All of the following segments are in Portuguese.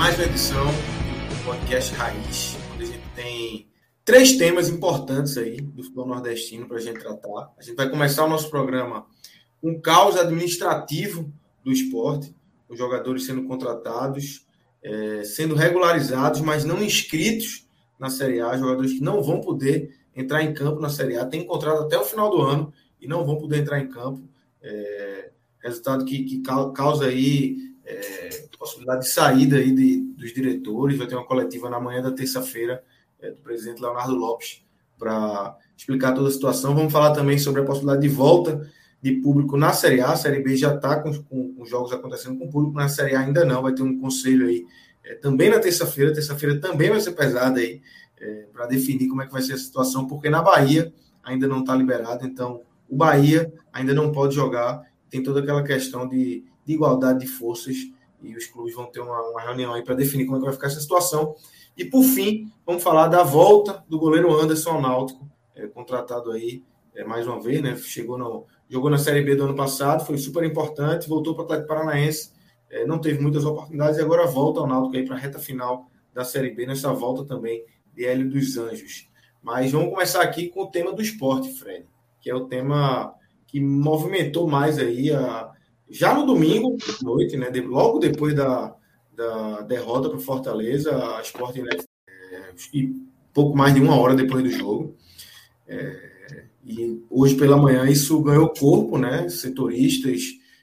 Mais uma edição do podcast Raiz, onde a gente tem três temas importantes aí do futebol nordestino para a gente tratar. A gente vai começar o nosso programa com um caos administrativo do esporte, os jogadores sendo contratados, é, sendo regularizados, mas não inscritos na Série A, jogadores que não vão poder entrar em campo na Série A, têm contrato até o final do ano e não vão poder entrar em campo. É, resultado que, que causa aí é, possibilidade de saída aí de, dos diretores. Vai ter uma coletiva na manhã da terça-feira é, do presidente Leonardo Lopes para explicar toda a situação. Vamos falar também sobre a possibilidade de volta de público na Série A. A Série B já está com, com, com, jogos acontecendo com público, na Série A ainda não. Vai ter um conselho aí é, também na terça-feira. Terça-feira também vai ser pesada aí é, para definir como é que vai ser a situação, porque na Bahia ainda não está liberado. Então, o Bahia ainda não pode jogar. Tem toda aquela questão de de igualdade de forças e os clubes vão ter uma, uma reunião aí para definir como é que vai ficar essa situação. E por fim, vamos falar da volta do goleiro Anderson ao Náutico, é, contratado aí é, mais uma vez, né? Chegou no, jogou na Série B do ano passado, foi super importante, voltou para o Atlético Paranaense, é, não teve muitas oportunidades e agora volta ao Náutico aí para a reta final da Série B, nessa volta também de Hélio dos Anjos. Mas vamos começar aqui com o tema do esporte, Fred, que é o tema que movimentou mais aí a, já no domingo, noite, né, logo depois da, da derrota para Fortaleza, a Sport né, e pouco mais de uma hora depois do jogo. É, e hoje pela manhã isso ganhou corpo, né? Setoristas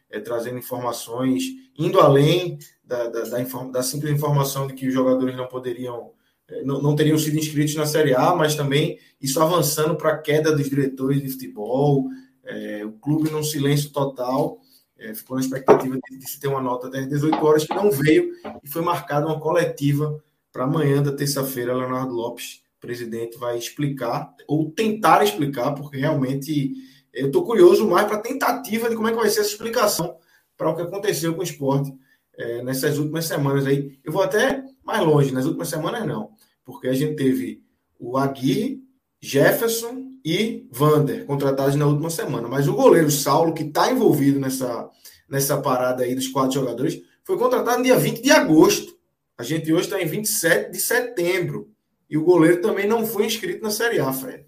é, trazendo informações, indo além da, da, da, da, simples informação de que os jogadores não poderiam, é, não, não teriam sido inscritos na Série A, mas também isso avançando para a queda dos diretores de futebol, é, o clube num silêncio total. É, ficou na expectativa de, de, se ter uma nota até 18 horas, que não veio, e foi marcada uma coletiva para amanhã da terça-feira. Leonardo Lopes, presidente, vai explicar, ou tentar explicar, porque realmente eu estou curioso mais para a tentativa de como é que vai ser essa explicação para o que aconteceu com o esporte é, nessas últimas semanas aí. Eu vou até mais longe, nas últimas semanas não, porque a gente teve o Aguirre, Jefferson e Vander, contratados na última semana. Mas o goleiro Saulo, que está envolvido nessa, nessa parada aí dos quatro jogadores, foi contratado no dia 20 de agosto. A gente hoje está em 27 de setembro. E o goleiro também não foi inscrito na Série A, Fred.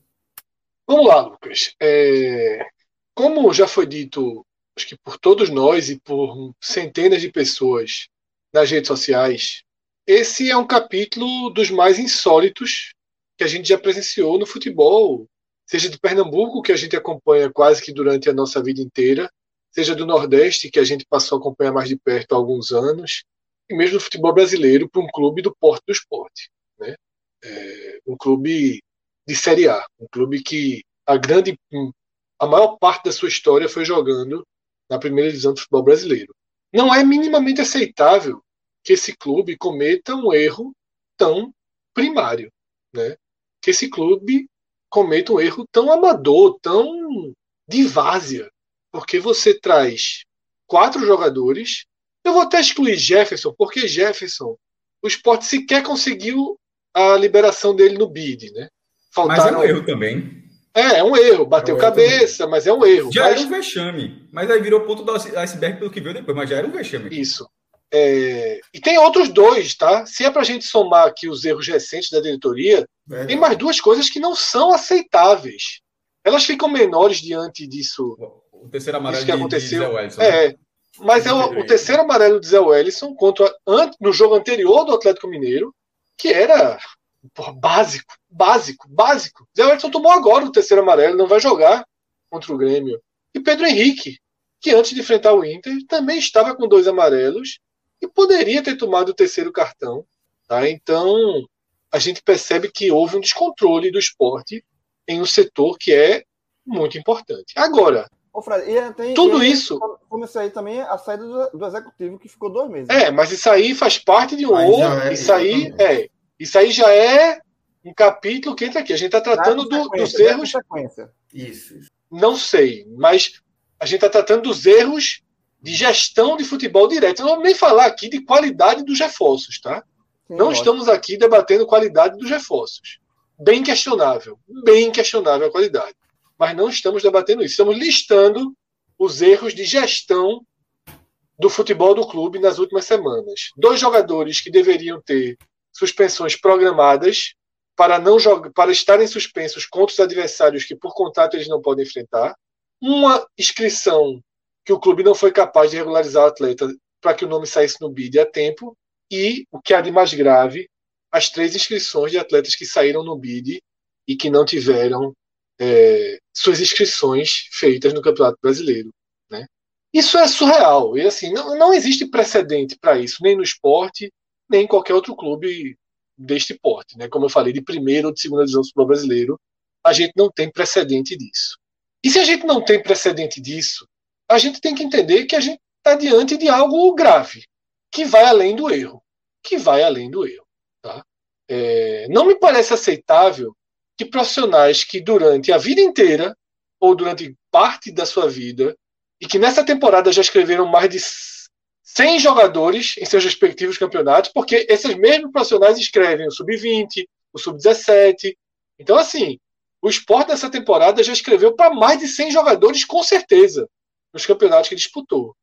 Vamos lá, Lucas. É... Como já foi dito, acho que por todos nós e por centenas de pessoas nas redes sociais, esse é um capítulo dos mais insólitos que a gente já presenciou no futebol seja de Pernambuco, que a gente acompanha quase que durante a nossa vida inteira, seja do Nordeste, que a gente passou a acompanhar mais de perto há alguns anos, e mesmo do futebol brasileiro para um clube do porte do esporte. Né? É um clube de Série A, um clube que a grande, a maior parte da sua história foi jogando na primeira divisão do futebol brasileiro. Não é minimamente aceitável que esse clube cometa um erro tão primário, né? Que esse clube cometa um erro tão amador, tão de várzea, porque você traz quatro jogadores. Eu vou até excluir Jefferson, porque Jefferson, o esporte sequer conseguiu a liberação dele no bid, né? Faltaram... Mas é um erro também. É, é um erro. Bateu é um cabeça, mas é um erro. Já mas... era um vexame. Mas aí virou ponto do iceberg pelo que veio depois, mas já era um vexame. Isso. É... E tem outros dois, tá? Se é para a gente somar aqui os erros recentes da diretoria, é. tem mais duas coisas que não são aceitáveis. Elas ficam menores diante disso. O terceiro amarelo que aconteceu. De Zé Wellison, é, né? mas é o, o, terceiro amarelo de Zé Wellison contra, no jogo anterior do Atlético Mineiro, que era porra, básico, básico, básico. Zé Wellison tomou agora o terceiro amarelo, não vai jogar contra o Grêmio. E Pedro Henrique, que antes de enfrentar o Inter também estava com dois amarelos e poderia ter tomado o terceiro cartão. Tá? Então, a gente percebe que houve um descontrole do esporte em um setor que é muito importante. Agora, Ô, Fred, e tem, tudo e isso. Comecei aí também a saída do, do, executivo, que ficou dois meses. É, mas isso aí faz parte de um outro. é, isso aí é. Isso aí já é um capítulo que entra aqui. A gente está tratando do- dos erros. sequência. Isso, isso. Não sei, mas a gente está tratando dos erros de gestão de futebol direto. Eu não vou nem falar aqui de qualidade dos reforços, tá? Sim, Não lógico. estamos aqui debatendo qualidade dos reforços. Bem questionável. Bem questionável a qualidade. Mas não estamos debatendo isso. Estamos listando os erros de gestão do futebol do clube nas últimas semanas. Dois jogadores que deveriam ter suspensões programadas para não jogar, para estarem suspensos contra os adversários que por contrato eles não podem enfrentar. Uma inscrição que o clube não foi capaz de regularizar o atleta para que o nome saísse no bid a tempo e o que há de mais grave, as três inscrições de atletas que saíram no bid e que não tiveram é, suas inscrições feitas no Campeonato Brasileiro. Né? Isso é surreal. E assim, não, não existe precedente para isso, nem no esporte, nem em qualquer outro clube deste porte. Né? Como eu falei, de primeira ou de segunda divisão do futebol brasileiro, a gente não tem precedente disso. E se a gente não tem precedente disso, a gente tem que entender que a gente está diante de algo grave, que vai além do erro. Que vai além do erro. Tá? É, não me parece aceitável que profissionais que durante a vida inteira, ou durante parte da sua vida, e que nessa temporada já escreveram mais de 100 jogadores em seus respectivos campeonatos, porque esses mesmos profissionais escrevem o sub-20, o sub-17. Então, assim, o esporte nessa temporada já escreveu para mais de 100 jogadores, com certeza, nos campeonatos que disputou.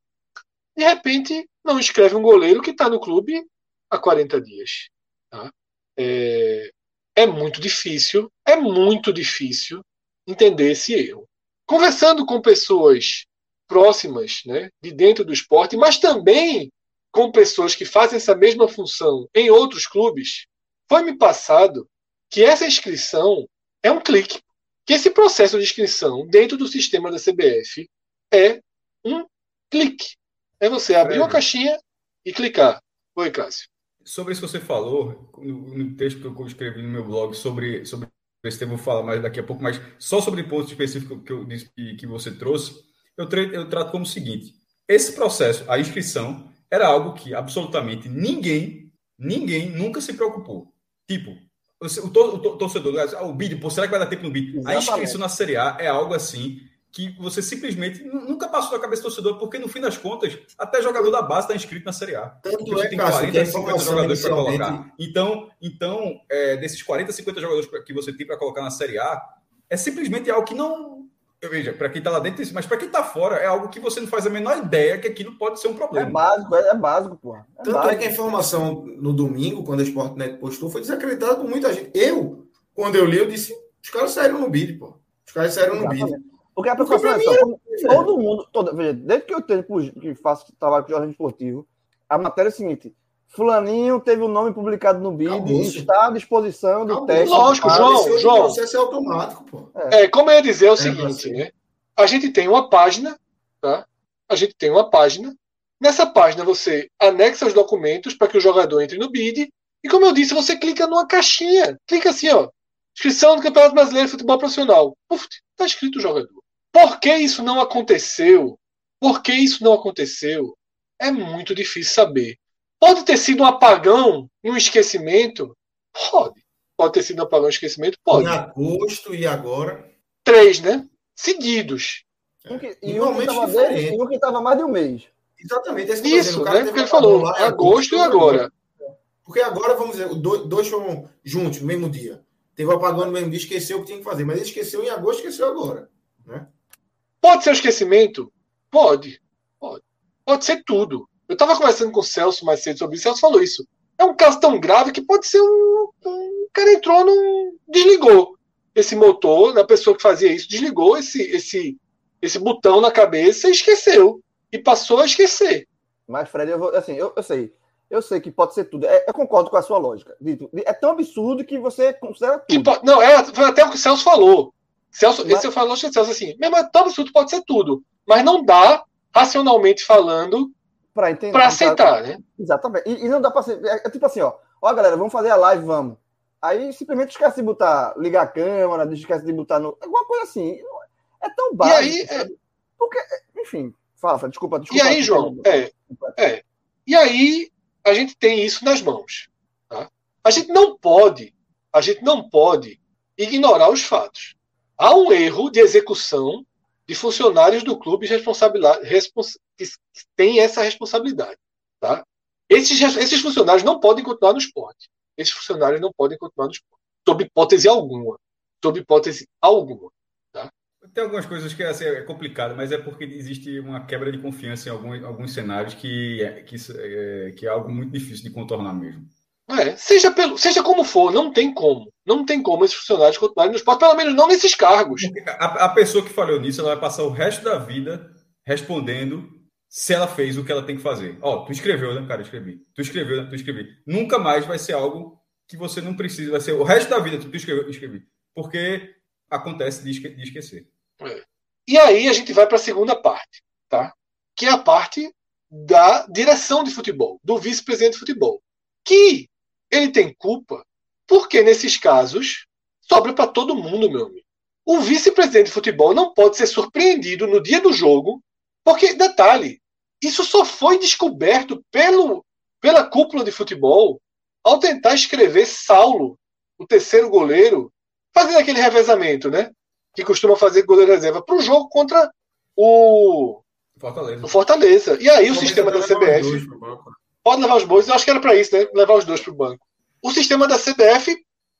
De repente, não escreve um goleiro que está no clube há 40 dias. Tá? É, é muito difícil, é muito difícil entender esse erro. Conversando com pessoas próximas, né, de dentro do esporte, mas também com pessoas que fazem essa mesma função em outros clubes, foi me passado que essa inscrição é um clique. Que esse processo de inscrição dentro do sistema da CBF é um clique. É você abrir uma caixinha e clicar. Oi, Cássio. Sobre isso que você falou, no, texto que eu escrevi no meu blog sobre, sobre esse tema, eu vou falar mais daqui a pouco, mas só sobre o ponto específico que eu disse que, você trouxe, eu, tra eu trato como o seguinte: esse processo, a inscrição, era algo que absolutamente ninguém, ninguém nunca se preocupou. Tipo, o, o, o torcedor, o bid, pô, será que vai dar tempo no bid? A inscrição na Série A é algo assim que você simplesmente nunca passou na cabeça do torcedor, porque no fim das contas, até jogador da base está inscrito na Série A. Tanto é, tem Cássio, 40, que a 50 informação jogadores para colocar. Então, então é, desses 40, 50 jogadores que você tem para colocar na Série A, é simplesmente algo que não. Eu veja, para quem está lá dentro, mas para quem está fora, é algo que você não faz a menor ideia que aquilo pode ser um É problema. básico, é, é básico, pô. É Tanto básico. é que a informação no domingo, quando a Sportnet postou, foi desacreditada por muita gente. Eu, quando eu li, eu disse: os caras saíram no bid, pô. Os caras saíram no bid. Porque a preocupação é só, todo mundo, todo, veja, desde que eu tenho, que faço trabalho com jornalismo esportivo, a matéria é a seguinte: Fulaninho teve o nome publicado no BID e está à disposição do técnico. Lógico, João, Esse João. processo é automático, pô. É, como eu ia dizer é o É, seguinte, né? A gente tem uma página, tá? A gente tem uma página. Nessa página você anexa os documentos para que o jogador entre no BID. E como eu disse, você clica numa caixinha. Clica assim, ó. Inscrição do Campeonato Brasileiro de Futebol Profissional. Puf, tá escrito o jogador. Por que isso não aconteceu? Por que isso não aconteceu? É muito difícil saber. Pode ter sido um apagão e um esquecimento? Pode. Pode ter sido um apagão e um esquecimento? Pode. Em agosto e agora. Três, né? Seguidos. Um que- E um que estava e um que estava mais de um mês. Exatamente. esse Isso, dizendo, o cara né? Porque ele um falou, lá em agosto e agora. Porque agora, vamos dizer, dois, foram juntos no mesmo dia. Teve o apagão no mesmo dia, esqueceu o que tinha que fazer. Mas ele esqueceu em agosto, esqueceu agora. Pode ser um esquecimento? Pode. Pode. Pode ser tudo. Eu estava conversando com o Celso mais cedo sobre isso, o Celso falou isso. É um caso tão grave que pode ser um. um o cara entrou num. desligou esse motor da pessoa que fazia isso, desligou esse, esse, esse botão na cabeça e esqueceu. E passou a esquecer. Mas, Fred, eu vou, assim, eu, eu sei. Eu sei que pode ser tudo. É, eu concordo com a sua lógica. Dito, é tão absurdo que você considera Que tudo. po- não, é, foi até o que o Celso falou. Celso, Mas- Esse eu falo, Celso, assim, mesmo é tão absurdo, pode ser tudo. Mas não dá racionalmente falando, Pra entender. para aceitar, né? Exatamente. E, e não dá pra ser. É, é tipo assim, ó. Ó, galera, vamos fazer a live, vamos. Aí simplesmente esquece de botar, ligar a câmera, esquece de botar no. Alguma coisa assim. É tão E básico. aí, é? Porque, enfim, fala, fala, desculpa, e desculpa. aí, João, é, é. E aí a gente tem isso nas mãos. tá? A gente não pode, a gente não pode ignorar os fatos. Há um erro de execução de funcionários do clube respons, que têm essa responsabilidade. Tá? Esses, esses funcionários não podem continuar no esporte. Esses funcionários não podem continuar no esporte. Sob hipótese alguma. Sob hipótese alguma. Tem algumas coisas que assim, é complicado, mas é porque existe uma quebra de confiança em alguns, alguns cenários que é, que, é, que é algo muito difícil de contornar mesmo. É, seja, pelo, seja como for, não tem como. Não tem como esses funcionários continuarem no esporte, pelo menos não nesses cargos. A, a pessoa que falhou nisso, ela vai passar o resto da vida respondendo se ela fez o que ela tem que fazer. Ó, tu escreveu, né, cara? Escrevi. Tu escreveu, né? Tu escrevi. Nunca mais vai ser algo que você não precisa, vai ser o resto da vida tu, tu escreveu, eu escrevi. Porque acontece de, esque de esquecer. É. E aí a gente vai para a segunda parte, tá? Que é a parte da direção de futebol, do vice-presidente de futebol, que ele tem culpa porque nesses casos sobra para todo mundo, meu amigo. O vice-presidente de futebol não pode ser surpreendido no dia do jogo, porque detalhe, isso só foi descoberto pelo pela cúpula de futebol ao tentar escrever Saulo, o terceiro goleiro, fazendo aquele revezamento, né? que costuma fazer goleiro reserva para o jogo contra o Fortaleza. o Fortaleza. E aí o sistema da CBF pode levar os dois, eu acho que era para isso, né? Levar os dois para o banco. O sistema da CBF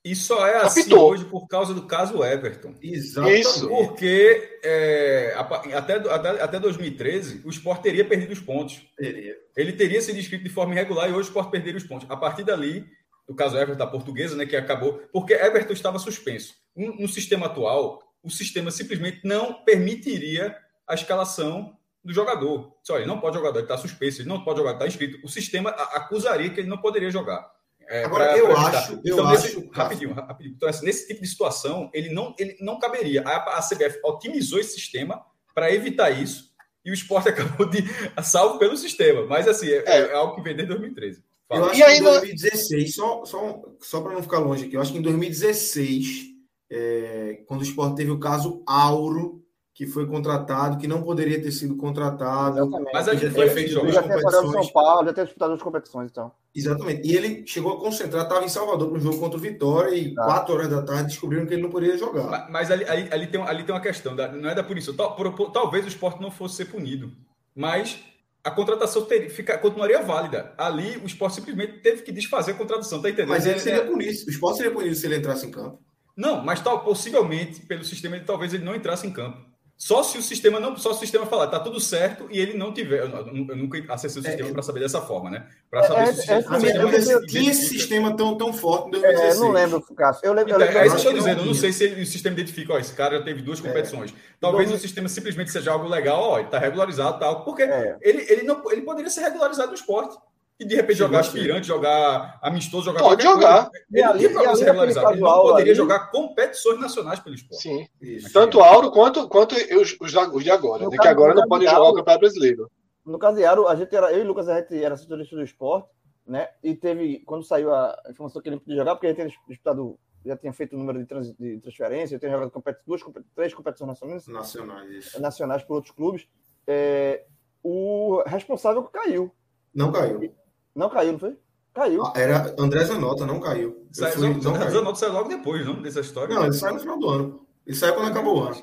e só é assim Apitou. hoje por causa do caso Everton. Exatamente. Isso. Porque é, até, até, até 2013 o Sport teria perdido os pontos. Teria. Ele teria sido inscrito de forma irregular e hoje o Sport perderia os pontos. A partir dali, o caso Everton da portuguesa, né, que acabou, porque Everton estava suspenso. No, no sistema atual, o sistema simplesmente não permitiria a escalação do jogador. Só ele não pode jogar, ele está suspenso, ele não pode jogar, está inscrito. O sistema acusaria que ele não poderia jogar. É, Agora, pra, eu pra acho, eu então, acho, nesse, rapidinho, rapidinho. Então, assim, nesse tipo de situação, ele não, ele não caberia. A, a CBF otimizou esse sistema para evitar isso e o esporte acabou de salvo pelo sistema. Mas assim, é, é. é algo que vem desde 2013. Fala. Eu acho e que em 2016, só, só, só para não ficar longe aqui, eu acho que em 2016 é, quando o Sport teve o caso Auro, que foi contratado, que não poderia ter sido contratado. Exatamente. Mas a gente foi feito jogar. Já tinha parado São Paulo, já tinha disputado as competições, então. Exatamente. E ele chegou a concentrar, estava em Salvador para um jogo contra o Vitória e tá. quatro horas da tarde descobriram que ele não poderia jogar. Mas, mas ali, ali, ali, tem, ali tem uma questão, da, não é da punição. Tal, por, por, talvez o esporte não fosse ser punido, mas a contratação teria, fica, continuaria válida. Ali o esporte simplesmente teve que desfazer a contratação, tá entendendo? Mas ele é, seria punido. O esporte seria punido se ele entrasse em campo. Não, mas tal, possivelmente, pelo sistema, ele, talvez ele não entrasse em campo. Só se o sistema não, só se o sistema falar, tá tudo certo e ele não tiver. Eu, eu, eu nunca acessei o sistema é, para saber dessa forma, né? Para saber é, se o sistema. É, é, sistema tinha esse sistema tão, tão forte em 2016. É, não lembro, Cássio. Eu lembro. Então, eu lembro é isso que eu estou dizendo. Eu não sei se ele, o sistema identifica, ó, esse cara já teve duas competições. Talvez o sistema simplesmente seja algo legal, ó, ele está regularizado tal, porque ele, ele, não, ele poderia ser regularizado no esporte. E de repente jogar aspirante, jogar amistoso, jogar Pode jogar. Ele, ele, ele, ele, regularizado. ele não poderia ali... jogar competições nacionais pelo esporte. Sim. Isso. Tanto Auro quanto, quanto os, os de agora. né? Que agora não podem jogar o Campeonato Brasileiro. No caso de Auro, a gente era, eu e o Lucas, a gente era setorista do esporte, né? E teve, quando saiu a informação que ele podia jogar, porque gente tinha disputado, já tinha feito o número de, trans, de transferência, eu tinha jogado competi duas, três competições nacionais. Nacionais. Nacionais por outros clubes. É, o responsável caiu. Não caiu. Não caiu, não foi? Caiu. Ah, era André Zanota, não caiu. Sai, fui, não caiu. Saiu logo depois, não? Dessa história. Não, ele saiu no final do ano. Ele saiu quando acabou o ano.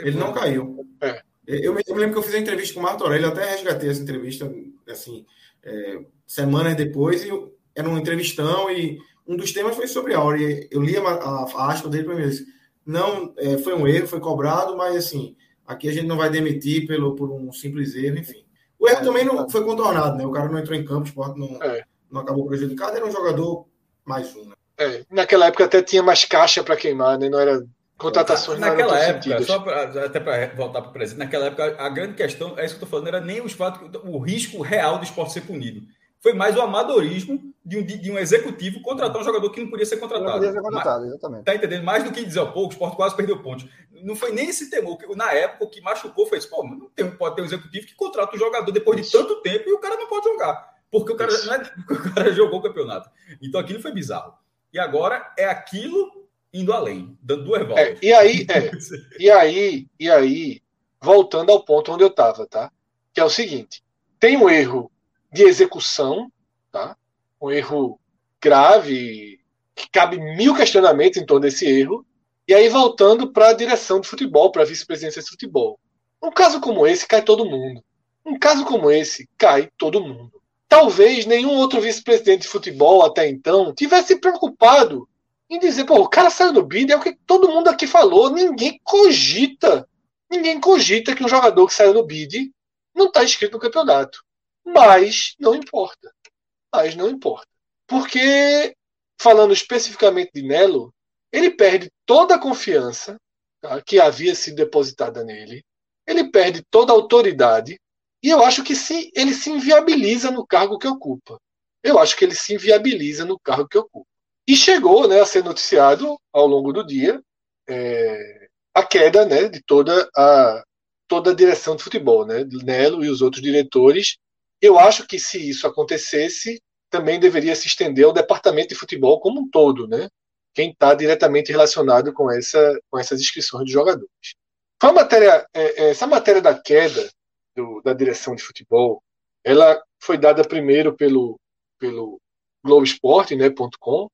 Ele não caiu. É. Eu, eu, lembro que eu fiz a entrevista com o Marco Aurélio, até resgatei essa entrevista, assim, é, semanas depois, e eu, era um entrevistão, e um dos temas foi sobre a Aura. Eu li a, a, a aspa dele para mim disse, não, é, foi um erro, foi cobrado, mas assim, aqui a gente não vai demitir pelo, por um simples erro, enfim. O erro é, também não foi contornado, né? O cara não entrou em campo, o esporte não, é. não acabou prejudicado, era um jogador mais um. Né? É, naquela época até tinha mais caixa para queimar, né? Não era contratações naquela época, só pra, até para voltar para o presente, naquela época a grande questão, é isso que eu estou falando, era nem os fatos, o risco real do esporte ser punido. Foi mais o amadorismo de um, de um executivo contratar um jogador que não podia ser contratado. Não podia ser contratado, Mas, exatamente. Tá entendendo? Mais do que dizer, ó, pô, o Sport quase perdeu pontos. Não foi nem esse temor. Que, na época, o que machucou foi isso. Pô, não tem, pode ter um executivo que contrata um jogador depois de tanto tempo e o cara não pode jogar. Porque o cara, é, o cara jogou o campeonato. Então aquilo foi bizarro. E agora é aquilo indo além, dando duas voltas. É, e aí, é, e aí, e aí, voltando ao ponto onde eu estava, tá? Que é o seguinte: tem um erro de execução, tá? Um erro grave, que cabe mil questionamentos em torno desse erro. E aí, voltando para a direção de futebol, para a vice-presidência de futebol. Um caso como esse cai todo mundo. Um caso como esse cai todo mundo. Talvez nenhum outro vice-presidente de futebol até então tivesse preocupado em dizer, pô, o cara saiu do bid, é o que todo mundo aqui falou. Ninguém cogita, ninguém cogita que um jogador que saiu do bid não está inscrito no campeonato. Mas não importa. Mas não importa. Porque, falando especificamente de Melo, ele perde toda a confiança tá, que havia sido depositada nele. Ele perde toda a autoridade. E eu acho que se, ele se inviabiliza no cargo que ocupa. Eu acho que ele se inviabiliza no cargo que ocupa. E chegou né, a ser noticiado ao longo do dia é, a queda né, de toda a, toda a direção de futebol, né? Nelo e os outros diretores eu acho que se isso acontecesse, também deveria se estender ao departamento de futebol como um todo, né? Quem está diretamente relacionado com, essa, com essas inscrições de jogadores. Foi matéria, é, é, essa matéria da queda do, da direção de futebol, ela foi dada primeiro pelo, pelo Globoesporte.com. Né,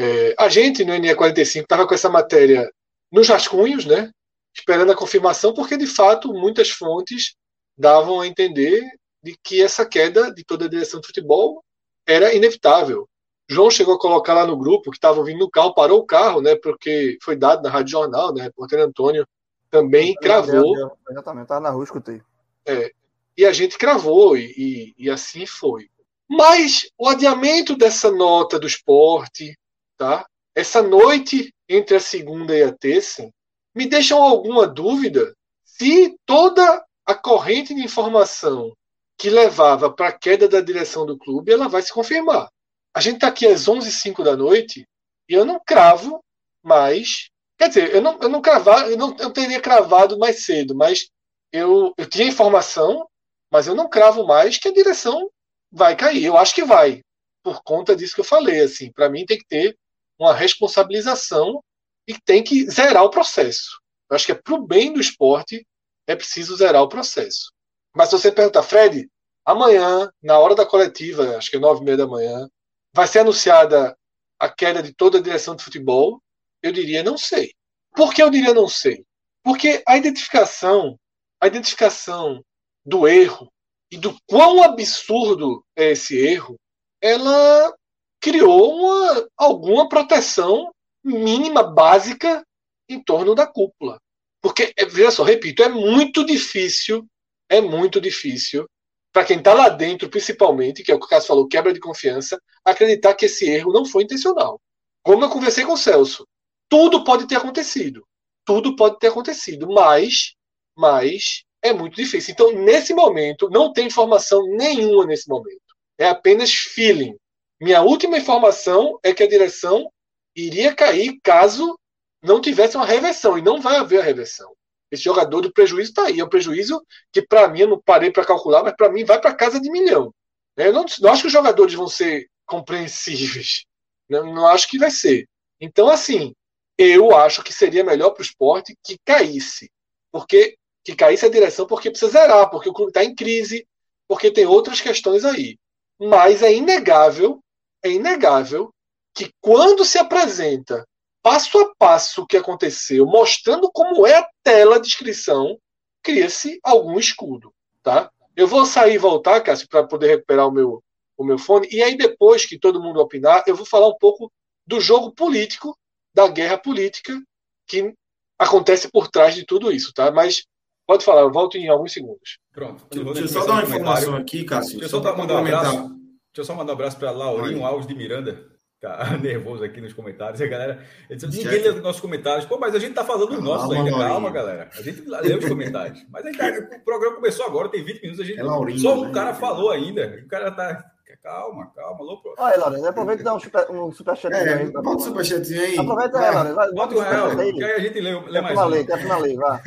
é, a gente no NE45 estava com essa matéria nos rascunhos, né? Esperando a confirmação, porque de fato muitas fontes davam a entender de que essa queda de toda a direção de futebol era inevitável. João chegou a colocar lá no grupo que estava vindo no carro, parou o carro, né? Porque foi dado na Rádio Jornal, né? O repórter Antônio também cravou. Exatamente, estava na rua, escutei. É, e a gente cravou, e, e, e, assim foi. Mas o adiamento dessa nota do esporte, tá? Essa noite entre a segunda e a terça, me deixam alguma dúvida se toda a corrente de informação que levava para a queda da direção do clube, ela vai se confirmar. A gente está aqui às 11h05 da noite e eu não cravo mais. Quer dizer, eu não, eu não cravar, eu não eu teria cravado mais cedo, mas eu, eu tinha informação, mas eu não cravo mais que a direção vai cair. Eu acho que vai, por conta disso que eu falei. Assim, para mim tem que ter uma responsabilização e tem que zerar o processo. Eu acho que é para o bem do esporte é preciso zerar o processo. Mas se você perguntar, Fred, amanhã, na hora da coletiva, acho que é nove e meia da manhã, vai ser anunciada a queda de toda a direção de futebol? Eu diria, não sei. Por que eu diria não sei? Porque a identificação, a identificação do erro e do quão absurdo é esse erro, ela criou uma, alguma proteção mínima, básica, em torno da cúpula. Porque, veja só, repito, é muito difícil é muito difícil para quem está lá dentro, principalmente, que é o que o Cássio falou, quebra de confiança, acreditar que esse erro não foi intencional. Como eu conversei com o Celso, tudo pode ter acontecido. Tudo pode ter acontecido, mas, mas é muito difícil. Então, nesse momento, não tem informação nenhuma nesse momento. É apenas feeling. Minha última informação é que a direção iria cair caso não tivesse uma reversão, e não vai haver a reversão. Esse jogador do prejuízo está aí. É um prejuízo que, para mim, eu não parei para calcular, mas para mim vai para casa de milhão. Eu não, não, acho que os jogadores vão ser compreensíveis. Não, não acho que vai ser. Então, assim, eu acho que seria melhor para o esporte que caísse. Porque que caísse a direção porque precisa zerar, porque o clube está em crise, porque tem outras questões aí. Mas é inegável, é inegável que quando se apresenta passo a passo o que aconteceu, mostrando como é a tela de inscrição, cria-se algum escudo, tá? Eu vou sair e voltar, Cássio, para poder recuperar o meu, o meu fone, e aí depois que todo mundo opinar, eu vou falar um pouco do jogo político, da guerra política que acontece por trás de tudo isso, tá? Mas pode falar, eu volto em alguns segundos. Pronto. Deixa eu só dar uma informação aqui, Cássio. Deixa eu só, mandar um abraço. Deixa eu só mandar um abraço para Laurinho Alves de Miranda Tá nervoso aqui nos comentários. A galera. Ninguém lê os nossos comentários. Pô, mas a gente tá falando dos nossos ainda. Calma, galera. A gente lê os comentários. Mas ainda, o programa começou agora, tem 20 minutos. A gente, é Laurinho, só um né? cara falou ainda. O cara tá. Calma, calma, louco. Olha, Lourenço, aproveita e dá um, super, um superchat É, aí. bota o superchat aí. Aproveita aí, Lourenço. vai- Bota Bota o o real, superchat que aí. aí a gente lê, lê Quer mais na um. lei, lei, vá.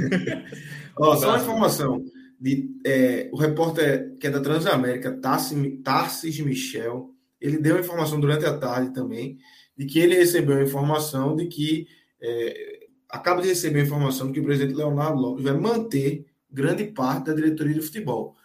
Ó, só uma informação. De, é, o repórter que é da Transamérica, Tarsi- Tarsis Michel, ele deu uma informação durante a tarde também, de que ele recebeu a informação de que é, acaba de receber a informação de que o presidente Leonardo Lopes vai manter grande parte da diretoria de futebol.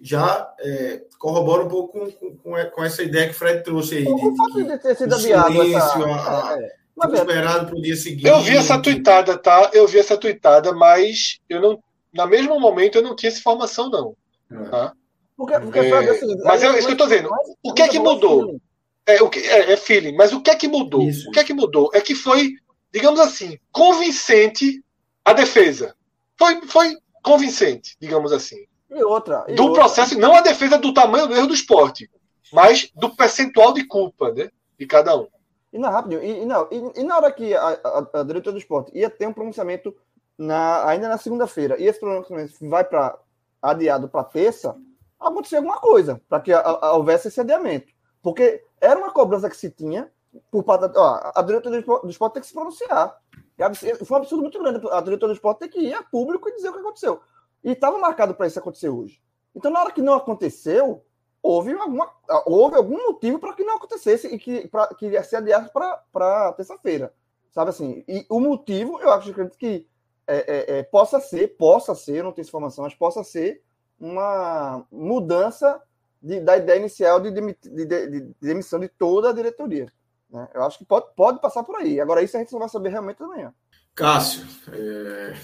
Já é, corrobora um pouco com, com- com, com essa ideia que o Fred trouxe aí. O De, fato de de ter sido o adiado silêncio, essa. a- a- é, foi é, esperado para o dia seguinte. Eu vi essa tweetada, tá? Eu vi essa tweetada, mas eu não. Na mesmo momento eu não tinha essa informação, não. É. porque, porque É, seguinte, mas é isso que eu dizendo. mas- O que é que mudou? É, o que, é, é feeling. Mas o que é que mudou? Isso. O que é que mudou? É que foi, digamos assim, convincente a defesa. Foi, foi convincente, digamos assim. E outra. e Do outra. processo, não a defesa do tamanho do erro do esporte, mas do percentual de culpa, né? De cada um. E não, rapidinho. E, e não, e, e na hora que a, a, a diretora do esporte ia ter um pronunciamento na, ainda na segunda-feira, e esse pronunciamento vai para adiado para terça, aconteceu alguma coisa para que a, a- houvesse esse adiamento. Porque era uma cobrança que se tinha por parte. Ó, a diretora do esporte, tem que se pronunciar. É Foi um absurdo muito grande. A diretora do esporte tem que ir a público e dizer o que aconteceu. E estava marcado para isso acontecer hoje. Então, na hora que não aconteceu, houve, alguma, houve algum motivo para que não acontecesse e que, pra, que ia ser adiado para terça-feira. Sabe assim? E o motivo, eu acho acredito que é, é, é, possa ser, possa ser, eu não tenho informação, mas possa ser uma mudança de- da ideia inicial de, de- de demissão de toda a diretoria. né? Eu acho que pode, pode passar por aí. Agora, isso a gente só vai saber realmente amanhã. Cássio, é,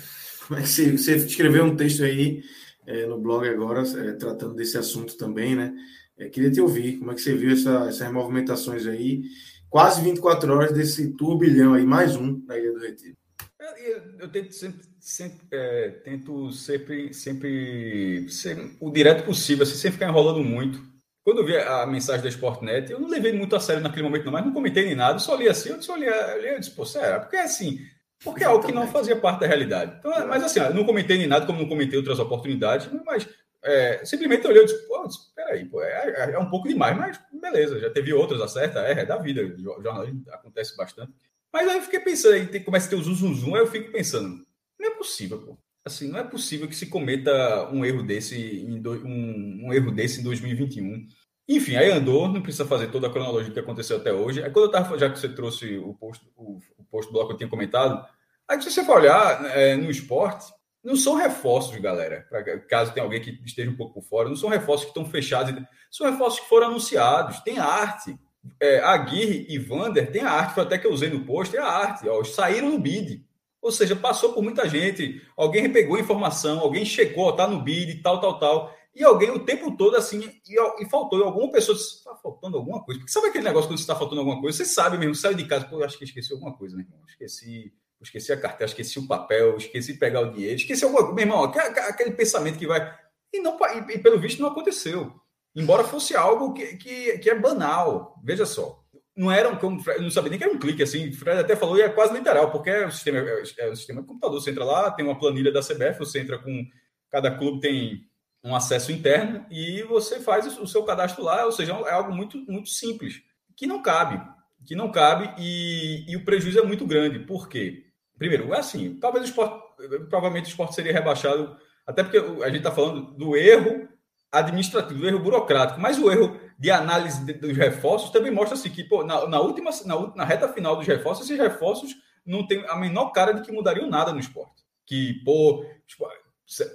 como é que você, você escreveu um texto aí é, no blog agora, é, tratando desse assunto também, né? É, queria te ouvir, como é que você viu essa- essas movimentações aí, quase 24 horas desse turbilhão aí, mais um na Ilha do Retiro. Eu, eu- eu tento sempre, sempre, é, tento sempre, sempre ser o direto possível, assim, sem ficar enrolando muito. Quando eu vi a mensagem da Sportnet, eu não levei muito a sério naquele momento, não, mas não comentei nem nada, só li assim, eu só li, eu disse, pô, será? Porque assim, porque é algo que não fazia parte da realidade. Então, é- mas assim, eu não comentei nem nada, como não comentei outras oportunidades, mas é, simplesmente eu olhei e disse, pô, peraí, pô, é, é um pouco demais, mas beleza, já teve outras, acerta, é, é da vida, jo- jornalismo acontece bastante. Mas aí eu fiquei pensando, aí começa a ter o zum, zum, aí eu fico pensando, não é possível, pô. Assim, não é possível que se cometa um erro desse em, do- um, um erro desse em 2021. Enfim, aí andou, não precisa fazer toda a cronologia que aconteceu até hoje. Aí quando eu tava, já que você trouxe o post, o, o post bloco que eu tinha comentado, aí se você for olhar é, no esporte, não são reforços, galera. Pra, caso tenha alguém que esteja um pouco por fora, não são reforços que estão fechados, são reforços que foram anunciados, tem arte. É, Aguirre e Vander tem a arte, foi até que eu usei no post, é a arte, ó, saíram no bid. Ou seja, passou por muita gente, alguém pegou informação, alguém chegou, tá no bid, tal, tal, tal. E alguém o tempo todo assim, e, e faltou, e alguma pessoa disse, está faltando alguma coisa. Porque sabe aquele negócio quando está faltando alguma coisa? Você sabe mesmo, saiu de casa, pô, acho que esqueci alguma coisa, meu irmão. Esqueci, esqueci a carteira, esqueci o papel, esqueci pegar o dinheiro, esqueci alguma coisa. Meu irmão, aquele, pensamento que vai. E, não, e pelo visto não aconteceu. Embora fosse algo que, que, que é banal. Veja só. Não era um, não sabia nem que era um clique assim. O Fred até falou e é quase literal, porque é o sistema, é, é o sistema de computador. Você entra lá, tem uma planilha da CBF, você entra com. Cada clube tem um acesso interno e você faz o seu cadastro lá, ou seja, é algo muito, muito simples, que não cabe, que não cabe e, e o prejuízo é muito grande. Por quê? Primeiro, é assim, talvez o esporte, provavelmente o esporte seria rebaixado, até porque a gente está falando do erro administrativo, erro burocrático, mas o erro de análise dos reforços também mostra assim que pô, na, na última na, na, reta final dos reforços, esses reforços não tem a menor cara de que mudariam nada no esporte. Que, pô,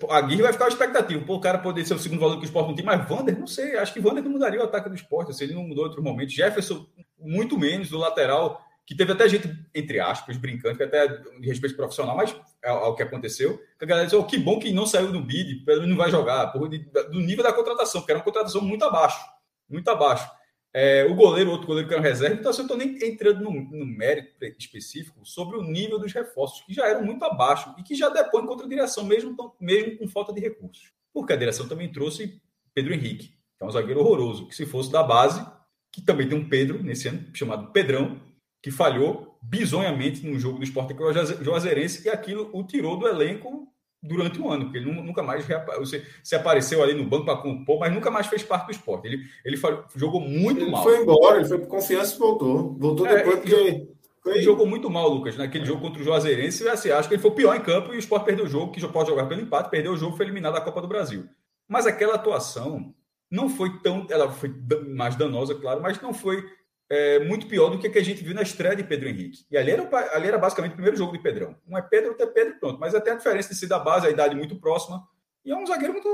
a Guirre vai ficar a expectativa. Pô, o cara poderia ser o segundo valor que o esporte não tem, mas Vander, não sei. Acho que Vander não mudaria o ataque do esporte. Se ele não mudou outro momento. Jefferson, muito menos, do lateral, que teve até gente, entre aspas, brincando, que até de respeito profissional, mas é o que aconteceu. Que a galera disse: oh, que bom que não saiu do bid, pelo não vai jogar, por, do nível da contratação, porque era uma contratação muito abaixo. Muito abaixo. É, o goleiro, outro goleiro que era reserva, então assim, eu estou nem entrando no, no, mérito específico sobre o nível dos reforços, que já eram muito abaixo e que já depõem contra a direção, mesmo, mesmo com falta de recursos. Porque a direção também trouxe Pedro Henrique, que é um zagueiro horroroso, que se fosse da base, que também tem um Pedro nesse ano, chamado Pedrão, que falhou bizonhamente no jogo do esporte com o Juazeirense e aquilo o tirou do elenco durante um ano, porque ele nunca mais se apareceu ali no banco para compor, mas nunca mais fez parte do esporte. Ele, ele jogou muito ele mal. Foi embora, ele foi por confiança e voltou. Voltou é, depois porque. Foi... Ele jogou muito mal, Lucas, naquele jogo contra o Juazeirense. Assim, acho que ele foi o pior em campo e o Sport perdeu o jogo, que já pode jogar pelo empate, perdeu o jogo, foi eliminado da Copa do Brasil. Mas aquela atuação não foi tão. Ela foi mais danosa, claro, mas não foi é, muito pior do que a que a gente viu na estreia de Pedro Henrique. E ali era, ali era basicamente o primeiro jogo de Pedrão. Um é Pedro, outro é Pedro, pronto. Mas até a diferença de ser da base, a idade muito próxima. E é um zagueiro muito,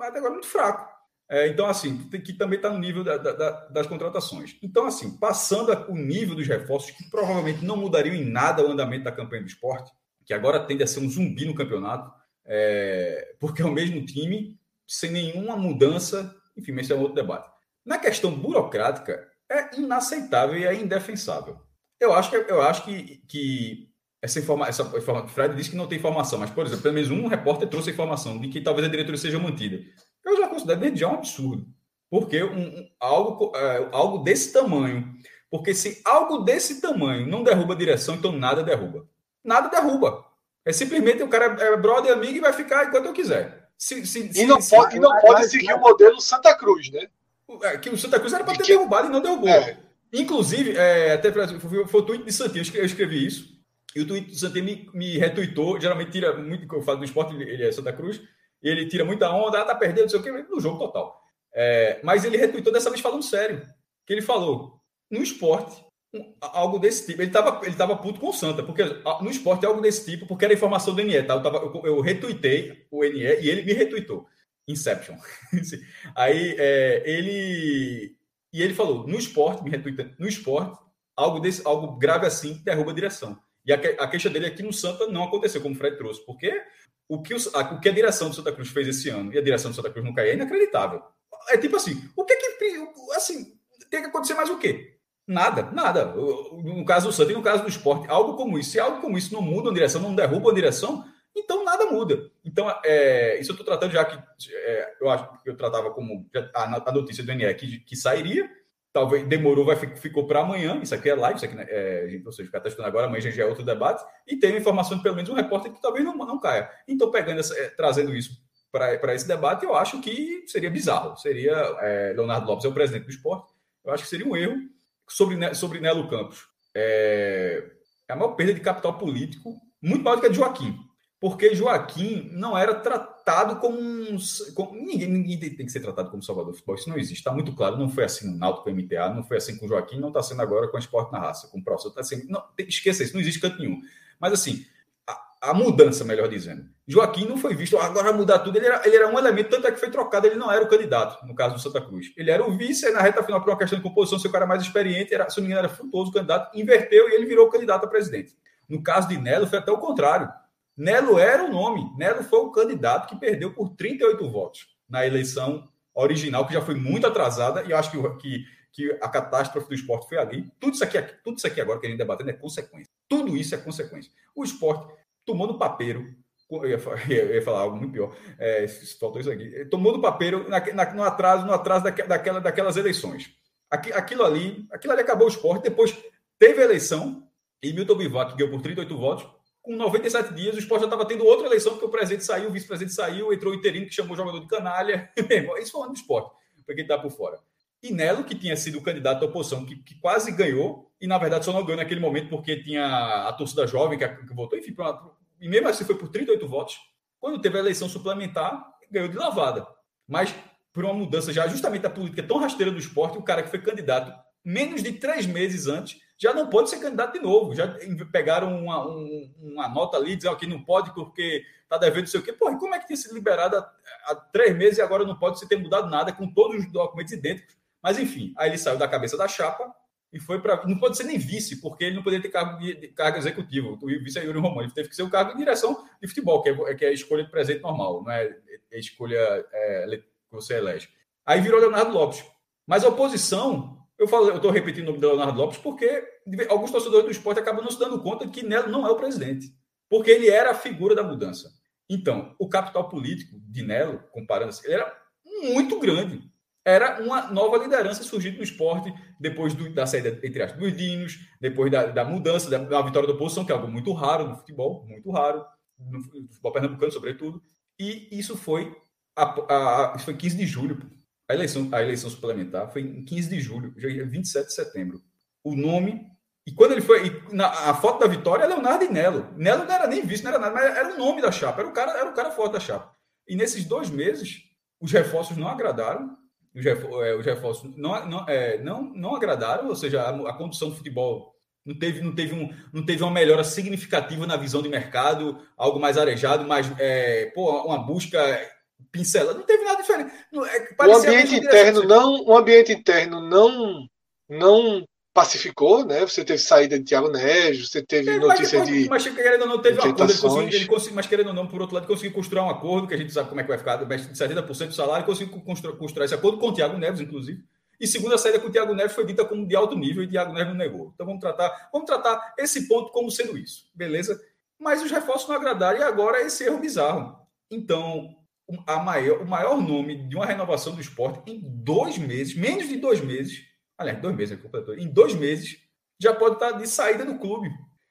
até agora, muito fraco. É, então, assim, que também está no nível da, da, das contratações. Então, assim, passando o nível dos reforços, que provavelmente não mudariam em nada o andamento da campanha do esporte, que agora tende a ser um zumbi no campeonato, é, porque é o mesmo time, sem nenhuma mudança. Enfim, esse é um outro debate. Na questão burocrática, é inaceitável e é indefensável. Eu acho que, eu acho que, que essa informação, essa informação, Fred disse que não tem informação, mas, por exemplo, pelo menos um repórter trouxe a informação de que talvez a diretoria seja mantida. Eu já considero desde já um absurdo. Porque um, um algo, é, algo desse tamanho. Porque se algo desse tamanho não derruba a direção, então nada derruba. Nada derruba. É simplesmente o cara é brother, amigo e vai ficar enquanto eu quiser. Se, se, e não, se, pode, e não pode seguir o modelo Santa Cruz, né? É, que o Santa Cruz era para ter que... derrubado e não derrubou. É. Inclusive, é, até foi, foi o tweet de Santinho, eu escrevi isso. E o tweet de Santinho me, me retuitou. Geralmente tira muito, que eu falo do esporte, ele é Santa Cruz. Ele tira muita onda, ah, tá perdendo, não sei o que, no jogo total. É, mas ele retweetou dessa vez falando sério. Que ele falou: no esporte, algo desse tipo. Ele estava ele tava puto com o Santa, porque no esporte é algo desse tipo, porque era informação do NE. Tá? Eu, tava, eu, eu retuitei o NE e ele me retuitou. Inception. Aí é, ele. E ele falou: no esporte, me retuita, no esporte, algo, desse, algo grave assim derruba a direção. E a, a queixa dele aqui no Santa não aconteceu, como o Fred trouxe, porque o que, o, a, o que a direção do Santa Cruz fez esse ano e a direção do Santa Cruz não cair é inacreditável. É tipo assim: o que que. Assim, tem que acontecer mais o quê? Nada, nada. No caso do Santa e no caso do esporte, algo como isso. Se algo como isso não muda a direção, não derruba a direção, então nada muda. Então, é, isso eu estou tratando já que é, eu acho que eu tratava como a, a notícia do NE que, que sairia, talvez demorou, vai, ficou para amanhã. Isso aqui é live, isso aqui, né, é, ou seja, ficar testando agora, amanhã já é outro debate, e tem informação de pelo menos um repórter que talvez não, não caia. Então, pegando essa, é, trazendo isso para esse debate, eu acho que seria bizarro. Seria é, Leonardo Lopes é o presidente do esporte, eu acho que seria um erro sobre, sobre Nelo Campos. É, é a maior perda de capital político, muito maior do que a de Joaquim porque Joaquim não era tratado como um. Como, ninguém, ninguém tem, que ser tratado como salvador do futebol, isso não existe, está muito claro. Não foi assim no Náutico com o MTA, não foi assim com o Joaquim, não está sendo agora com o Esporte na Raça, com o professor. Tá sendo, não, esqueça isso, não existe canto nenhum. Mas assim, a, a, mudança, melhor dizendo. Joaquim não foi visto, agora mudar tudo. Ele era, ele era um elemento, tanto é que foi trocado, ele não era o candidato, no caso do Santa Cruz. Ele era o vice, na reta final, por uma questão de composição, seu cara mais experiente, era, se não me engano, era frutuoso o candidato, inverteu e ele virou o candidato a presidente. No caso de Nelo, foi até o contrário Nelo era o nome. Nelo foi o candidato que perdeu por 38 votos na eleição original, que já foi muito atrasada, e eu acho que, que, que a catástrofe do esporte foi ali. Tudo isso aqui, tudo isso aqui agora que a gente debatendo é consequência. Tudo isso é consequência. O esporte tomou no papeiro. Eu ia, falar, eu ia falar algo muito pior. É, faltou isso aqui. Tomou no papeiro na, na, no atraso, no atraso daquela, daquelas eleições. Aquilo ali, aquilo ali acabou o esporte. Depois teve a eleição e Milton Bivac ganhou por 38 votos com 97 dias, o esporte já estava tendo outra eleição, porque o presidente saiu, o vice-presidente saiu, entrou o interino que chamou o jogador de canalha. Isso ano do esporte, para quem está por fora. E Nelo, que tinha sido o candidato da oposição, que, que, quase ganhou, e na verdade só não ganhou naquele momento porque tinha a torcida jovem que, que votou, enfim, pra, e mesmo assim foi por 38 votos. Quando teve a eleição suplementar, ganhou de lavada. Mas por uma mudança já justamente da política tão rasteira do esporte, o cara que foi candidato menos de três meses antes já não pode ser candidato de novo. Já pegaram uma, um, uma nota ali, dizendo que não pode porque está devendo não sei o quê. Porra, como é que tinha sido liberado há, há, três meses e agora não pode se ter mudado nada com todos os documentos idênticos? Mas enfim, aí ele saiu da cabeça da chapa e foi para. Não pode ser nem vice, porque ele não poderia ter cargo, de, cargo executivo. O vice é Yuri Romano. Ele teve que ser o cargo de direção de futebol, que é, que é a escolha de presente normal, não é, é escolha é, que você elege. Aí virou Leonardo Lopes. Mas a oposição eu falo, eu estou repetindo o nome de Leonardo Lopes porque alguns torcedores do esporte acabam não se dando conta que Nelo não é o presidente, porque ele era a figura da mudança. Então, o capital político de Nelo, comparando, ele era muito grande. Era uma nova liderança surgindo no esporte depois do, da saída, entre aspas, dos Dinos, depois da, da mudança, da, da, vitória da oposição, que é algo muito raro no futebol, muito raro. no futebol pernambucano, sobretudo. E isso foi, a, a, isso foi 15 de julho. A eleição, a eleição suplementar foi em 15 de julho, já 27 de setembro. O nome. E quando ele foi. Na, a foto da vitória é Leonardo e Nelo. Nelo não era nem visto, não era nada, mas era o nome da chapa. Era o cara, era o cara forte da chapa. E nesses dois meses, os reforços não agradaram. Os, é, reforços não, não, é, não, não agradaram, ou seja, a, a condução do futebol não teve, não, teve um, não teve uma melhora significativa na visão de mercado, algo mais arejado, mais é, pô, uma busca pincelada, não teve nada diferente. É, o ambiente interno não, o ambiente interno não não pacificou, né? Você teve saída de Thiago Neves, você teve é, notícia mas, de. Mas querendo ou não, teve um acordo, ele conseguiu, ele conseguiu, mas querendo ou não, por outro lado, conseguiu construir um acordo, que a gente sabe como é que vai ficar, de 70% do salário, conseguiu construir, construir esse acordo com o Thiago Neves, inclusive. E segundo a saída com o Thiago Neves foi dita como de alto nível e Thiago Neves não negou. Então vamos tratar, vamos tratar esse ponto como sendo isso, beleza? Mas os reforços não agradaram e agora esse erro bizarro. Então, a maior, o maior nome de uma renovação do esporte em dois meses, menos de dois meses, aliás, dois meses, completou, em dois meses, já pode estar de saída do clube.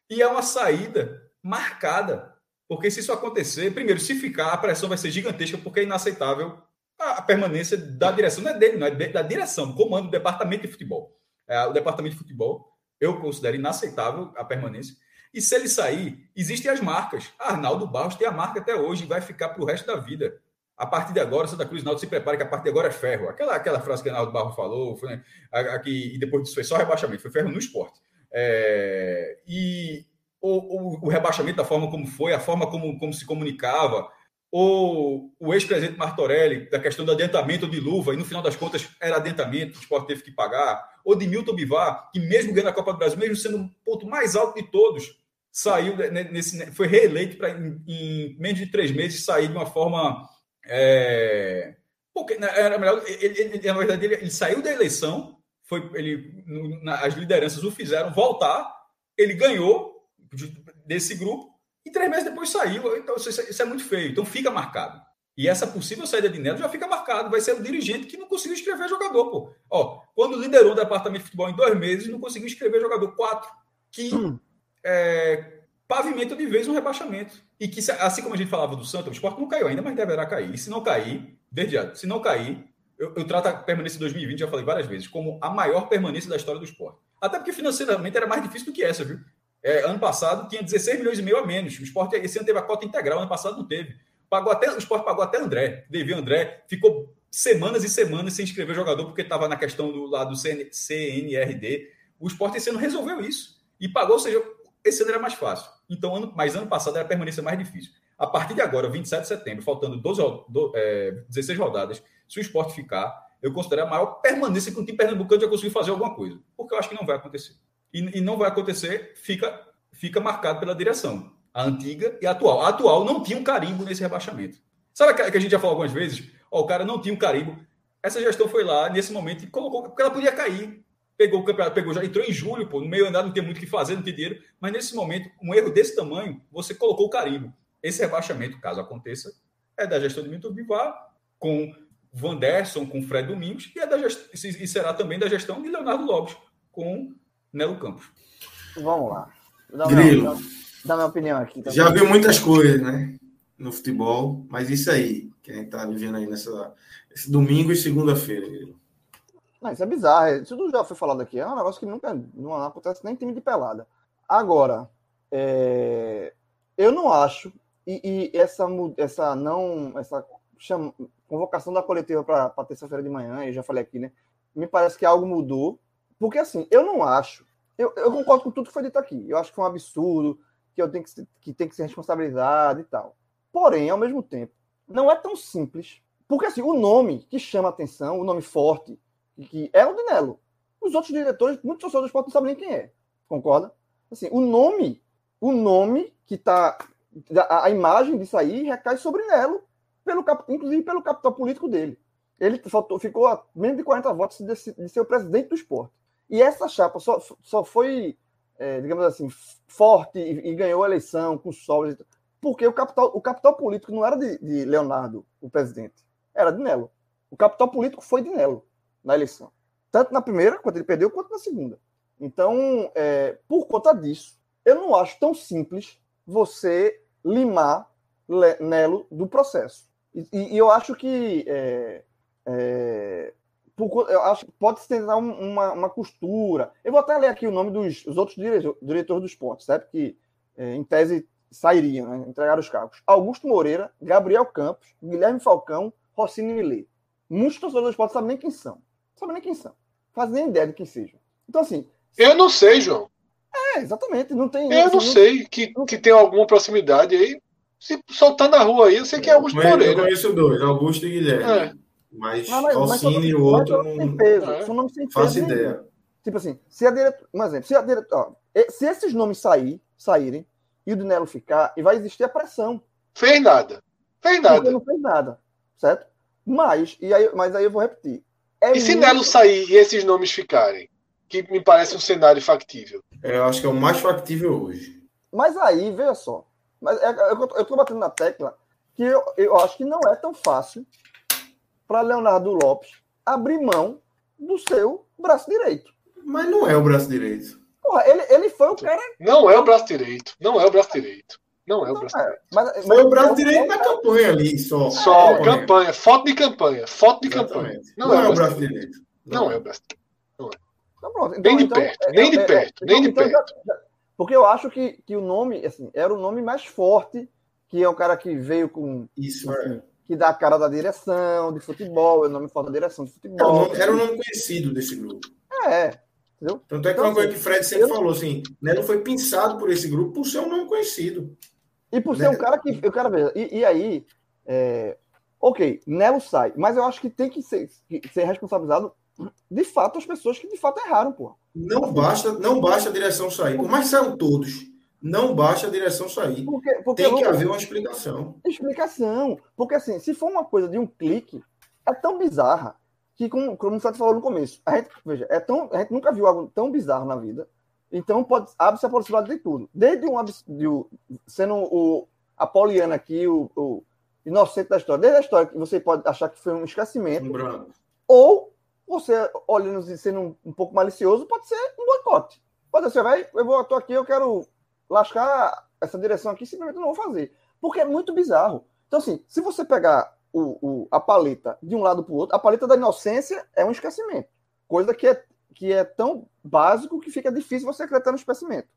E é uma saída marcada. Porque se isso acontecer, primeiro, se ficar, a pressão vai ser gigantesca, porque é inaceitável a, permanência da direção, não é dele, não é da direção, do comando do departamento de futebol. É, o departamento de futebol, eu considero inaceitável a permanência. E se ele sair, existem as marcas. Arnaldo Barros tem a marca até hoje e vai ficar para o resto da vida. A partir de agora, Santa Cruz Náutico se prepara que a partir de agora é ferro. Aquela, aquela frase que Arnaldo Barros falou, foi, né, aqui, e depois disso foi só rebaixamento, foi ferro no esporte. É, e o, o, o, rebaixamento da forma como foi, a forma como, como se comunicava, ou o ex-presidente Martorelli, da questão do adiantamento de luva, e no final das contas era adiantamento, o esporte teve que pagar, ou de Milton Bivar, que mesmo ganhando a Copa do Brasil, mesmo sendo o ponto mais alto de todos, saiu nesse, foi reeleito para em, em, menos de três meses sair de uma forma é, porque né, era melhor ele, ele, na verdade ele, ele, saiu da eleição foi ele as lideranças o fizeram voltar ele ganhou desse grupo e três meses depois saiu. Então, isso, isso é muito feio. Então, fica marcado. E essa possível saída de Nelo já fica marcado. Vai ser o dirigente que não conseguiu escrever jogador, pô. Ó, quando liderou o departamento de futebol em dois meses, não conseguiu escrever jogador. Quatro. Que hum. é, pavimenta de vez um rebaixamento. E que, assim como a gente falava do Santos, o esporte não caiu ainda, mas deverá cair. E se não cair, já, se não cair, eu, eu trato a permanência de 2020, já falei várias vezes, como a maior permanência da história do esporte. Até porque financeiramente era mais difícil do que essa, viu? É, ano passado tinha 16 milhões e meio a menos. O esporte esse ano teve a cota integral, ano passado não teve. Pagou até, o esporte pagou até André, devia André, ficou semanas e semanas sem inscrever jogador porque estava na questão do lado do CN, CNRD. O esporte esse ano resolveu isso e pagou, ou seja, esse ano era mais fácil. Então, ano, mas ano passado era a permanência mais difícil. A partir de agora, 27 de setembro, faltando 12, do, é, 16 rodadas, se o esporte ficar, eu considero a maior permanência que um time pernambucano já conseguiu fazer alguma coisa. Porque eu acho que não vai acontecer e, e não vai acontecer, fica, fica marcado pela direção, a antiga e a atual. A atual não tinha um carimbo nesse rebaixamento. Sabe que a gente já falou algumas vezes? Ó, o cara não tinha um carimbo. Essa gestão foi lá nesse momento e colocou, porque ela podia cair. Pegou o campeonato, pegou já, entrou em julho, pô, no meio andado não tem muito o que fazer, não tem dinheiro. Mas nesse momento, um erro desse tamanho, você colocou o carimbo. Esse rebaixamento, caso aconteça, é da gestão de Milton Bivar, com Vanderson, com Fred Domingos, e, é da gest... e será também da gestão de Leonardo Lopes, com Nelo Campos. Vamos lá. Dá Grilo. Minha, dá minha opinião aqui. Também. Já viu muitas coisas, né? No futebol, mas isso aí, que a gente tá vivendo aí nessa, esse domingo e segunda-feira, Não, isso é bizarro. Isso tudo já foi falado aqui. É um negócio que nunca não acontece nem em time de pelada. Agora, é... eu não acho, e, e, essa, essa não. Essa chama, convocação da coletiva para terça-feira de manhã, eu já falei aqui, né? Me parece que algo mudou porque, assim, eu não acho. Eu, eu concordo com tudo que foi dito aqui. Eu acho que foi um absurdo, que eu tenho que, que tem que ser responsabilizado e tal. Porém, ao mesmo tempo, não é tão simples. Porque, assim, o nome que chama atenção, o nome forte, que é o Dinelo. Os outros diretores, muitos torcedores do esporte não sabem nem quem é. Concorda? Assim, o nome, o nome que está. A, a, imagem disso aí recai sobre Nelo, pelo, inclusive pelo capital político dele. Ele faltou, ficou a menos de 40 votos de, de ser o presidente do esporte. E essa chapa só, só foi, é, digamos assim, forte e, e, ganhou a eleição com sobras, porque o capital, o capital político não era de, de, Leonardo, o presidente, era de Nelo. O capital político foi de Nelo na eleição. Tanto na primeira, quando ele perdeu, quanto na segunda. Então, é, por conta disso, eu não acho tão simples você limar Nelo do processo. E, e, eu acho que é, é, eu acho pode se tentar uma, uma costura. Eu vou até ler aqui o nome dos outros diretores, diretores do esporte, certo? Que é, em tese sairiam, né? entregaram os cargos. Augusto Moreira, Gabriel Campos, Guilherme Falcão, Rossini Millet. Muitos torcedores do esporte sabem nem quem são. Não sabem nem quem são. Fazem nem ideia de quem sejam. Então, assim. Eu não sei, João. É, exatamente. Não tem. Eu assim, não sei que, que tem alguma proximidade aí. Se soltar na rua aí, eu sei que é Augusto Moreira. Eu conheço dois, Augusto e Guilherme. É. Mas, mas Alcine e o outro não. Peso, é. São nomes sem peso. Faço ideia. Tipo assim, se a diretora. Um exemplo, se a diretora. Se esses nomes sair, saírem e o Dinelo ficar, e vai existir a pressão. Fez nada. Fez nada. Porque não fez nada. Certo? Mas, e aí, mas aí eu vou repetir. É e se muito... Nelo sair e esses nomes ficarem? Que me parece um cenário factível. É, eu acho que é o mais factível hoje. Mas aí, veja só. Mas é, eu, eu tô batendo na tecla que eu, eu acho que não é tão fácil para Leonardo Lopes abrir mão do seu braço direito. Mas não é o braço direito. Porra, ele, ele foi o cara. Não é o braço direito. Não é o braço direito. Não é o braço direito. Mas, Foi o braço direito na campanha ali, só. Só, é, campanha. Foto de campanha. Foto de campanha. Não, não é, é o braço direito. direito. Não, não é o braço direito. Não é. Então, pronto. Então, nem de então, perto, nem de perto, nem de perto. Porque eu acho que, que o nome, assim, era o nome mais forte, que é um cara que veio com. Isso, assim, é. Que dá a cara da direção de futebol, é o nome forte da direção de futebol. Era o nome, nome conhecido desse grupo. É. Entendeu? Tanto é que então, uma coisa assim, que o Fred sempre eu... falou assim, Nelo foi pensado por esse grupo por ser um nome conhecido. E por ser né? um cara que. Eu quero ver. E, e aí. É, ok, Nelo sai, mas eu acho que tem que ser, ser responsabilizado de fato as pessoas que de fato erraram, pô. Não basta, não basta a direção sair. Por mais saiam todos, não basta a direção sair. Porque, porque tem que haver uma explicação. Explicação. Porque assim, se for uma coisa de um clique, é tão bizarra que, como, como você falou no começo, a gente, veja, é tão, a gente nunca viu algo tão bizarro na vida. Então pode abre-se a possibilidade de tudo. Desde um, de, sendo o a Poliana aqui, o, o, inocente da história, desde a história que você pode achar que foi um esquecimento, um ou você, olhando e sendo um, um, pouco malicioso, pode ser um boicote. Pode ser, vai, eu vou, tô aqui, eu quero lascar essa direção aqui, simplesmente não vou fazer. Porque é muito bizarro. Então, assim, se você pegar o, o, a paleta de um lado para o outro, a paleta da inocência é um esquecimento. Coisa que é, que é tão básico que fica difícil você acreditar no esquecimento.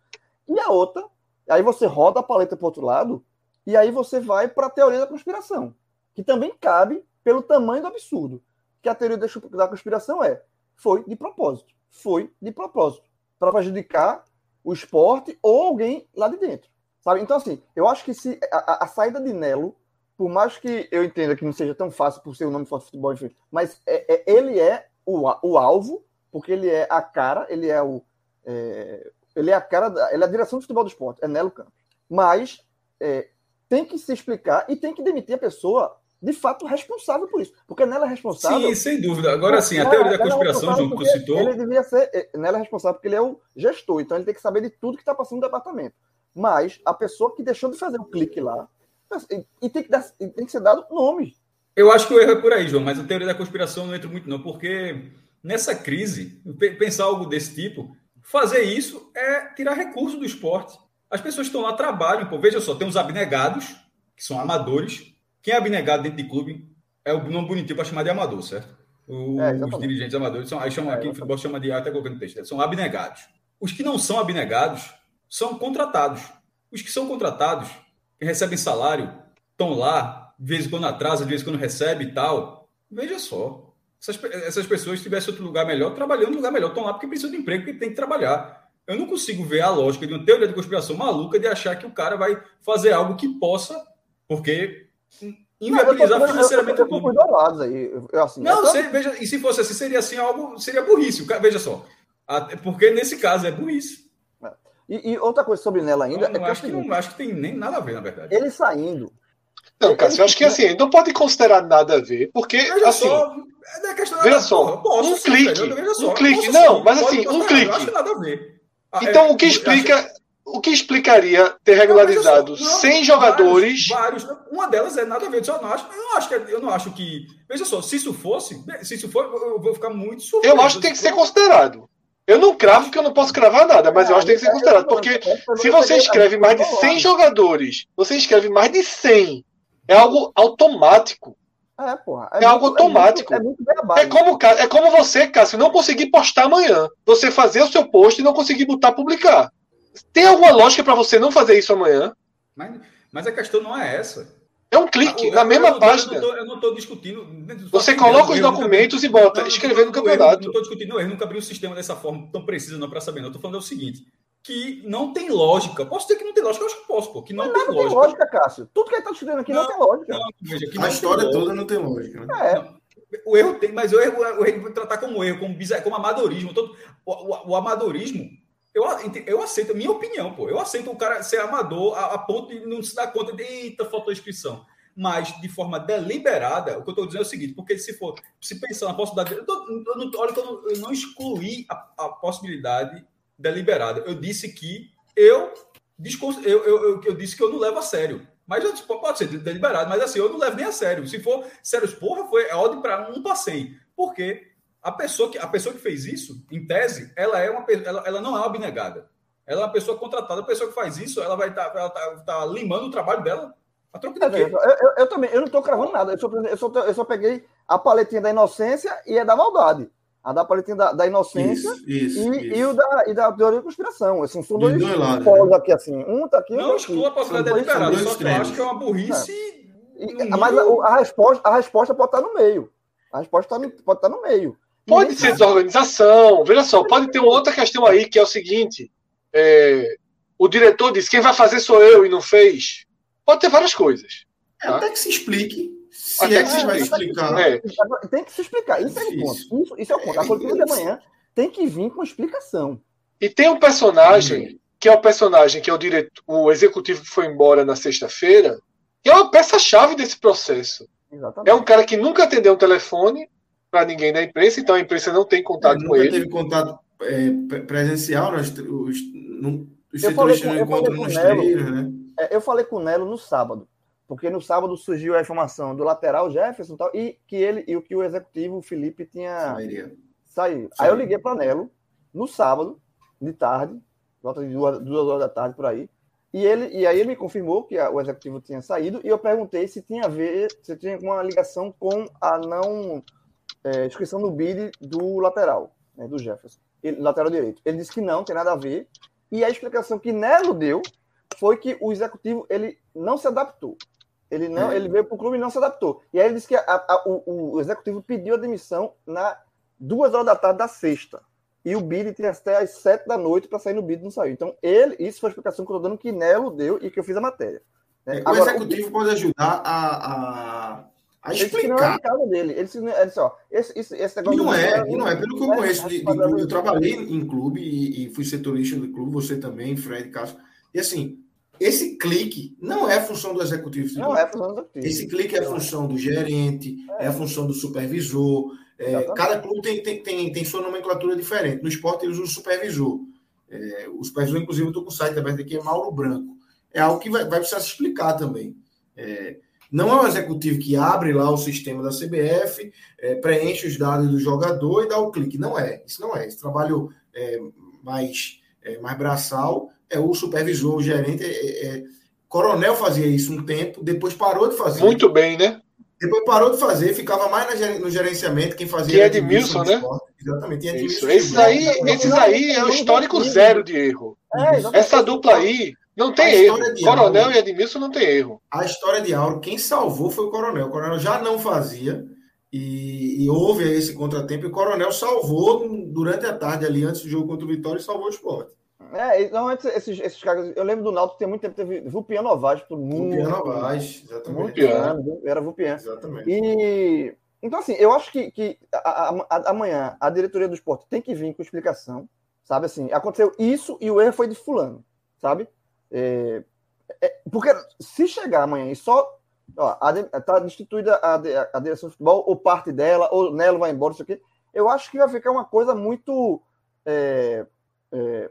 E a outra, aí você roda a paleta para o outro lado, e aí você vai para a teoria da conspiração, que também cabe pelo tamanho do absurdo. Que a teoria da conspiração é: foi de propósito. Foi de propósito. Para prejudicar o esporte ou alguém lá de dentro. Sabe? Então, assim, eu acho que se a, a saída de Nelo por mais que eu entenda que não seja tão fácil por ser o nome forte futebol, enfim, mas é, é, ele é o, o alvo, porque ele é a cara, ele é o. É, ele é a cara, da, ele é a direção do futebol do esporte, é Nelo Campos. Mas é, tem que se explicar e tem que demitir a pessoa de fato responsável por isso. Porque Nela é responsável. Sim, sem dúvida. Agora sim, a teoria da é conspiração, João, que citou. Ele devia ser. É, Nela é responsável porque ele é o gestor, então ele tem que saber de tudo que está passando no departamento. Mas a pessoa que deixou de fazer o clique lá, e tem que, dar, tem que ser dado nome. Eu acho que o erro é por aí, João, mas a teoria da conspiração não entra muito, não, porque nessa crise, pensar algo desse tipo, fazer isso é tirar recurso do esporte. As pessoas estão lá, trabalham, pô. Veja só, tem os abnegados, que são amadores. Quem é abnegado dentro de clube é o nome bonitinho para chamar de amador, certo? O, é, os dirigentes amadores são, aí chamam é, aqui no futebol chama de até colocando texto, são abnegados. Os que não são abnegados são contratados. Os que são contratados que recebem salário, estão lá, de vez em quando atrasa, de vez em quando recebe e tal. Veja só. Essas, essas pessoas, se tivessem outro lugar melhor, trabalhando em lugar melhor, estão lá porque precisam de emprego, porque tem que trabalhar. Eu não consigo ver a lógica de uma teoria de conspiração maluca de achar que o cara vai fazer algo que possa, porque inviabilizar não, financeiramente o clube. Lados aí. Eu, assim, não, sei, veja, e se fosse assim, seria assim algo, seria burrice. Veja só. Porque nesse caso é burrice. E, e, outra coisa sobre Nela ainda. Não, é acho, que, não acho que tem nem nada a ver, na verdade. Ele saindo. Não, Cássio, eu acho que assim, não pode considerar nada a ver, porque veja assim. Só, é questão veja só, posso, um sim, clique. Só, um clique. Não, sim, mas assim, um clique. Ah, então, é, o que explica. Acho... O que explicaria ter regularizado não, 100 jogadores? Vários, vários, Uma delas é nada a ver. Eu não acho, eu não acho que, eu não acho que. Veja só, se isso fosse, se isso for, eu vou ficar muito surpreso. Eu acho que tem que ser considerado. Eu não cravo que eu não posso cravar nada, mas eu acho que tem que ser considerado. Porque se você escreve mais de 100 jogadores, você escreve mais de 100, é algo automático. É, porra. É, algo automático. É, muito, é, muito é, como, é como você, Cássio, não conseguir postar amanhã. Você fazer o seu post e não conseguir botar publicar. Tem alguma lógica para você não fazer isso amanhã? Mas, mas a questão não é essa. É um clique, eu, na mesma eu, página. Eu não estou discutindo. Você coloca os documentos e bota, escrever no campeonato. não estou discutindo, eu nunca abri o sistema dessa forma tão precisa não para saber. Não estou falando o seguinte: que não tem lógica. Posso dizer que não tem lógica, eu acho que posso, pô. Que não, tem, lógica. tem lógica, Cássio. Tudo que ele está discutindo aqui não, não, tem lógica. Não, veja, a história toda não tem lógica. Né? É. O erro tem, mas o erro, o erro tratar como erro, como, como amadorismo. Todo, o, o, o amadorismo eu, eu aceito, minha opinião, pô. Eu aceito o cara ser amador a, a ponto de não se dar conta de, eita, faltou inscrição mas de forma deliberada, o que eu estou dizendo é o seguinte, porque se for, se pensar na possibilidade, eu, tô, eu não, olha que eu não, eu não excluí a, a, possibilidade deliberada, eu disse que eu, eu, eu, eu, disse que eu não levo a sério, mas eu, pode ser deliberado, mas assim, eu não levo nem a sério, se for sério, porra, foi é ódio para um passeio, porque a pessoa, que, a pessoa que fez isso, em tese, ela, é uma, ela, ela não é uma abnegada, ela é uma pessoa contratada, a pessoa que faz isso, ela vai estar tá, tá, tá limando o trabalho dela a troca de é, eu, eu, eu, também, eu não estou cravando nada. Eu só, eu, só, eu só peguei a paletinha da inocência e a da maldade. A da paletinha da, da inocência isso, isso, e, isso. e, o da, e da teoria de conspiração. Assim, são dois polos né? aqui, assim. Um tá aqui. Não exclua a possibilidade de liberar, só que eu acho que é uma burrice. É. E, mas a, a, resposta, a resposta pode estar no meio. A resposta tá pode estar no meio. Pode ser desorganização. Veja só, pode ter uma outra questão aí que é o seguinte: é, o diretor diz quem vai fazer sou eu e não fez. Pode ter várias coisas. É, tá? Até que se explique. Se até é que se vai explicar. É. Tem que se explicar. Isso é o ponto. Isso, isso é o ponto. A coletiva de amanhã tem que vir com explicação. E tem um personagem, que é o personagem que é o diretor, o executivo que foi embora na sexta-feira, que é uma peça-chave desse processo. Exatamente. É um cara que nunca atendeu um telefone para ninguém da imprensa, então a imprensa não tem contato é, com ele. Nunca teve contato é, presencial, nós, os, os setores não encontram nos treinos, né? É, eu falei com o Nelo no sábado, porque no sábado surgiu a informação do lateral Jefferson e tal, e que ele e o que o executivo Felipe tinha Sairia. saído. Aí eu liguei para Nelo no sábado, de tarde, volta de duas, duas horas da tarde por aí. E, ele, e aí ele me confirmou que a, o executivo tinha saído, e eu perguntei se tinha a ver, se tinha alguma ligação com a não é, inscrição no BID do lateral, né, do Jefferson, ele, lateral direito. Ele disse que não, tem nada a ver. E a explicação que Nelo deu foi que o executivo ele não se adaptou. Ele não, é. ele veio para o clube e não se adaptou. E aí ele disse que a, a, o, o, executivo pediu a demissão na duas horas da tarde da sexta. E o bid tinha até às sete da noite para sair no bid não saiu. Então, ele, isso foi a explicação que eu estou dando que Nelo deu e que eu fiz a matéria. É, o Agora, executivo o... pode ajudar a, a, a explicar. Ele não é dele. Ele, ele disse, ó, esse, esse, esse negócio e não é, e não é. Pelo que eu conheço de, de clube, eu trabalhei em clube e, e fui setorista do clube, você também, Fred, Castro. E assim, esse clique não é função do executivo. Não é função do executivo. Esse clique é função do gerente, é, é a função do supervisor. É, cada clube tem, tem, tem, tem, sua nomenclatura diferente. No esporte, eles usam o supervisor. É, o supervisor, inclusive, eu estou com o site aberto aqui, é Mauro Branco. É algo que vai, vai precisar se explicar também. É, não é o executivo que abre lá o sistema da CBF, é, preenche os dados do jogador e dá o clique. Não é. Isso não é. Esse trabalho é mais, é, mais braçal é o supervisor, o gerente. É, é, Coronel fazia isso um tempo, depois parou de fazer. Muito bem, né? Depois parou de fazer, ficava mais no gerenciamento. Quem fazia. Que é Edmilson, né? Exatamente. Isso. Esses aí, esses aí é o histórico zero de erro. É, Essa dupla aí não tem erro. Coronel Auro, e Edmilson não tem erro. A história de Auro, quem salvou foi o Coronel. O Coronel já não fazia. E, e, houve esse contratempo, e o Coronel salvou durante a tarde ali, antes do jogo contra o Vitória, e salvou o esporte. É, normalmente esses, esses caras. Eu lembro do Náutico tem muito tempo, teve Vupian Novaes por muito. Vupian Novaes, exatamente. Vupian, era Vupian. Exatamente. E. Então, assim, eu acho que, que a, a, amanhã a diretoria do esporte tem que vir com explicação, sabe? Assim, aconteceu isso e o erro foi de Fulano, sabe? É, é, porque se chegar amanhã e só. Ó, tá destituída a, a, direção de futebol, ou parte dela, ou Nelo vai embora, isso aqui. Eu acho que vai ficar uma coisa muito. É, é,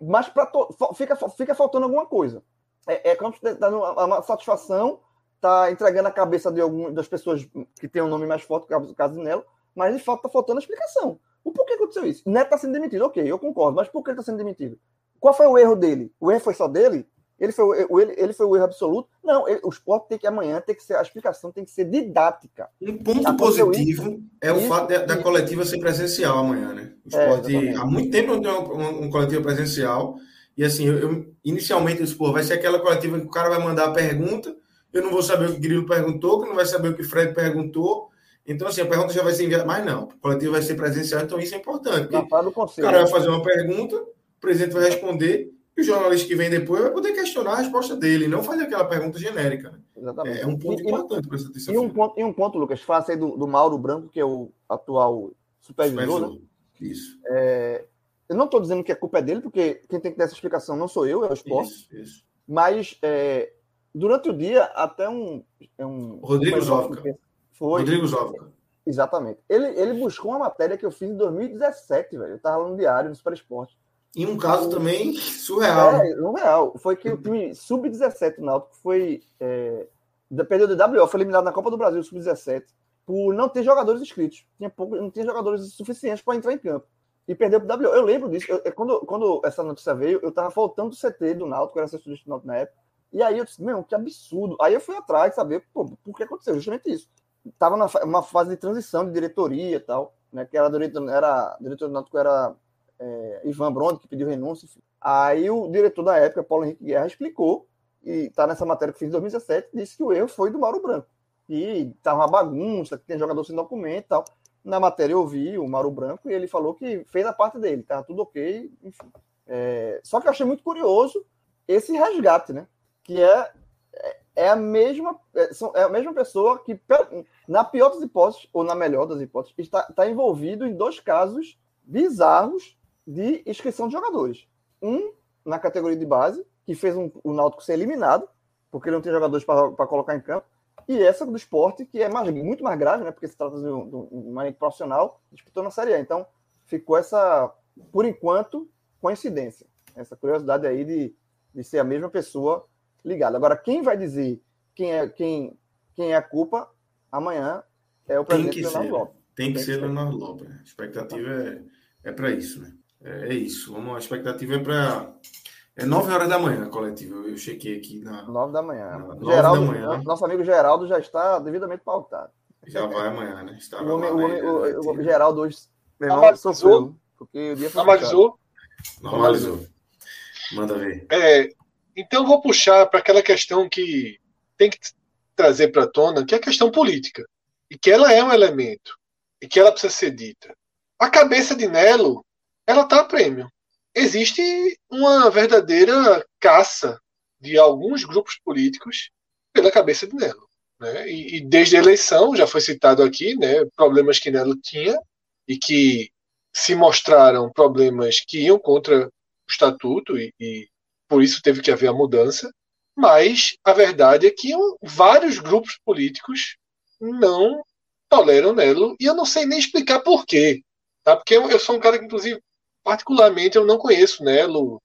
mas pra to... fica, fica faltando alguma coisa. É, é como se tá dando uma satisfação, tá entregando a cabeça de algumas das pessoas que tem um nome mais forte, no caso de Nelo, mas de fato tá faltando a explicação. O porquê que o aconteceu isso? Neto está sendo demitido, ok, eu concordo, mas por que ele está sendo demitido? Qual foi o erro dele? O erro foi só dele? Ele foi, o, ele, ele foi o erro absoluto? Não, ele, o esporte tem que amanhã tem que ser, a explicação tem que ser didática. Um ponto positivo isso, é o isso, fato de, da coletiva ser presencial amanhã, né? O é, esporte, é, há muito tempo não tem uma, uma, coletiva presencial. E assim, eu, eu inicialmente eu disse, pô, vai ser aquela coletiva que o cara vai mandar a pergunta, eu não vou saber o que o Grilo perguntou, que não vai saber o que o Fred perguntou. Então, assim, a pergunta já vai ser enviada, mas não, a coletiva vai ser presencial, então isso é importante. o cara vai fazer uma pergunta, o presidente vai responder, e o jornalista que vem depois vai poder questionar a resposta dele, não fazer aquela pergunta genérica. Né? Exatamente. É um ponto e, importante para essa terça-feira. E um ponto, e um ponto, Lucas, faça aí do, do Mauro Branco, que é o atual supervisor. supervisor. Né? Isso. É, eu não estou dizendo que a culpa é dele, porque quem tem que dar essa explicação não sou eu, é o esporte. Isso, isso. Mas é, durante o dia, até um. um Rodrigo Zóvica. Foi. Rodrigo Zóvica. Exatamente. Ele, ele buscou uma matéria que eu fiz em 2017, velho. Eu estava lá no diário, no Super Esporte. E um caso também surreal. É, surreal. Foi que o time sub-17 do Náutico foi. É, perdeu do WO, foi eliminado na Copa do Brasil sub-17 por não ter jogadores inscritos. Tinha pouco, não tinha jogadores suficientes para entrar em campo. E perdeu pro WO. Eu lembro disso. Eu, quando, quando essa notícia veio, eu tava faltando do CT do Náutico, era assessor do Náutico na época. E aí eu disse, meu, que absurdo. Aí eu fui atrás saber pô, por que aconteceu, justamente isso. Tava numa fase de transição de diretoria e tal, né? Que era diretor, era diretor do Náutico era é, Ivan Brondo, que pediu renúncia. Enfim. Aí o diretor da época, Paulo Henrique Guerra, explicou, e está nessa matéria que fiz em 2017, disse que o erro foi do Mauro Branco. E estava uma bagunça, que tem jogador sem documento e tal. Na matéria eu vi o Mauro Branco e ele falou que fez a parte dele, estava tudo ok, enfim. É, só que eu achei muito curioso esse resgate, né? Que é, é a mesma é, é a mesma pessoa que, na pior das hipóteses, ou na melhor das hipóteses, está, está envolvido em dois casos bizarros de inscrição de jogadores. Um na categoria de base, que fez um, o Náutico ser eliminado, porque ele não tem jogadores para colocar em campo, e essa do esporte, que é mais, muito mais grave, né? Porque se trata de um, de um profissional, disputou na Série A. Então, ficou essa, por enquanto, coincidência. Essa curiosidade aí de, de ser a mesma pessoa ligada. Agora, quem vai dizer quem é, quem, quem é a culpa, amanhã é o presidente Leonardo Lopes. Tem que, Tem que ser Leonardo Lopes. A expectativa é, é para isso, né? É, é, isso. Vamos, a expectativa é para. É 9 horas da manhã, coletivo. Eu, eu chequei aqui na. 9 da manhã. Na, Geraldo, da manhã. Nosso amigo Geraldo já está devidamente pautado. Já vai amanhã, né? Estava o, o, o, o, Geraldo hoje sofreu. Porque o dia foi Normalizou? Normalizou. Manda ver. É, então vou puxar para aquela questão que tem que trazer para a tona, que é a questão política. E que ela é um elemento. E que ela precisa ser dita. A cabeça de Nelo, ela está a prêmio. Existe uma verdadeira caça de alguns grupos políticos pela cabeça de Nelo. Né? E, e, desde a eleição, já foi citado aqui, né, problemas que Nelo tinha e que se mostraram problemas que iam contra o estatuto e, e por isso teve que haver a mudança. Mas a verdade é que vários grupos políticos não toleram Nelo e eu não sei nem explicar por quê. Tá? Porque eu, eu sou um cara que, inclusive, particularmente, eu não conheço Nelo.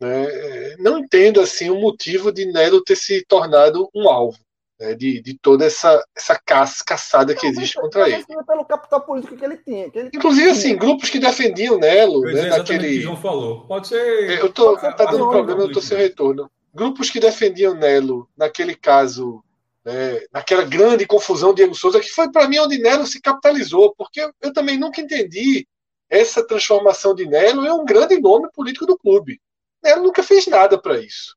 Né? Não entendo assim o motivo de Nelo ter se tornado um alvo. Né? De, de toda essa, essa caça, caçada que existe contra ele. Pelo capital político que ele tinha. Que ele Inclusive, tinha. assim, grupos que defendiam Nelo. Né, naquele... que João falou. Pode ser. Eu tô, tá dando problema, eu estou sem retorno. Grupos que defendiam Nelo, naquele caso, né, naquela grande confusão de Diego Souza, que foi para mim onde Nelo se capitalizou, porque eu, também nunca entendi essa transformação de Nelo em um grande nome político do clube. Nelo nunca fez nada para isso.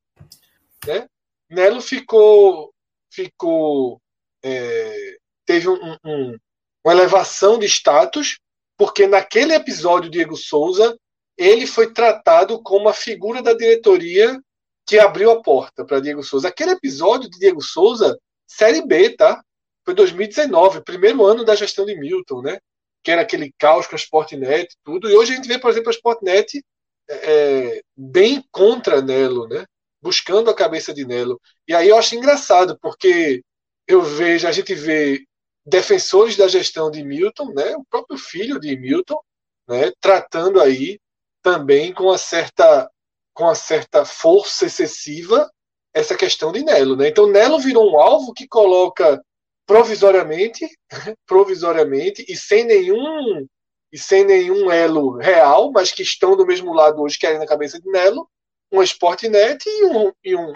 Né? Nelo ficou, ficou é, teve um, um, uma elevação de status, porque naquele episódio Diego Souza ele foi tratado como a figura da diretoria que abriu a porta para Diego Souza. Aquele episódio de Diego Souza Série B, tá? Foi 2019, primeiro ano da gestão de Milton, né? Que era aquele caos com a Sportnet tudo. E hoje a gente vê, por exemplo, a Sportnet é, bem contra Nelo, né? Buscando a cabeça de Nelo. E aí eu acho engraçado, porque eu vejo, a gente vê defensores da gestão de Milton, né? O próprio filho de Milton, né? Tratando aí também com uma certa com uma certa força excessiva essa questão de Nelo. Né? Então, Nelo virou um alvo que coloca provisoriamente, provisoriamente e sem nenhum e sem nenhum elo real, mas que estão do mesmo lado hoje, querem na cabeça de Nelo, um Sportnet e um, e um,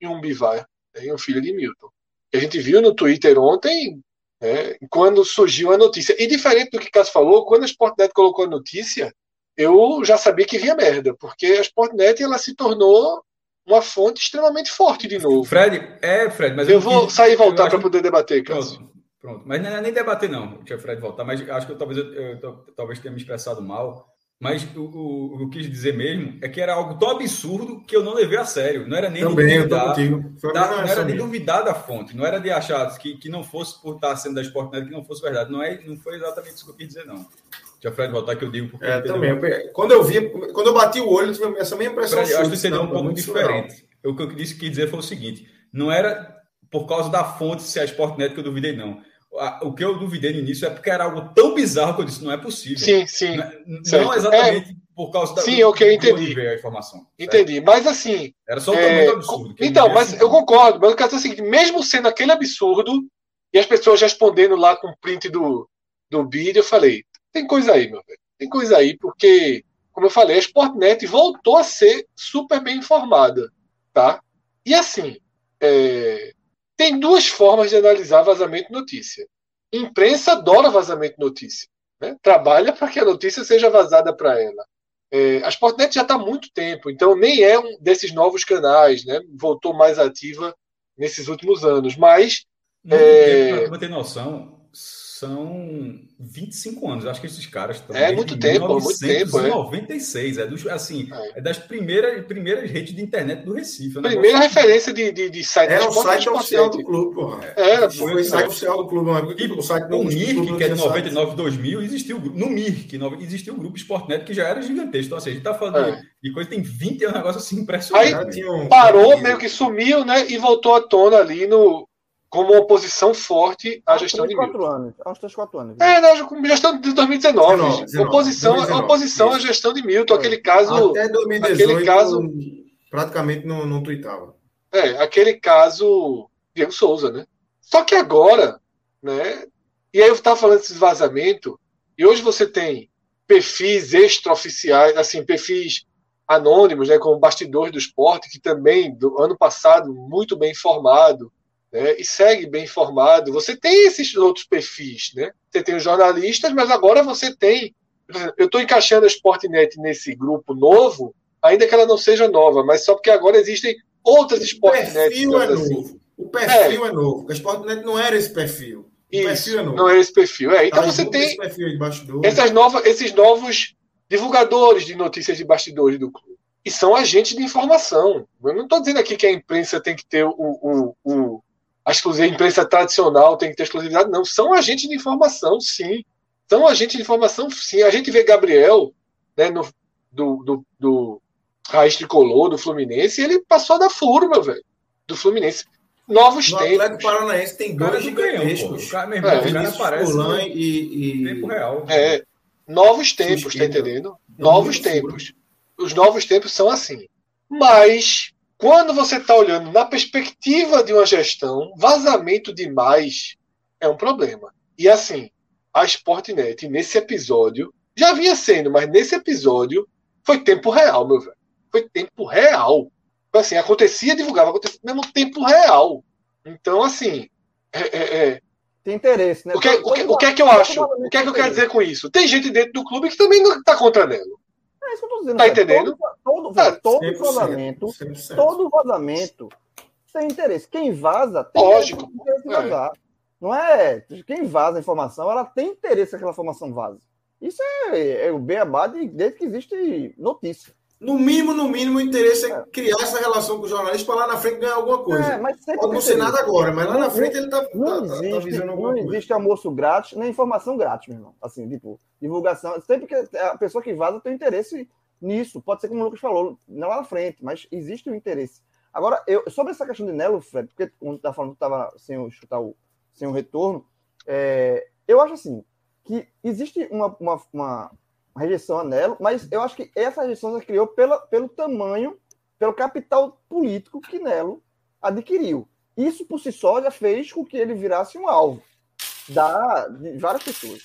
e um Bivar, né, um filho de Milton. a gente viu no Twitter ontem, né, quando surgiu a notícia. E diferente do que Cássio falou, quando a Sportnet colocou a notícia, eu já sabia que vinha merda, porque a Sportnet ela se tornou uma fonte extremamente forte de novo. Fred, é, Fred, mas eu, eu vou sair e voltar para poder debater, Cássio. Pronto, pronto, mas não é nem debater não, tinha Fred voltar, mas acho que eu, talvez eu, eu, talvez tenha me expressado mal. Mas o, o, o, que eu quis dizer mesmo é que era algo tão absurdo que eu não levei a sério. Não era nem Também, duvidar, da, não era nem duvidar da fonte, não era de achar que, que não fosse por estar sendo da Sportnet que não fosse verdade. Não, é, não foi exatamente isso que eu quis dizer, não. Tinha Fred voltar que eu digo porque. É, também. Quando eu vi, quando eu bati o olho, tive essa mesma impressão. Fred, eu acho que você deu um pouco diferente. Eu, o que eu disse que dizer foi o seguinte: não era por causa da fonte se a Sportnet que eu duvidei, não o que eu duvidei no início é porque era algo tão bizarro que eu disse, não é possível. Sim, sim. Não, não exatamente é, por causa da. Sim, ok, entendi. Ver a informação. Entendi. Certo? Mas assim. Era só um tamanho é, absurdo. Então, mas assim, eu concordo. Mas o caso é o seguinte: mesmo sendo aquele absurdo, e as pessoas respondendo lá com o print do, do vídeo, eu falei: tem coisa aí, meu velho. Tem coisa aí, porque, como eu falei, a Sportnet voltou a ser super bem informada. Tá? E assim. É, tem duas formas de analisar vazamento de notícia. Imprensa adora vazamento de notícia. Né? Trabalha para que a notícia seja vazada para ela. É, a Sportnet já está há muito tempo, então nem é um desses novos canais, né? voltou mais ativa nesses últimos anos. Mas. é... Para ter noção, são 25 anos. Acho que esses caras estão. É muito tempo, muito tempo. É 96. É, dos, assim, é. é. das primeiras, primeiras redes de internet do Recife. É Primeira referência de, de, de site Era o site oficial do clube, porra. Era, foi, foi o site oficial do clube. Tipo, o site do Mirk, que é de 99, 2000, existiu no Mirk, existiu o grupo Sportnet que já era gigantesco. Então, assim, a gente tá falando é. de coisa tem 20 é um negócio assim impressionante. Aí parou, meio que sumiu, né? E voltou à tona ali no como oposição forte à gestão de Milton. Anos, há uns 3, 4 anos. É, na gestão de 2019. 19, 19, oposição, 2019, oposição à gestão de Milton, é. aquele caso. Até 2018, aquele caso, praticamente não, não tweetava. É, aquele caso Diego Souza, né? Só que agora, né? E aí eu estava falando desse vazamento, e hoje você tem perfis extraoficiais, assim, perfis anônimos, né, como bastidores do esporte, que também, do ano passado, muito bem informado, né, e segue bem informado. Você tem esses outros perfis, né? Você tem os jornalistas, mas agora você tem. Eu estou encaixando a Sportnet nesse grupo novo, ainda que ela não seja nova, mas só porque agora existem outras Sportnet. O perfil é assim. novo. O perfil é, é novo. A Sportnet não era esse perfil. O Isso, perfil é novo. Não é esse perfil. É. Então tá você tem essas novas, esses novos divulgadores de notícias de bastidores do clube. E são agentes de informação. Eu não estou dizendo aqui que a imprensa tem que ter o, o, o a imprensa tradicional tem que ter exclusividade. Não, são agentes de informação, sim. São agentes de informação, sim. A gente vê Gabriel, né, no, do, do, do Raiz Tricolor, do Fluminense, ele passou da meu velho. Do Fluminense. Novos no tempos. O Atlético Paranaense tem dois gigantescos. Meu irmão, é, o cara aparece e, e... tempo real. É, novos tempos, tá entendendo? Novos tempos. Os novos tempos são assim. Mas quando você está olhando na perspectiva de uma gestão, vazamento demais é um problema. E assim, a Sportnet, nesse episódio, já vinha sendo, mas nesse episódio foi tempo real, meu velho. Foi tempo real. Assim, acontecia, divulgava, acontecia no mesmo tempo real. Então, assim. É, é, é... Tem interesse, né? O que, o, que, o que é que eu acho? O que é que eu quero dizer com isso? Tem gente dentro do clube que também não está contra Nelo. É isso que eu tô dizendo. Tá entendendo? Todo, todo, todo 100%, vazamento, 100%. todo vazamento tem interesse. Quem vaza tem Lógico. interesse de vazar. É. Não é quem vaza a informação, ela tem interesse que aquela informação vaze. Isso é, é o beabá de, desde que existe notícia. No mínimo, no mínimo, o interesse é, é. criar essa relação com o jornalista para lá na frente ganhar alguma coisa. É, mas Pode não ser nada agora, mas lá na frente ele está não, tá, existe, tá visando alguma não coisa. existe almoço grátis, nem informação grátis, meu irmão. Assim, tipo, divulgação. Sempre que a pessoa que vaza tem interesse nisso. Pode ser como o Lucas falou, não lá na frente, mas existe o um interesse. Agora, eu, sobre essa questão de Nelo, Fred, porque quando tá falando que estava sem escutar o, sem o retorno, é, eu acho assim que existe uma, uma, uma rejeição a Nelo, mas eu acho que essa rejeição se criou pela, pelo tamanho, pelo capital político que Nelo adquiriu. Isso por si só já fez com que ele virasse um alvo da, de várias pessoas.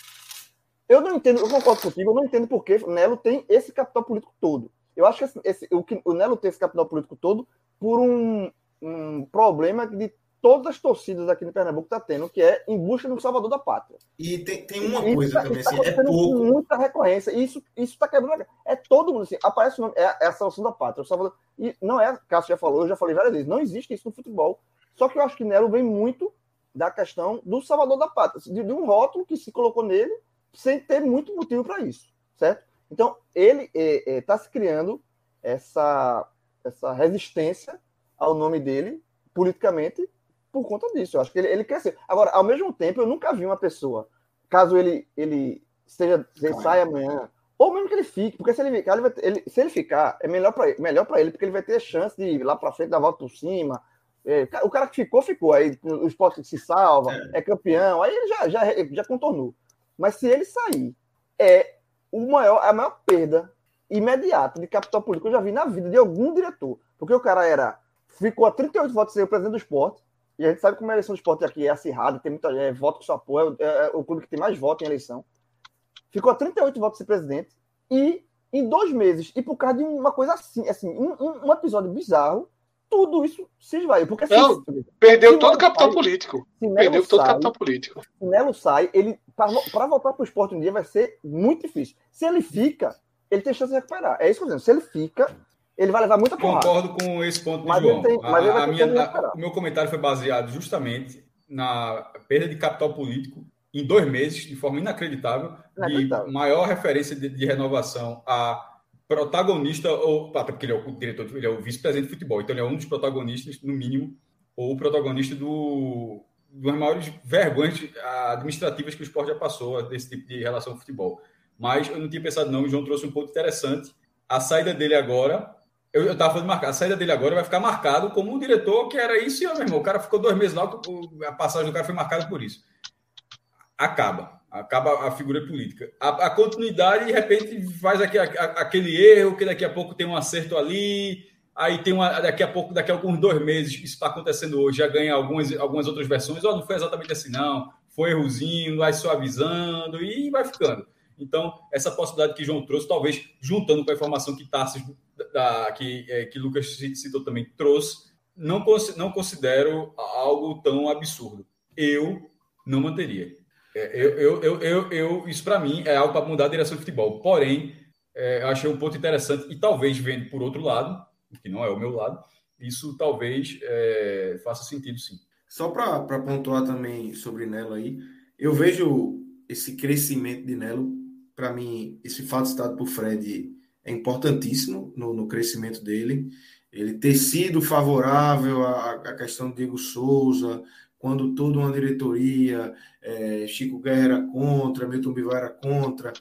Eu não entendo, eu concordo contigo, eu não entendo por que Nelo tem esse capital político todo. Eu acho que esse, esse, o, o Nelo tem esse capital político todo por um, um problema de todas as torcidas aqui no Pernambuco tá tendo, que é em busca do salvador da pátria. E tem, tem uma isso coisa tá, também, assim, tá é pouco. Com muita recorrência. E isso, isso tá quebrando. É todo mundo assim. Aparece o nome, é, é a salvação da pátria. O salvador, e não é, Cássio já falou, eu já falei várias vezes, não existe isso no futebol. Só que eu acho que Nelo vem muito da questão do salvador da pátria, de, de um rótulo que se colocou nele sem ter muito motivo para isso, certo? Então, ele está é, é, tá se criando essa, essa resistência ao nome dele politicamente por conta disso. Eu acho que ele, ele cresceu. Agora, ao mesmo tempo, eu nunca vi uma pessoa, caso ele, ele seja, ele saia amanhã, ou mesmo que ele fique, porque se ele ficar, ele vai, ele, se ele ficar, é melhor para ele, melhor ele, porque ele vai ter chance de ir lá para frente, dar volta por cima. É, o cara que ficou, ficou. Aí o esporte se salva, é, é campeão, aí ele já, já, já contornou. Mas se ele sair, é o maior, a maior perda imediata de capital político que eu já vi na vida de algum diretor. Porque o cara era. Ficou a 38 votos ser o presidente do esporte, e a gente sabe como a eleição do esporte aqui é acirrada, tem muita é, voto que só apoia, é, é, o clube que tem mais votos em eleição. Ficou a 38 votos ser presidente e em dois meses, e por causa de uma coisa assim, assim um, um episódio bizarro, tudo isso se esvaiu. Porque não, se, perdeu todo o capital sai, político. Perdeu todo o capital político. Se Nelo sai, ele para voltar para o esporte um dia vai ser muito difícil. Se ele fica, ele tem chance de recuperar. É isso que eu estou dizendo. Se ele fica, ele vai levar muita porrada. Concordo com esse ponto do mas João. Tem, a, a minha, a, o meu comentário foi baseado justamente na perda de capital político em dois meses, de forma inacreditável, inacreditável. de maior referência de, de, renovação a protagonista, ou porque ele é o diretor, ele é o vice-presidente de futebol, então ele é um dos protagonistas, no mínimo, ou o protagonista do, das maiores vergonhas administrativas que o esporte já passou desse tipo de relação com o futebol. Mas eu não tinha pensado, não, o João trouxe um ponto interessante. A saída dele agora eu, eu tava falando. A saída dele agora vai ficar marcado como um diretor que era isso, e meu irmão. O cara ficou dois meses lá, a passagem do cara foi marcada por isso. Acaba. Acaba a figura política. A, a continuidade, de repente, faz aquele, a, aquele erro, que daqui a pouco tem um acerto ali, aí tem uma. Daqui a pouco, daqui a alguns dois meses, isso está acontecendo hoje, já ganha algumas, algumas outras versões. Oh, não foi exatamente assim, não. Foi errozinho, vai suavizando e vai ficando. Então, essa possibilidade que João trouxe, talvez juntando com a informação que Tarsis da, que, é, que Lucas citou também trouxe, não, não considero algo tão absurdo. Eu não manteria. É, eu, eu, eu, eu, isso para mim é algo para mudar a direção do futebol. Porém, é, eu achei um ponto interessante e talvez vendo por outro lado, que não é o meu lado, isso talvez é, faça sentido sim. Só para pontuar também sobre Nelo aí, eu vejo esse crescimento de Nelo, para mim, esse fato citado por Fred é importantíssimo no, no crescimento dele. Ele ter sido favorável à, à questão do Diego Souza, quando toda uma diretoria, é, Chico Guerra era contra, Milton Bivar era contra.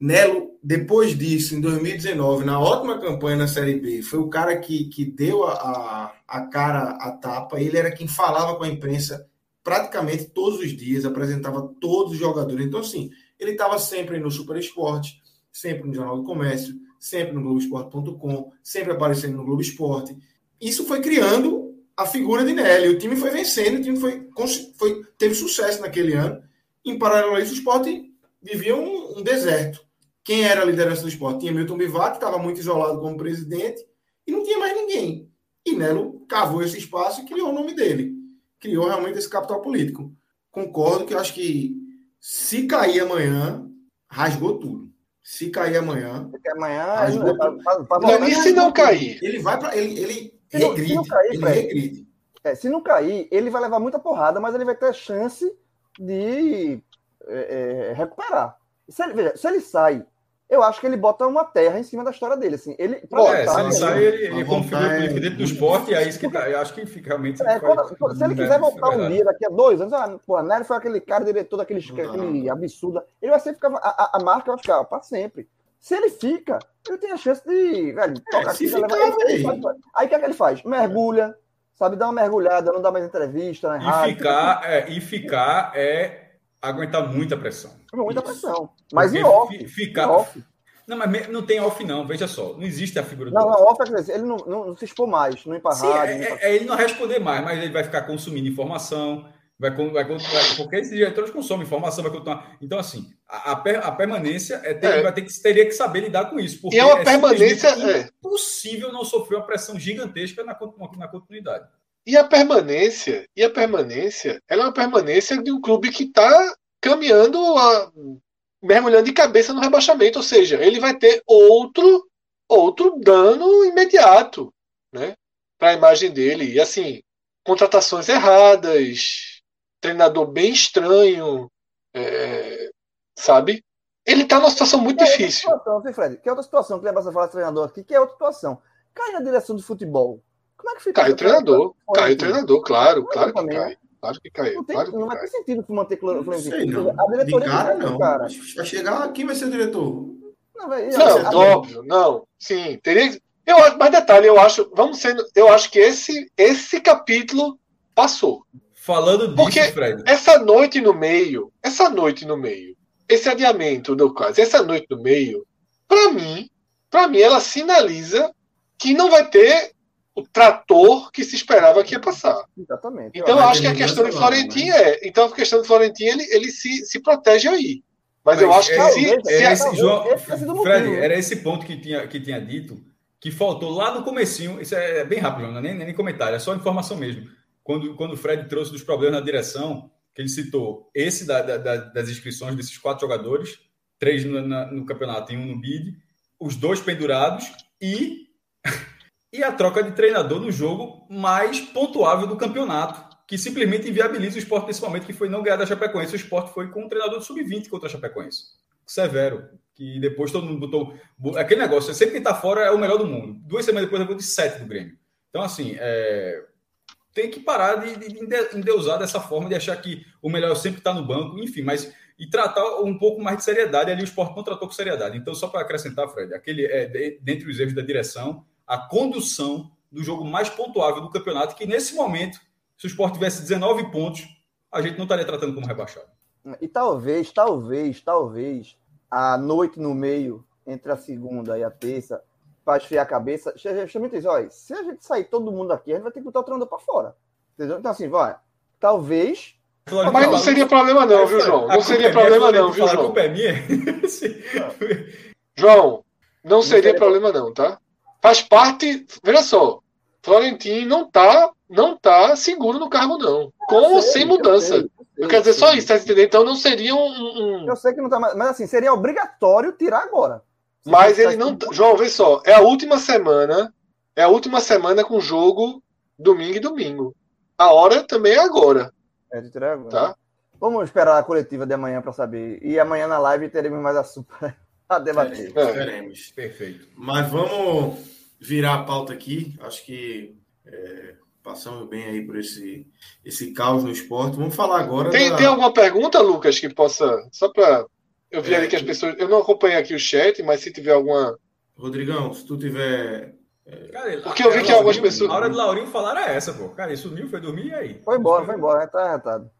Nelo, depois disso, em 2019, na ótima campanha na Série B, foi o cara que, que deu a, a, a cara à tapa. Ele era quem falava com a imprensa praticamente todos os dias, apresentava todos os jogadores. Então, assim, ele estava sempre no Super Esporte, sempre no Jornal do Comércio, sempre no Globoesporte.com, sempre aparecendo no Globo Esporte. Isso foi criando a figura de Nelly. O time foi vencendo, o time foi, foi teve sucesso naquele ano. Em paralelo a isso, o esporte vivia um, um deserto. Quem era a liderança do esporte? Tinha Milton Bivar, que estava muito isolado como presidente, e não tinha mais ninguém. E Nelo cavou esse espaço e criou o nome dele. Criou realmente esse capital político. Concordo que eu acho que se cair amanhã, rasgou tudo. Se cair amanhã. Porque amanhã. Ele, pra, pra, pra, e se não cair? Ele vai para. Ele, ele se não, regride. Se não cair, ele regride. É, se não cair, ele vai levar muita porrada, mas ele vai ter chance de é, é, recuperar. Se ele, veja, se ele sai eu acho que ele bota uma terra em cima da história dele. Assim, ele, Pô, é, se ele sai, ele, ele configura política dentro do esporte, e aí isso que tá, eu acho que fica realmente. É, quando, se ele quiser voltar um dia, daqui a dois anos, ah, pô, Nery foi aquele cara diretor daquele aquele absurdo. Ele vai sempre ficar. A, a, marca vai ficar para sempre. Se ele fica, ele tem a chance de. Velho, é, se faz, aí o que é que ele faz? Mergulha, sabe, dá uma mergulhada, não dá mais entrevista. Né, e, ficar, é, e ficar é aguentar muita pressão. Muita Isso. pressão. Mas Porque em off. Ficar... Em off. Não, mas não tem off, não. Veja só. Não existe a figura não, do Não, off é ele não, não, não, se expor mais, não rádio. É, é, é, ele não responder mais, mas ele vai ficar consumindo informação. Vai, vai continuar, porque esses diretores consomem informação, vai continuar. Então, assim, a, a permanência é, ter, é. Vai ter que, teria que saber lidar com isso. Porque e é uma é permanência. É impossível não sofrer uma pressão gigantesca na, na continuidade. E a permanência, e a permanência, ela é uma permanência de um clube que está caminhando a, mergulhando de cabeça no rebaixamento, ou seja, ele vai ter outro outro dano imediato, né, para a imagem dele. E assim, contratações erradas, treinador bem estranho, é, sabe? Ele tá numa situação muito é difícil. Situação, Fred, que é outra situação que lembra você falar de treinador aqui, que é outra situação. Cai na direção do futebol. Como é que fica? Cai o treinador. Cai o treinador, claro, claro que cai. Claro que caiu. Não, tem, claro que não vai ter sentido manter Florentino. Sei, não. A diretoria de cara, não. Cara. Vai chegar, quem vai ser o diretor? Não, não óbvio, não. Sim, teria. Eu, mas detalhe, eu acho, vamos ser, eu acho que esse, esse capítulo passou. Falando disso, Porque Fred. essa noite no meio, essa noite no meio, esse adiamento do caso, essa noite no meio, para mim, para mim ela sinaliza que não vai ter o trator que se esperava que ia passar. Exatamente. Então eu acho que a questão de Florentino né? é, então a questão de Florentino ele, ele se, se protege aí. Mas, Mas eu acho que é, se, é, se esse, João, Fred, era esse ponto que tinha que tinha dito que faltou lá no comecinho, isso é bem rápido, não é nem, nem comentário, é só informação mesmo quando, quando o Fred trouxe dos problemas na direção, que ele citou esse da, da, das inscrições desses quatro jogadores, três no, na, no campeonato e um no BID, os dois pendurados e, e a troca de treinador no jogo mais pontuável do campeonato, que simplesmente inviabiliza o esporte nesse momento, que foi não ganhar da Chapecoense. O esporte foi com um treinador sub-20 contra a Chapecoense. Severo, que depois todo mundo botou. Aquele negócio, sempre que está fora é o melhor do mundo. Duas semanas depois, eu vou de sete do Grêmio. Então, assim, é, tem que parar de, de, de endeusar dessa forma, de achar que o melhor sempre está no banco, enfim, mas e tratar um pouco mais de seriedade. Ali o esporte não tratou com seriedade. Então, só para acrescentar, Fred, aquele é de, dentre os erros da direção, a condução do jogo mais pontuável do campeonato, que nesse momento, se o esporte tivesse 19 pontos, a gente não estaria tratando como rebaixado. E talvez, talvez, talvez, a noite no meio, entre a segunda e a terça, para esfriar a cabeça, justamente isso, olha, se a gente sair todo mundo aqui, a gente vai ter que botar o treinador para fora. Entendeu? Então, assim, vai, talvez. Mas não seria problema, não, viu, João? Não seria problema, não, viu, João? A é minha. João, não seria problema, não, tá? Faz parte. Veja só, Florentino não tá, não tá seguro no cargo, não. Com ou sem mudança. Eu, sei, eu, eu quero dizer só isso, tá entendendo? Então não seria um, um. Eu sei que não tá, mas assim, seria obrigatório tirar agora. Mas ele não. João, vê só. É a última semana. É a última semana com jogo domingo e domingo. A hora também é agora. É de agora. Tá? Vamos esperar a coletiva de amanhã para saber. E amanhã na live teremos mais assunto a debater. É, teremos. Perfeito. Mas vamos virar a pauta aqui. Acho que é, passamos bem aí por esse, esse caos no esporte. Vamos falar agora. Tem, da... tem alguma pergunta, Lucas, que possa. Só para eu vi é, ali que as pessoas. Eu não acompanhei aqui o chat, mas se tiver alguma. Rodrigão, se tu tiver. É... Cara, Porque eu vi que algumas pessoas. A hora de Laurinho falar é essa, pô. Cara, ele sumiu, foi dormir e aí? Foi embora, foi embora, tá arretado.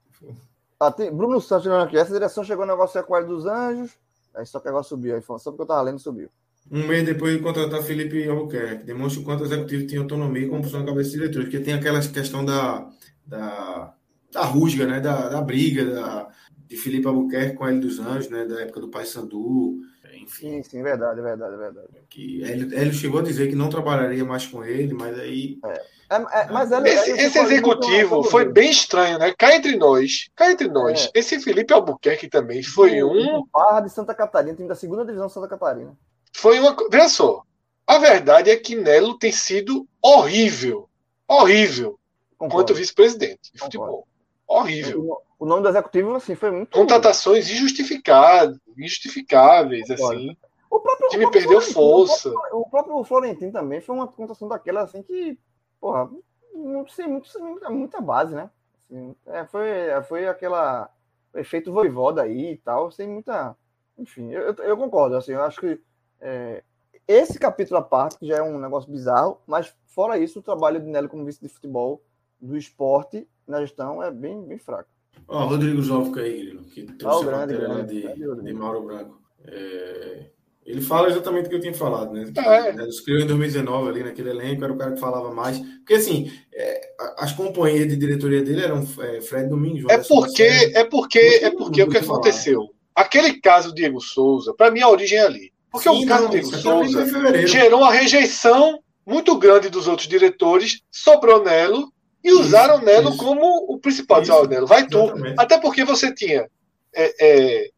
Ah, tem... Bruno Santos aqui. Essa direção chegou no negócio Aquário dos Anjos. Aí só que agora subiu. Aí só porque eu tava lendo, subiu. Um mês depois de contratar Felipe Albuquerque. Demonstra o quanto o executivo tinha autonomia e como funciona a cabeça de diretor. Porque tem aquela questão da. da da rusga, né? Da, da briga, da, de Felipe Albuquerque com Hélio dos Anjos, né, da época do Paysandu, enfim. Sim, sim, verdade, verdade, verdade. Que Hélio, Hélio chegou a dizer que não trabalharia mais com ele, mas aí. É. É, é, mas Hélio, esse, esse executivo foi bem estranho, né? Cá entre nós, cá entre nós. É. Esse Felipe Albuquerque também foi um. Barra de Santa Catarina, time da segunda divisão de Santa Catarina. Foi uma. Veja só. A verdade é que Nelo tem sido horrível. Horrível. Concordo. Quanto vice-presidente de futebol. Horrível o nome do executivo assim, foi muito. Contratações injustificadas, injustificáveis, assim. O próprio, o time o perdeu força. O próprio, próprio, Florentino também foi uma contratação daquela assim que, porra, muito, sem, muito, muita, muita base, né? Assim, é, foi, foi aquela efeito voivoda aí e tal, sem muita. Enfim, eu, eu concordo, assim, eu acho que é, esse capítulo à parte já é um negócio bizarro, mas fora isso, o trabalho de Nelo como vice de futebol do esporte na gestão é bem, bem fraco. Ó, Rodrigo Zófica aí, que trouxe oh, a grande, de, grande, de Mauro Branco. É, Ele fala exatamente o que eu tinha falado, né? É. Os criou em 2019 ali naquele elenco, era o cara que falava mais. Porque assim, é, as companhias de diretoria dele eram é, Fred Domingos. É porque, é porque, é porque o que aconteceu. Aquele caso Diego Souza, para mim a origem é ali. Porque Sim, o caso não, Diego Souza gerou uma rejeição muito grande dos outros diretores, sobrou Nelo e usaram isso, Nelo isso. como o principal. Isso, Nelo, vai tu. Até porque você tinha. É, é,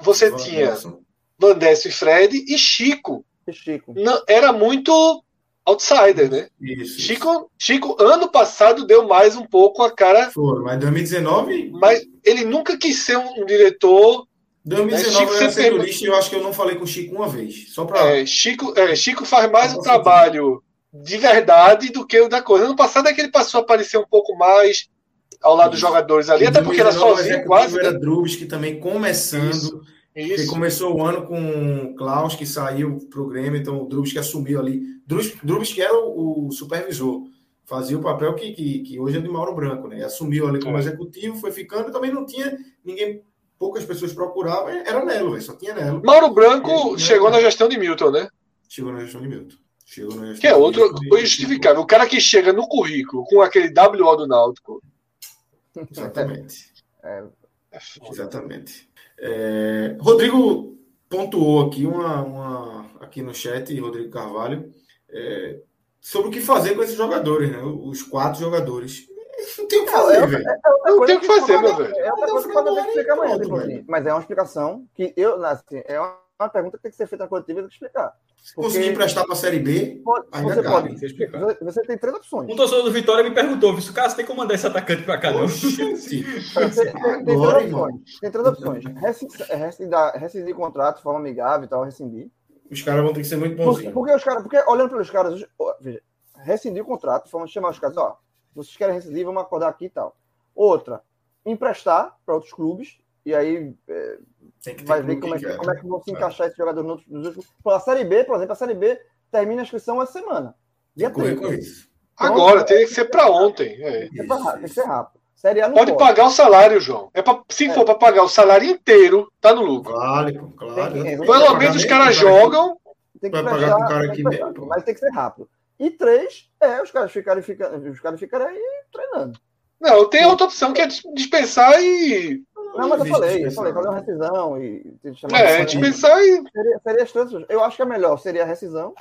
você Van tinha Nelson. Van e Fred e Chico. E Chico. Não, era muito outsider, né? Isso, Chico, Chico, ano passado, deu mais um pouco a cara. Foi, mas 2019. Mas ele nunca quis ser um diretor 2019 né? Chico eu sempre... eu acho que eu não falei com o Chico uma vez. Só para. É, Chico, é, Chico faz mais um trabalho de verdade do que o da coisa. Ano passado é que ele passou a aparecer um pouco mais ao lado Isso. dos jogadores ali, até porque era sozinho quase. Era né? Que também começando. Isso. Isso. começou o ano com o Klaus, que saiu pro Grêmio, então o Drubis que assumiu ali. Drubis que era o, o supervisor, fazia o papel que, que, que, hoje é de Mauro Branco, né? Assumiu ali como é. executivo, foi ficando, também não tinha ninguém poucas pessoas procuravam, era Nelo, só tinha Nelo. Mauro Branco chegou na gestão de Milton, né? Chegou na gestão de Milton. Que é outro justificável. O cara que chega no currículo com aquele WO do Náutico. Exatamente. É, é Exatamente. É, Rodrigo pontuou aqui uma, uma, aqui no chat, Rodrigo Carvalho, é, sobre o que fazer com esses jogadores, né? Os quatro jogadores. Não tem o que fazer, é, velho. É, é, não tem o que fazer, meu velho. É outra coisa que ter que explicar amanhã, assim. Mas é uma explicação que eu, assim, é uma pergunta que tem que ser feita na coletiva e tem que explicar. Se conseguir emprestar para a Série B, pode, você pode. Você, você tem três opções. Um torcedor do Vitória me perguntou: se o Cássio tem como mandar esse atacante para cá, não? tem, tem, três opções. Tem três opções. Rescindir, rescindir contrato de forma amigável e tal, rescindir. Os caras vão ter que ser muito bons. Porque, porque, os caras, porque olhando pelos caras, veja, rescindir o contrato, vamos chamar os caras, ó, vocês querem rescindir, vamos acordar aqui e tal. Outra, emprestar para outros clubes, e aí é, vai ver como é, que, como é que vão se encaixar esse jogador nos, nos clubes. A Série B, por exemplo, a Série B termina a inscrição essa semana. Dia 30. Agora, então, teria que ser para ontem. É. Tem que ser rápido. Série A pode, pode, pagar o salário, João. É pra, se é. for para pagar o salário inteiro, tá no lucro. Claro, claro. Pelo menos os caras jogam. Tem que pagar com o cara aqui mesmo. Mas tem que ser rápido. E três, é os caras ficarem, ficarem, os caras ficarem aí treinando. Não, tem outra opção que é dispensar e. Não, mas eu falei, eu falei, fazer uma rescisão e. É, dispensar e. Seria, seria as três. Eu acho que é melhor, seria a rescisão.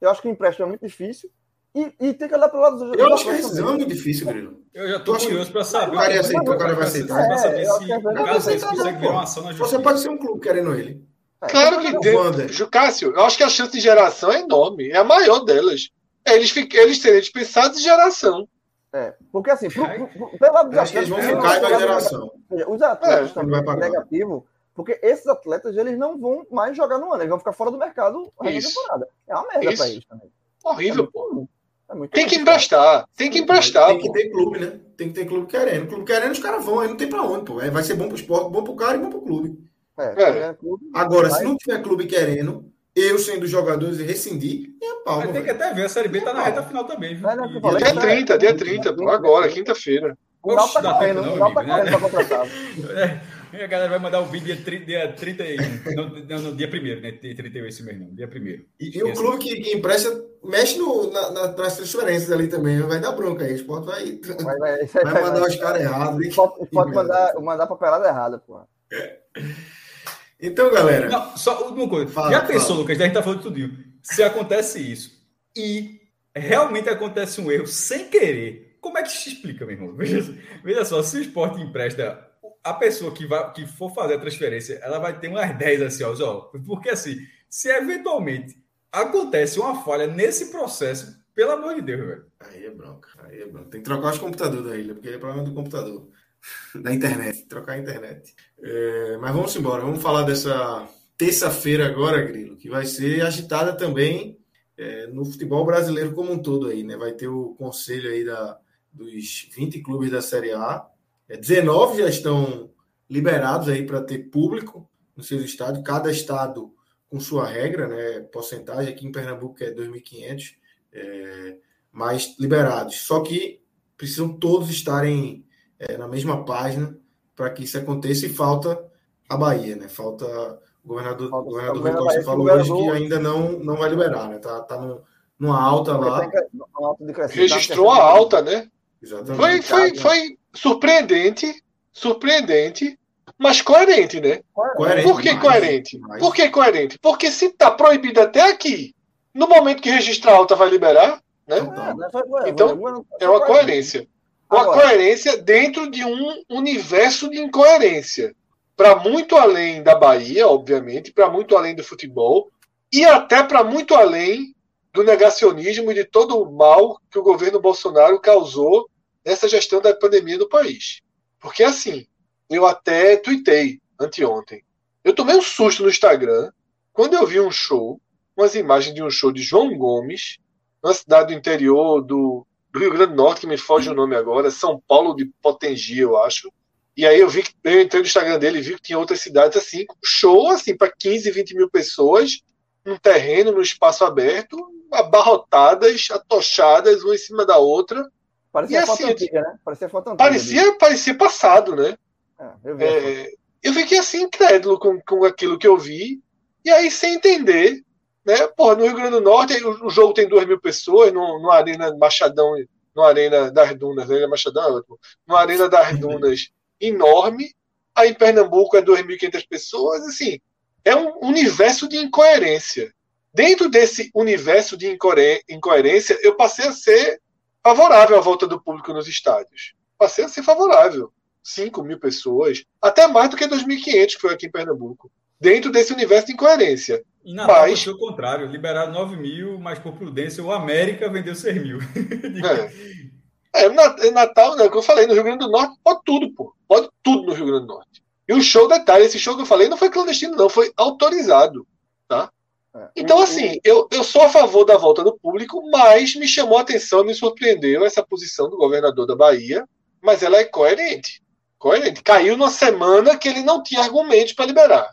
Eu acho que o empréstimo é muito difícil. E, e tem que olhar para o lado dos Eu acho que a rescisão é muito difícil, Grilo. Eu já estou curioso para saber. O cara, ia aceitar, o cara vai aceitar. Para saber se, caso ele consegue ver uma ação na justiça. Você pode ser um clube querendo ele. Claro que tem. Cássio, eu acho que a chance de geração é enorme. É a maior delas eles, eles seriam dispensados de geração. É, porque assim, pro, pro, pelo lado dos atletas. eles vão ficar em geração. Os atletas é, também negativo, porque esses atletas eles não vão mais jogar no ano, eles vão ficar fora do mercado a temporada. É uma merda para eles também. Horrível, é pô. É tem que emprestar, tem que emprestar. Tem que ter clube, né? Tem que ter clube querendo. Clube querendo, os caras vão, aí não tem pra onde, pô. Vai ser bom pro esporte, bom pro cara e bom pro clube. É, é. Clube, Agora, se não tiver clube querendo, eu sendo jogadores e rescindir, minha palma. Tem que até ver, a Série B tá na reta final também. Viu? É, né, dia 30, dia 30, agora, quinta-feira. O Galo tá correndo, o Galo tá correndo pra contratar. É, a galera vai mandar o vídeo dia, dia 31, não, não, não, dia 1 né? Dia 31 esse mês, não, dia 1 E, e o clube que, que empresta mexe no, na, na, nas transferências ali também, vai dar bronca aí. O Sport vai, vai, vai, vai mandar os caras errados. Pode, pode mandar, mandar pra pelada errada, porra. Então, galera. Não, só uma coisa. Fala, Já pensou, fala. Lucas? A gente tá falando tudo. Se acontece isso e realmente acontece um erro sem querer, como é que se explica, meu irmão? Veja, veja só, se o esporte empresta, a pessoa que, vai, que for fazer a transferência, ela vai ter umas 10 assim, ó. Porque assim, se eventualmente acontece uma falha nesse processo, pelo amor de Deus, velho. Aí é bronca, aí é bronca. Tem que trocar os computadores da ilha, porque é problema do computador. da internet, trocar a internet. É, mas vamos embora, vamos falar dessa terça-feira agora, Grilo, que vai ser agitada também é, no futebol brasileiro como um todo aí, né? Vai ter o conselho aí da, dos 20 clubes da Série A. É, 19 já estão liberados aí para ter público no seu estado, cada estado com sua regra, né? Porcentagem aqui em Pernambuco é 2.500, é, mais liberados. Só que precisam todos estarem é, na mesma página para que isso aconteça e falta a Bahia, né? Falta O governador, o governador, o governador Costa falou hoje que ainda não, não vai liberar, né? Tá, tá no, numa alta lá. Registrou a alta, né? Exatamente. Foi, foi, foi surpreendente, surpreendente, mas coerente, né? Coerente Por que coerente? Demais. Por que coerente? Porque se está proibido até aqui, no momento que registrar alta vai liberar, né? Então, é uma coerência. Uma coerência dentro de um universo de incoerência. Para muito além da Bahia, obviamente, para muito além do futebol, e até para muito além do negacionismo e de todo o mal que o governo Bolsonaro causou nessa gestão da pandemia no país. Porque assim, eu até tuitei anteontem. Eu tomei um susto no Instagram quando eu vi um show, umas imagens de um show de João Gomes, na cidade do interior do, do Rio Grande do Norte, que me foge o nome agora, São Paulo de Potengi, eu acho. E aí eu vi que eu entrei no Instagram dele e vi que tinha outras cidades assim, show assim para 15, 20 mil pessoas, num terreno, num espaço aberto, abarrotadas, atochadas, uma em cima da outra. Parecia e, foto assim, antiga, né? Parecia foto antiga. Parecia, parecia passado, né? É, eu, é, eu, fiquei assim, incrédulo com, com aquilo que eu vi. E aí, sem entender, né? Porra, no Rio Grande do Norte, o, o jogo tem duas mil pessoas, no, no Arena Machadão, no Arena das Dunas, né? Machadão é ótimo. No Arena das Dunas, enorme. Aí em Pernambuco é 2.500 pessoas, assim, é um universo de incoerência. Dentro desse universo de incoerência, eu passei a ser favorável à volta do público nos estádios. Passei a ser favorável. 5 mil pessoas, até mais do que 2.500 que foi aqui em Pernambuco. Dentro desse universo de incoerência. E Natal mas... foi o contrário, liberaram 9 mil, mas por prudência o América vendeu 6 mil. é. é, Natal, né, que eu falei, no Rio Grande do Norte pode tudo, pô. Pode tudo no Rio Grande do Norte. E o show, detalhe, esse show que eu falei não foi clandestino, não, foi autorizado. Tá? É. Então, assim, eu, eu sou a favor da volta do público, mas me chamou a atenção, me surpreendeu essa posição do governador da Bahia, mas ela é coerente. Coerente. Caiu numa semana que ele não tinha argumentos para liberar.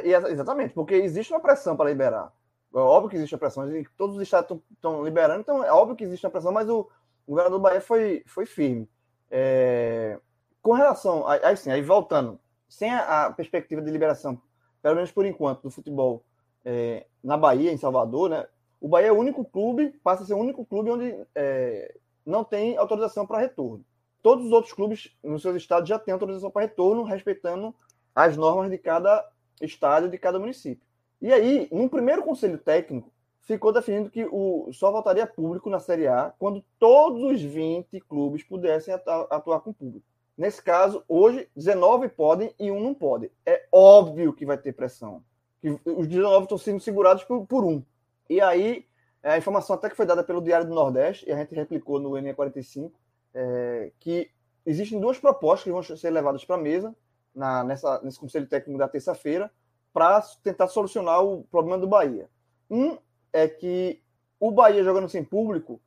É, exatamente, porque existe uma pressão para liberar. É óbvio que existe a pressão, todos os estados estão liberando, então é óbvio que existe uma pressão, mas o, o governador do Bahia foi, foi firme. É, com relação, aí sim, aí voltando, sem a, a, perspectiva de liberação, pelo menos por enquanto, do futebol é, na Bahia, em Salvador, né? O Bahia é o único clube, passa a ser o único clube onde é, não tem autorização para retorno. Todos os outros clubes nos seus estados já têm autorização para retorno, respeitando as normas de cada estádio, de cada município. E aí, num primeiro conselho técnico, ficou definido que o, só voltaria público na Série A quando todos os 20 clubes pudessem atuar com público. Nesse caso, hoje, 19 podem e um não pode. É óbvio que vai ter pressão. Que os 19 estão sendo segurados por, por um. E aí, a informação até que foi dada pelo Diário do Nordeste, e a gente replicou no NE45, é, que existem duas propostas que vão ser levadas para a mesa na, nessa, nesse Conselho Técnico da terça-feira para tentar solucionar o problema do Bahia. Um é que o Bahia jogando sem público,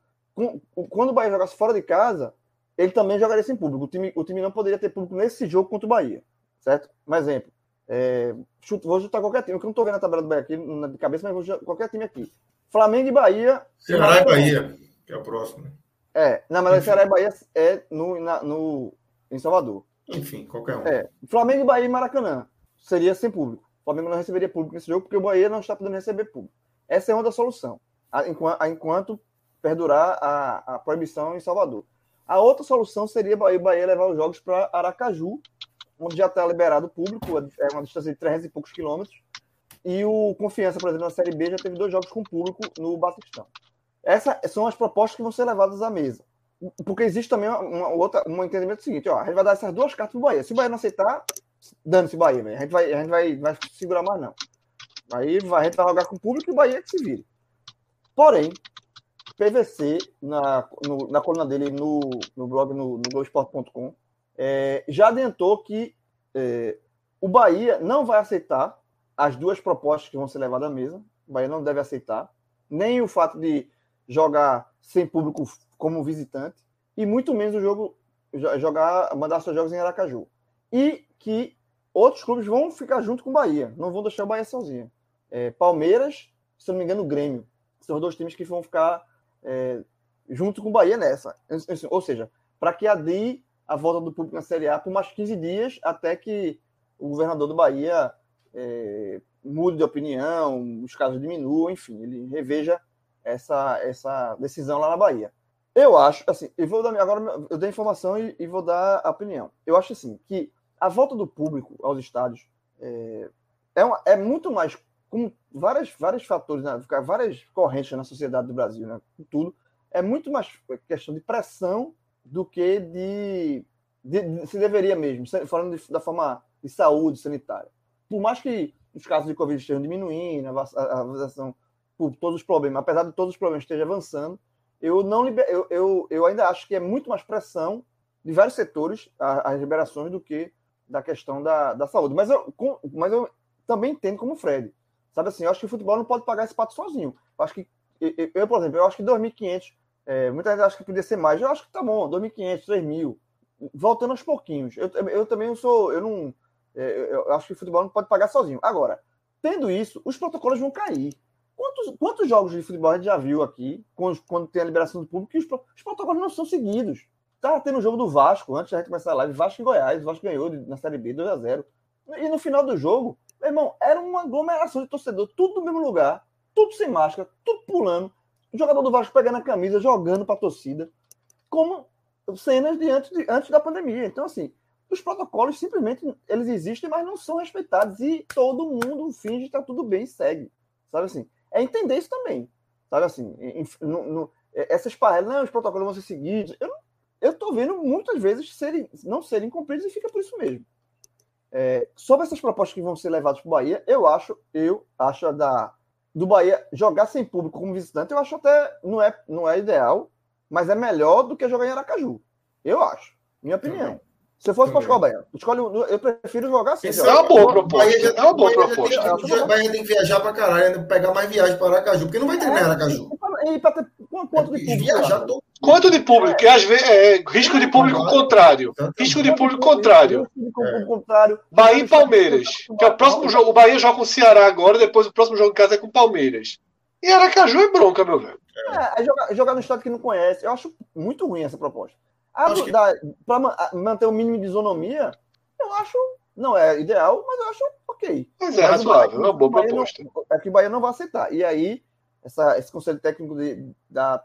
quando o Bahia jogasse fora de casa, ele também jogaria sem público. O time, o time não poderia ter público nesse jogo contra o Bahia, certo? Um exemplo. É, chuto, vou chutar qualquer time, que eu não estou vendo a tabela do Bahia aqui de cabeça, mas vou chutar qualquer time aqui. Flamengo e Bahia. Ceará e Bahia, que é o próximo. É, não, mas o Ceará e Bahia é no, na, no, em Salvador. Enfim, qualquer um. É, Flamengo Bahia e Maracanã. Seria sem público. O Flamengo não receberia público nesse jogo porque o Bahia não está podendo receber público. Essa é uma das soluções, enquanto, enquanto perdurar a, a proibição em Salvador. A outra solução seria o Bahia levar os jogos para Aracaju, onde já está liberado o público, é uma distância de 300 e poucos quilômetros. E o Confiança, por exemplo, na Série B já teve dois jogos com público no Batistão. Essas são as propostas que vão ser levadas à mesa. Porque existe também uma, outra, um entendimento seguinte: ó, a gente vai dar essas duas cartas para o Bahia. Se o Bahia não aceitar, dane-se Bahia, a gente, vai, a gente vai, vai segurar mais, não. Aí vai, a gente vai jogar com o público e o Bahia que se vire. Porém, PVC, na, no, na coluna dele no, no blog, no, no Globoesporte.com, é, já adiantou que é, o Bahia não vai aceitar as duas propostas que vão ser levadas à mesa. O Bahia não deve aceitar. Nem o fato de jogar sem público como visitante e muito menos o jogo jogar mandar seus jogos em Aracaju. E que outros clubes vão ficar junto com o Bahia, não vão deixar o Bahia sozinho. É, Palmeiras, se não me engano, Grêmio. São os dois times que vão ficar é, junto com o Bahia nessa. Ou seja, para que adie a volta do público na Série A por mais 15 dias até que o governador do Bahia é, mude de opinião, os casos diminuam, enfim, ele reveja essa, essa decisão lá na Bahia. Eu acho, assim, eu vou dar agora eu dei informação e, e, vou dar a opinião. Eu acho assim que a volta do público aos estádios é, é, uma, é muito mais com várias, vários fatores, né, várias correntes na sociedade do Brasil, né, tudo é muito mais questão de pressão do que de, de, de se deveria mesmo, falando de, da forma de saúde sanitária. Por mais que os casos de Covid estejam diminuindo, a vacinação por todos os problemas, apesar de todos os problemas esteja avançando, eu não liber, eu, eu, eu ainda acho que é muito mais pressão de vários setores as liberações do que da questão da, da saúde. Mas eu, com, mas eu também entendo como Fred. Sabe assim, eu acho que o futebol não pode pagar esse pato sozinho. Eu acho que, eu, eu por exemplo, eu acho que 2.500, é, muita gente acha que podia ser mais, eu acho que tá bom, 2.500, 3.000, voltando aos pouquinhos. Eu, eu também sou, eu não, é, eu acho que o futebol não pode pagar sozinho. Agora, tendo isso, os protocolos vão cair. Quantos, quantos jogos de futebol a gente já viu aqui, quando, quando tem a liberação do público, que os, os protocolos não são seguidos? Tava tendo o jogo do Vasco, antes da gente começar a live, Vasco e Goiás, o Vasco ganhou na Série B 2 a 0 E no final do jogo, meu irmão, era uma aglomeração de torcedor, tudo no mesmo lugar, tudo sem máscara, tudo pulando, o jogador do Vasco pegando a camisa, jogando para a torcida, como cenas de antes, de antes da pandemia. Então, assim, os protocolos simplesmente eles existem, mas não são respeitados e todo mundo finge que está tudo bem e segue, sabe assim? É entender isso também, sabe assim? No, no, é, essas parrelas, não, os protocolos vão ser seguidos. Eu, eu tô vendo muitas vezes serem, não serem cumpridos e fica por isso mesmo. É, sobre essas propostas que vão ser levadas para o Bahia, eu acho, eu acho da do Bahia jogar sem público como visitante, eu acho até não é, não é ideal, mas é melhor do que jogar em Aracaju. Eu acho, minha opinião. Se eu fosse para escolher Bahia, escolhe, eu prefiro jogar assim. Isso é uma boa proposta. Já, é uma boa proposta. O Bahia tem que viajar para caralho, pegar mais viagem para Aracaju, porque não vai treinar em Aracaju. E para ter quanto de público? Viajar todo... Quanto de público? Que às vezes é risco de público contrário. Risco de público contrário. Bahia e Palmeiras. Que é o próximo jogo. O Bahia joga com o Ceará agora, depois o próximo jogo em casa é com o Palmeiras. E Aracaju é bronca, meu velho. É, é jogar, jogar no estado que não conhece. Eu acho muito ruim essa proposta. Que... Para manter o mínimo de isonomia, eu acho. Não é ideal, mas eu acho ok. Mas é mas razoável, é uma boa proposta. Não, é que o Bahia não vai aceitar. E aí, essa, esse conselho técnico de, da,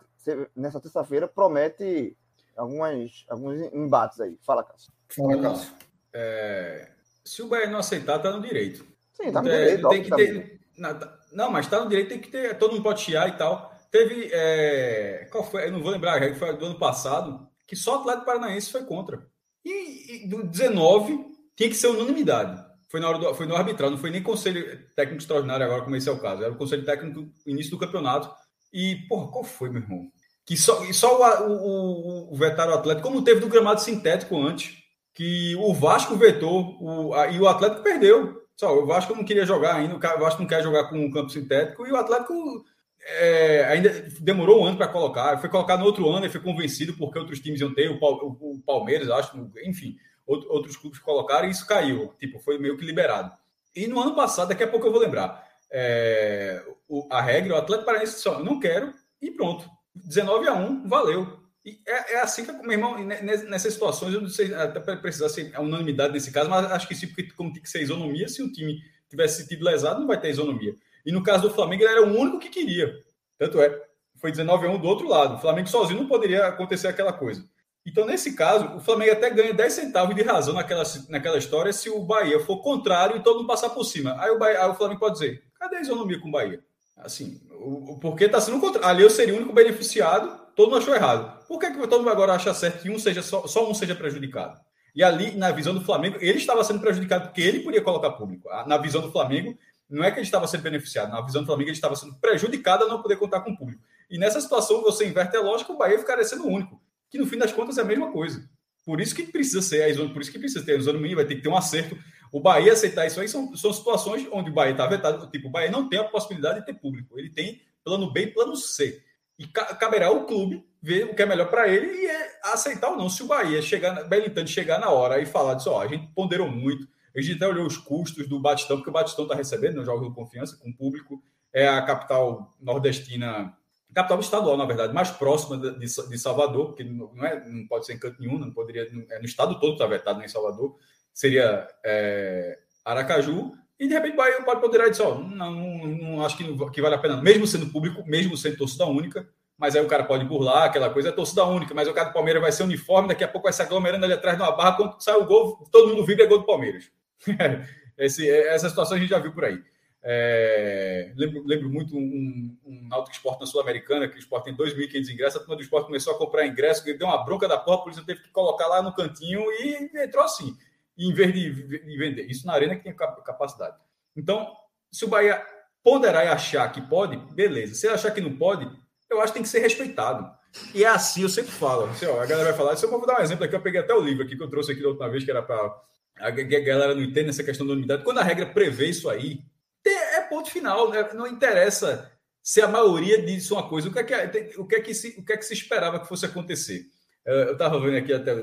nessa terça-feira promete algumas, alguns embates aí. Fala, Cássio. Fala, Cássio. É, se o Bahia não aceitar, está no direito. Sim, tá no é, direito. Tem que ter, não, tá, não, mas está no direito, tem que ter. Todo mundo pode chiar e tal. Teve. É, qual foi? Eu não vou lembrar, foi do ano passado que só o Atlético Paranaense foi contra. E, e do 19 tinha que ser unanimidade. Foi na hora do, foi no arbitral, não foi nem conselho técnico extraordinário agora, como esse é o caso. Era o conselho técnico no início do campeonato. E, porra, qual foi, meu irmão? Que só, só o, o, o vetaram o Atlético, como teve do gramado sintético antes, que o Vasco vetou o, a, e o Atlético perdeu. Só, o Vasco não queria jogar ainda, o Vasco não quer jogar com o campo sintético, e o Atlético é, ainda demorou um ano para colocar, foi colocado no outro ano e foi convencido porque outros times iam ter, o, o Palmeiras, acho, enfim, outros clubes colocaram e isso caiu, tipo, foi meio que liberado. E no ano passado, daqui a pouco eu vou lembrar, é, o, a regra, o Atlético Paranaense só, não quero, e pronto. 19 a 1, valeu. E é, é assim que, meu irmão, nessas situações, eu não sei, até precisar ser unanimidade nesse caso, mas acho que sim, porque como tem que ser isonomia, se um time tivesse sido lesado, não vai ter isonomia. E no caso do Flamengo, ele era o único que queria. Tanto é, foi 19 a 1 do outro lado. O Flamengo sozinho não poderia acontecer aquela coisa. Então, nesse caso, o Flamengo até ganha 10 centavos de razão naquela, naquela história se o Bahia for contrário e todo mundo passar por cima. Aí o, Bahia, aí o Flamengo pode dizer: cadê a isonomia com o Bahia? Assim, o, porque está sendo contrário. Ali eu seria o único beneficiado, todo mundo achou errado. Por que, que todo mundo agora acha certo que um seja só, só um seja prejudicado? E ali, na visão do Flamengo, ele estava sendo prejudicado porque ele podia colocar público. Na visão do Flamengo, não é que ele estava sendo beneficiado, na visão do Flamengo ele estava sendo prejudicado a não poder contar com público. E nessa situação você inverte a lógica, o Bahia ficaria sendo o único, que no fim das contas é a mesma coisa. Por isso que precisa ser a isônia, por isso que precisa ter a isônia mínima, vai ter que ter um acerto. O Bahia aceitar isso aí são, são situações onde o Bahia está vetado. Tipo, o Bahia não tem a possibilidade de ter público. Ele tem plano B e plano C. E caberá ao clube ver o que é melhor para ele e é aceitar ou não. Se o Bahia chegar, Belintani chegar na hora e falar disso, ó, a gente ponderou muito, a gente até olhou os custos do Batistão, porque o Batistão está recebendo no Jogo do Confiança, com o público. É a capital nordestina, capital estadual, na verdade, mais próxima de, de Salvador, porque não, é, não pode ser em canto nenhum, não poderia. É no estado todo está vetado, nem em Salvador. Seria é, Aracaju. E de repente o Bahia pode poder dizer, ó, não, não, não acho que, que vale a pena, mesmo sendo público, mesmo sendo torcida única, mas aí o cara pode burlar aquela coisa, é torcida única, mas o cara do Palmeiras vai ser uniforme, daqui a pouco vai se aglomerando ali atrás de uma barra, quando sai o gol, todo mundo vibra é gol do Palmeiras. Esse, essa situação a gente já viu por aí. É, lembro, lembro, muito um, um Náutico na Sul-Americana, que o Esporte tem 2.500 ingressos, a turma do Esporte começou a comprar ingresso, deu uma bronca da porra, por isso teve que colocar lá no cantinho e entrou assim, em vez de, de vender. Isso na arena que tem capacidade. Então, se o Bahia ponderar e achar que pode, beleza. Se ele achar que não pode, eu acho que tem que ser respeitado. E é assim, eu sempre falo. Assim, ó, a galera vai falar, se eu vou dar um exemplo aqui, eu peguei até o livro aqui que eu trouxe aqui da última vez, que era para. A galera não entende essa questão da unidade. Quando a regra prevê isso aí, é ponto final. Né? Não interessa se a maioria diz uma coisa. O que é que, o que, é que, se, o que, é que se esperava que fosse acontecer? Eu estava vendo aqui até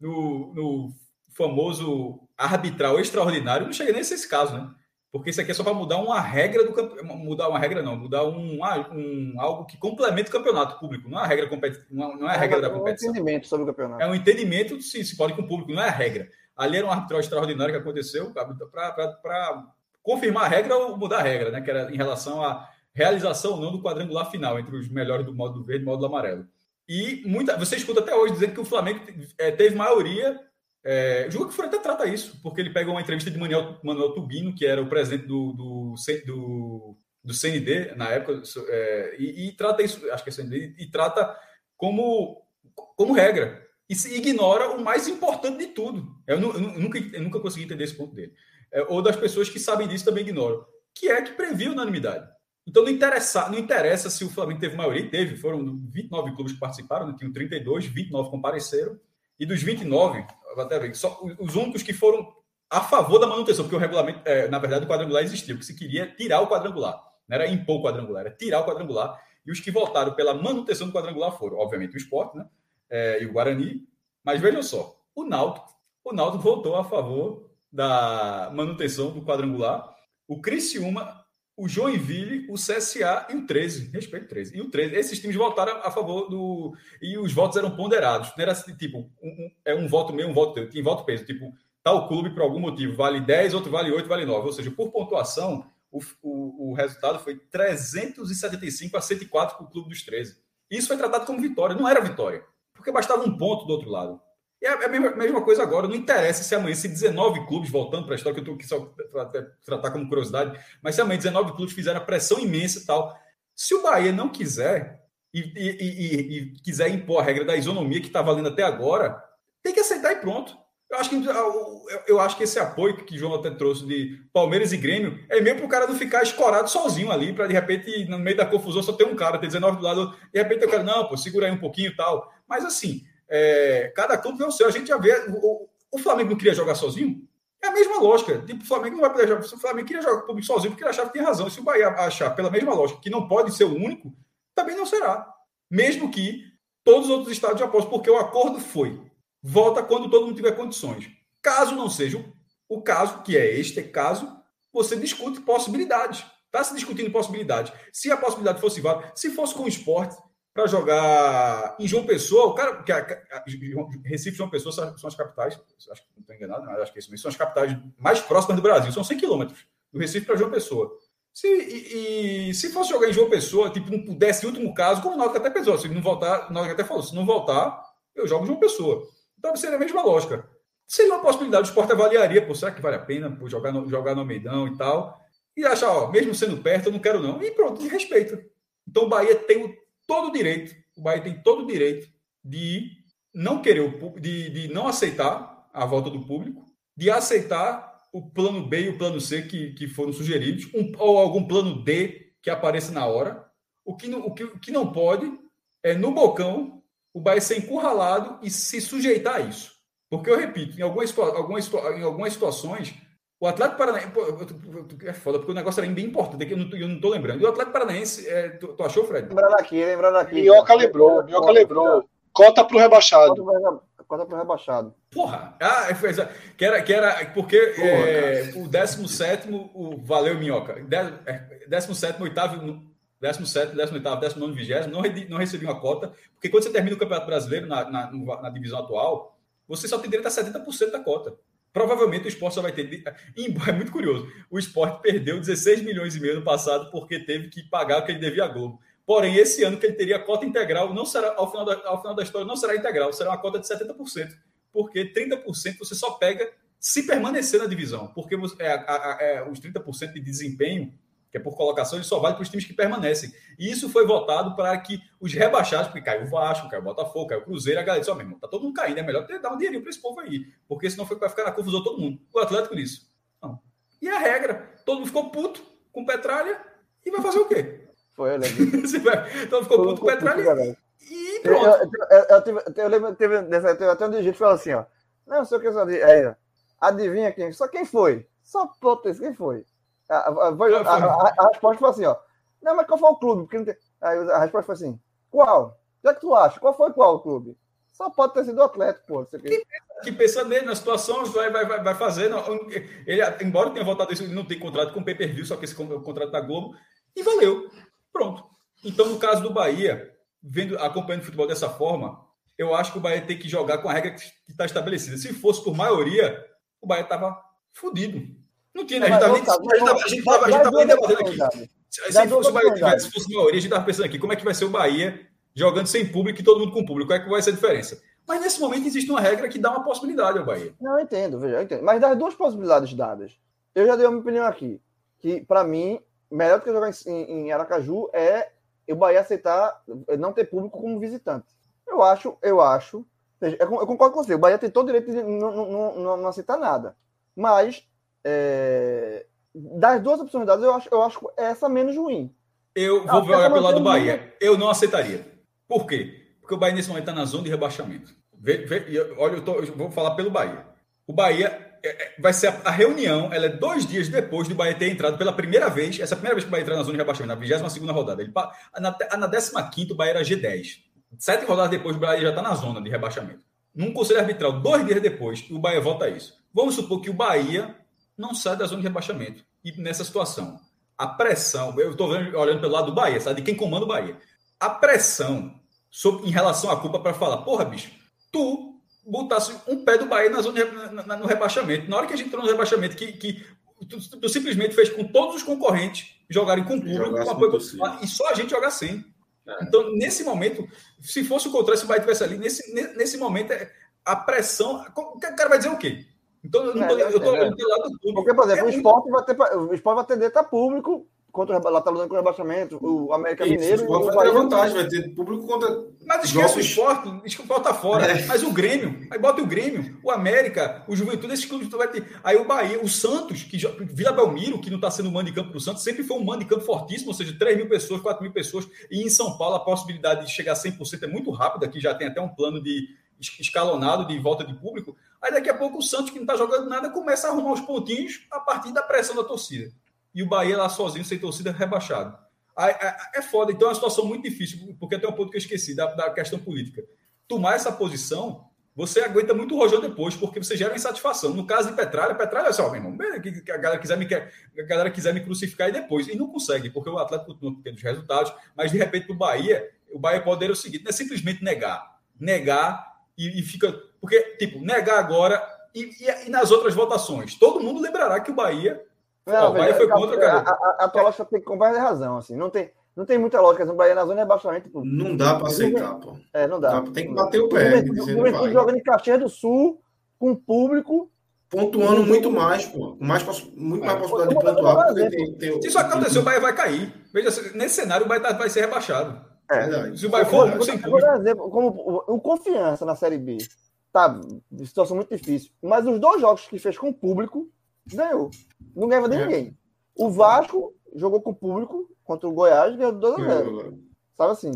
no, no famoso arbitral extraordinário, não chega nem a esse caso, né? Porque isso aqui é só para mudar uma regra do campeonato. Mudar uma regra, não, mudar um, um, algo que complementa o campeonato público. Não é a regra, competi... não é a regra é, da competição. É um entendimento sobre o campeonato. É um entendimento se, se pode com o público, não é a regra. Ali era um arbitral extraordinário que aconteceu para confirmar a regra ou mudar a regra, né? Que era em relação à realização ou não do quadrangular final entre os melhores do modo verde e do modo amarelo. E muita, você escuta até hoje dizendo que o Flamengo é, teve maioria é, o Juca até trata isso, porque ele pega uma entrevista de Manuel, Manuel Tubino, que era o presidente do, do, do, do CND na época, é, e, e, trata isso, acho que é CND, e, trata como, como regra. E se ignora o mais importante de tudo. Eu, eu, eu nunca, eu nunca consegui entender esse ponto dele. É, ou das pessoas que sabem disso também ignoram. Que é que previu unanimidade. Então não interessa, não interessa se o Flamengo teve maioria, teve, foram 29 clubes que participaram, tinham 32, 29 compareceram, e dos 29, até ver, só os únicos que foram a favor da manutenção, porque o regulamento, é, na verdade, o quadrangular existiu, que se queria tirar o quadrangular. Não era impor o quadrangular, era tirar o quadrangular. E os que votaram pela manutenção do quadrangular foram, obviamente, o esporte né? É, e o Guarani. Mas vejam só, o Náutico, o Náutico votou a favor da manutenção do quadrangular. O Criciúma o Joinville, o CSA e o 13. Respeito 13. E o 13. Esses times votaram a favor do. E os votos eram ponderados. Não era assim, tipo, um, é um voto meio, um voto teu. Tinha voto peso. Tipo, tal clube, por algum motivo, vale 10, outro vale 8, vale 9. Ou seja, por pontuação, o, o, o resultado foi 375 a 104 para o clube dos 13. Isso foi tratado como vitória. Não era vitória. Porque bastava um ponto do outro lado. E é, é a mesma, coisa agora. Não interessa se amanhã, se 19 clubes, voltando para a história, que eu estou aqui só para tratar como curiosidade, mas se amanhã 19 clubes fizeram a pressão imensa e tal. Se o Bahia não quiser e, e, e, quiser impor a regra da isonomia que está valendo até agora, tem que aceitar e pronto. Eu acho que, eu acho que esse apoio que o João até trouxe de Palmeiras e Grêmio é meio para o cara não ficar escorado sozinho ali, para de repente, no meio da confusão, só ter um cara, ter 19 do lado, de repente eu quero, não, pô, segura aí um pouquinho e tal. Mas assim, é, cada clube vê o seu. A gente já vê. O, o, Flamengo não queria jogar sozinho? É a mesma lógica. Tipo, o Flamengo não vai poder jogar. Se o Flamengo queria jogar público sozinho, porque ele achava que tinha razão. Se o Bahia achar, pela mesma lógica, que não pode ser o único, também não será. Mesmo que todos os outros estados já possam, porque o acordo foi. Volta quando todo mundo tiver condições. Caso não seja o caso, que é este caso, você discute possibilidades. Está se discutindo possibilidades. Se a possibilidade fosse válida, se fosse com o esporte, para jogar em João Pessoa, o cara, que Recife e João Pessoa são, as capitais, acho que não estou enganado, acho que é isso mesmo, são as capitais mais próximas do Brasil, são 100 quilômetros do Recife para João Pessoa. Se, e, e, se fosse jogar em João Pessoa, tipo, não pudesse, último caso, como o Náutico até pensou, se não voltar, o Náutico até falou, se não voltar, eu jogo em João Pessoa. Então seria a mesma lógica. Seria uma possibilidade, o esporte avaliaria, pô, será que vale a pena pô, jogar, no, jogar no Meidão e tal? E achar, ó, mesmo sendo perto, eu não quero não. E pronto, e respeita. Então o Bahia tem todo o direito, o Bahia tem todo o direito de não querer, o, de, de não aceitar a volta do público, de aceitar o plano B e o plano C que, que foram sugeridos, um, ou algum plano D que apareça na hora. O que, não, o, que, o que não pode é, no bocão, o Bahia ser encurralado e se sujeitar a isso. Porque eu repito, em algumas, algumas, em algumas situações, o Atlético Paranaense. Pô, é foda, porque o negócio era bem importante, que eu não, eu não tô lembrando. E o Atlético Paranaense, é, tu, tu, achou, Fred? Lembrando aqui, lembrando aqui. Minhoca lembrou, Minhoca lembrou. Cota pro rebaixado. Cota pro rebaixado. Porra! Ah, foi, que era, que era porque Porra, é, o 17, o Valeu Minhoca. 17, 8, 17, 18, 19, 20, não, não recebi uma cota, porque quando você termina o Campeonato Brasileiro na, na, na divisão atual, você só tem direito a 70% da cota. Provavelmente o esporte só vai ter. É muito curioso. O esporte perdeu 16 milhões e meio no passado porque teve que pagar o que ele devia à Globo. Porém, esse ano que ele teria cota integral, não será, ao final da, ao final da história, não será integral, será uma cota de 70%. Porque 30% você só pega se permanecer na divisão. Porque é, a, é, os 30% de desempenho que é por colocação, ele só vale para os times que permanecem. E isso foi votado para que os rebaixados, porque caiu o Vasco, caiu o Botafogo, caiu o Cruzeiro, a galera disse, ó, oh, meu irmão, tá todo mundo caindo, é melhor ter, dar um dinheirinho para esse povo aí, porque senão vai ficar na confusão todo mundo. O Atlético nisso. Não. E a regra, todo mundo ficou puto com Petralha e vai fazer o quê? Foi, eu lembro. então ficou puto com Petralha e pronto. Eu, eu, eu, tive, eu lembro, teve, teve até um dirigente que falou assim, ó, não, sei o que, só, é, adivinha quem, só quem foi? Só putz, quem foi? A, a, a, a, resposta foi assim, ó. Não, mas qual foi o clube? Porque tem... Aí a resposta foi assim: qual? O que é que tu acha? Qual foi qual o clube? Só pode ter sido o Atlético, pô. Que, que pensa nele, na situação, vai, vai, vai fazer. Não, ele, embora tenha votado isso, ele não tem contrato com o pay-per-view, só que esse contrato da Globo, e valeu. Pronto. Então, no caso do Bahia, vendo, acompanhando o futebol dessa forma, eu acho que o Bahia tem que jogar com a regra que está estabelecida. Se fosse por maioria, o Bahia estava fodido. Não tinha, né? A gente estava debatendo aqui. Se, se fosse Bahia se fosse maioria, a gente estava pensando aqui, como é que vai ser o Bahia jogando sem público e todo mundo com público? Qual é que vai ser a diferença? Mas nesse momento existe uma regra que dá uma possibilidade ao Bahia. Não, eu entendo, veja, eu entendo. Mas das duas possibilidades dadas, eu já dei uma opinião aqui. Que, para mim, melhor do que jogar em, em Aracaju é o Bahia aceitar não ter público como visitante. Eu acho, eu acho. Eu concordo com você, o Bahia tem todo o direito de não, não, não, não aceitar nada. Mas é... Das duas oportunidades, eu acho, eu acho essa menos ruim. Eu vou olhar pelo lado do Bahia. Ruim. Eu não aceitaria. Por quê? Porque o Bahia nesse momento está na zona de rebaixamento. Vê, vê, olha, eu, tô, eu, vou falar pelo Bahia. O Bahia é, é, vai ser a, a, reunião, ela é dois dias depois do Bahia ter entrado pela primeira vez. Essa é a primeira vez que o Bahia entrou na zona de rebaixamento, na 22 rodada. Ele, na, na 15 o Bahia era G10. Sete rodadas depois, o Bahia já está na zona de rebaixamento. Num conselho arbitral, dois dias depois, o Bahia volta isso. Vamos supor que o Bahia não sai da zona de rebaixamento. E nessa situação, a pressão, eu estou olhando pelo lado do Bahia, sabe? De quem comanda o Bahia. A pressão sobre, em relação à culpa para falar, porra, bicho, tu botasse um pé do Bahia na zona de, na, no rebaixamento. Na hora que a gente entrou no rebaixamento, que, que tu, tu, simplesmente fez com todos os concorrentes jogarem com público, com apoio, e só a gente jogar sem. É. Então, nesse momento, se fosse o contrário, se o Bahia estivesse ali, nesse, nesse momento, é, a pressão. O cara vai dizer o quê? Então, eu não tô, é, eu tô é, do lado público. Porque, por exemplo, é o, esporte vai ter, o esporte vai tender a estar público contra lá tá lutando com o rebaixamento, o América Isso, Mineiro. O esporte vai ter vantagem, vai ter público contra. Mas esquece jogos... o esporte, o esporte tá fora. É. Mas o Grêmio, aí bota o Grêmio, o América, o Juventude, esses clubes vai ter. Aí o Bahia, o Santos, que Vila Belmiro, que não está sendo um mando de campo para o Santos, sempre foi um mando de campo fortíssimo, ou seja, 3 mil pessoas, 4 mil pessoas. E em São Paulo a possibilidade de chegar a 100% é muito rápida, que já tem até um plano de escalonado de volta de público. Aí daqui a pouco o Santos, que não está jogando nada, começa a arrumar os pontinhos a partir da pressão da torcida. E o Bahia lá sozinho, sem torcida, rebaixado. Aí, é, é foda, então é uma situação muito difícil, porque tem um ponto que eu esqueci da, da questão política. Tomar essa posição, você aguenta muito rojão depois, porque você gera insatisfação. No caso de Petralha, Petralha é só, meu irmão, que a galera quiser me, a galera quiser me crucificar e depois. E não consegue, porque o Atlético continua tendo os resultados, mas de repente o Bahia, o Bahia poderia o seguinte: não é simplesmente negar. Negar e, e fica. Porque, tipo, negar agora e, e, e, nas outras votações. Todo mundo lembrará que o Bahia. Não, o Bahia foi contra, cara. A, a, a tua lógica tem comprar razão, assim. Não tem, não tem muita lógica. O Bahia na zona é rebaixamento. Pô. Não dá para aceitar, pô. É, não dá. Tem que bater o pé. O jogando em Caxias do Sul, com público. Pontuando muito mais, pô. Mais, muito mais possibilidade de pontuar. Se isso acontecer, o Bahia vai cair. Veja, nesse cenário, o Bahia tá, vai ser rebaixado. É. Se o Bahia for sem exemplo, como o confiança na Série B tá situação muito difícil, mas os dois jogos que fez com o público ganhou. Não ganhava de é. ninguém. O Vasco jogou com o público contra o Goiás e ganhou 2 a 0. Sabe assim,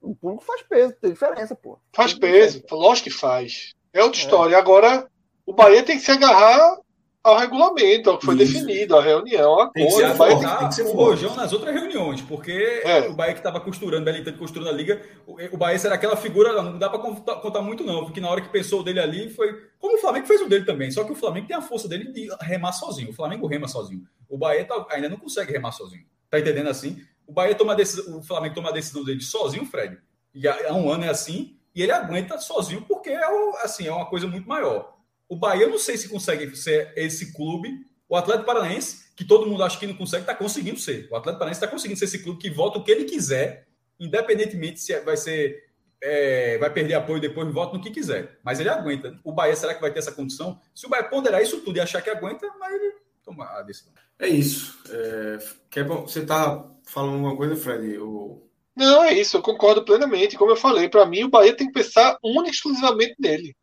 o público faz peso, tem diferença, pô. Faz peso, lógico que faz. É outra é. história. Agora, o Bahia tem que se agarrar ao regulamento, ao que foi Isso. definido, a reunião, a tem coisa. Que ser tem, tem que ser rojão nas outras reuniões, porque é. o Bahia que estava costurando, Belintani costurando a liga, o, Bahia será aquela figura, não dá para contar, contar, muito não, porque na hora que pensou dele ali foi, como o Flamengo fez o dele também, só que o Flamengo tem a força dele de remar sozinho, o Flamengo rema sozinho, o Bahia tá, ainda não consegue remar sozinho, tá entendendo assim? O Bahia toma decisão, o Flamengo toma a decisão dele sozinho, Fred, e há, há um ano é assim, e ele aguenta sozinho porque é, assim, é uma coisa muito maior. O Bahia, eu não sei se consegue ser esse clube. O Atlético Paranaense, que todo mundo acha que não consegue, está conseguindo ser. O Atlético Paranaense está conseguindo ser esse clube que volta o que ele quiser, independentemente se vai ser. É, vai perder apoio depois, volta no que quiser. Mas ele aguenta. O Bahia, será que vai ter essa condição? Se o Bahia ponderar isso tudo e achar que aguenta, mas ele toma a decisão. É isso. É, que é bom. Você está falando alguma coisa, Fred? O... Não, é isso, eu concordo plenamente. Como eu falei, para mim o Bahia tem que pensar única e exclusivamente nele.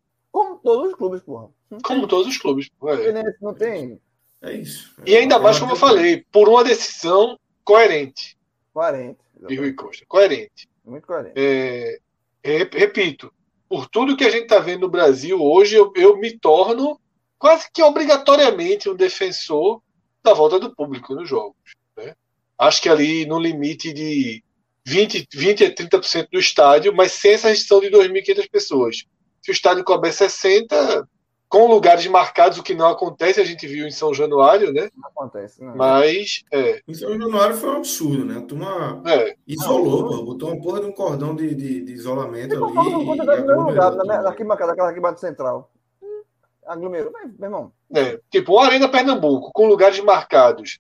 Como todos os clubes, porra. Como todos os clubes. É. Não tem. É isso. E ainda mais, como eu falei, por uma decisão coerente. Coerente. De Rui Costa. Coerente. Muito coerente. É, repito, por tudo que a gente está vendo no Brasil hoje, eu, eu me torno quase que obrigatoriamente um defensor da volta do público nos jogos. Né? Acho que ali no limite de 20, 20 a 30% do estádio, mas sem essa restrição de 2.500 pessoas. Se o estádio couber 60, com lugares marcados, o que não acontece, a gente viu em São Januário, né? Não acontece, não. Mas. É. Em São Januário foi um absurdo, né? A turma é. isolou, pô, botou uma porra de um cordão de, de, de isolamento ali. Não, lugar, na, arquibancada, aquela arquibancada central. Aglomerou, meu irmão. É, tipo, uma Arena Pernambuco, com lugares marcados,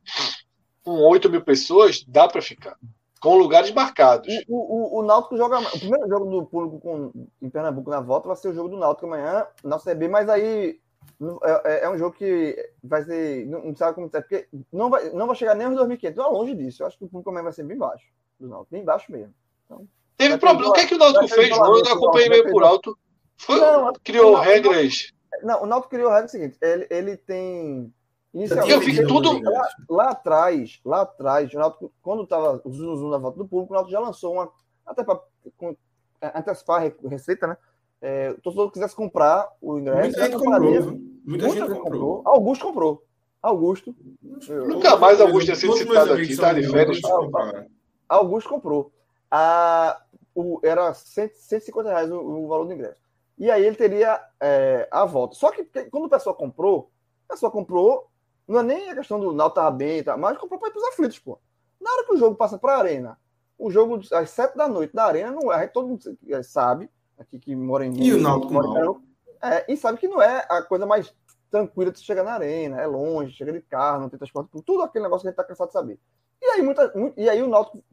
com 8 mil pessoas, dá para ficar com lugares marcados. O, o, o, Náutico joga. O primeiro jogo do público com, em Pernambuco na volta vai ser o jogo do Náutico amanhã, na CB, mas aí é, é, é, um jogo que vai ser. Não, não sabe como é, porque não vai, não vai chegar nem aos 2.500. Então, longe disso. Eu acho que o público amanhã vai ser bem baixo do Náutico, bem baixo mesmo. Então, Teve problema. O que é que o Náutico fez, João? Eu acompanhei meio por alto. Foi, não, criou não, regras. Não, o Náutico criou a regra seguinte: ele, ele tem Inicialmente, eu vi tudo. Lá, lá, atrás, lá atrás, o Náutico, quando estava o zoom, zoom na volta do público, o Náutico já lançou uma. Até para é, antecipar a receita, né? É, todo mundo quisesse comprar o ingresso. Muita gente comprou. Muita, muita gente, comprou. comprou. Augusto comprou. Augusto. Nunca mais Augusto tinha sido citado aqui, tá de férias. Augusto comprou. A, o, era 100, 150 reais o, o, valor do ingresso. E aí ele teria é, a volta. Só que quando o pessoal comprou, a pessoa comprou não é nem a questão do Náutico estar bem, tá? mas comprou para ir para os aflitos, pô. Na hora que o jogo passa para a arena, o jogo às sete da noite da arena, não é, todo mundo sabe, aqui que mora em. E o Náutico não. É, e sabe que não é a coisa mais tranquila de chegar na arena, é longe, chega de carro, não tem transporte, tudo aquele negócio que a gente está cansado de saber. E aí, muita, e aí o Náutico.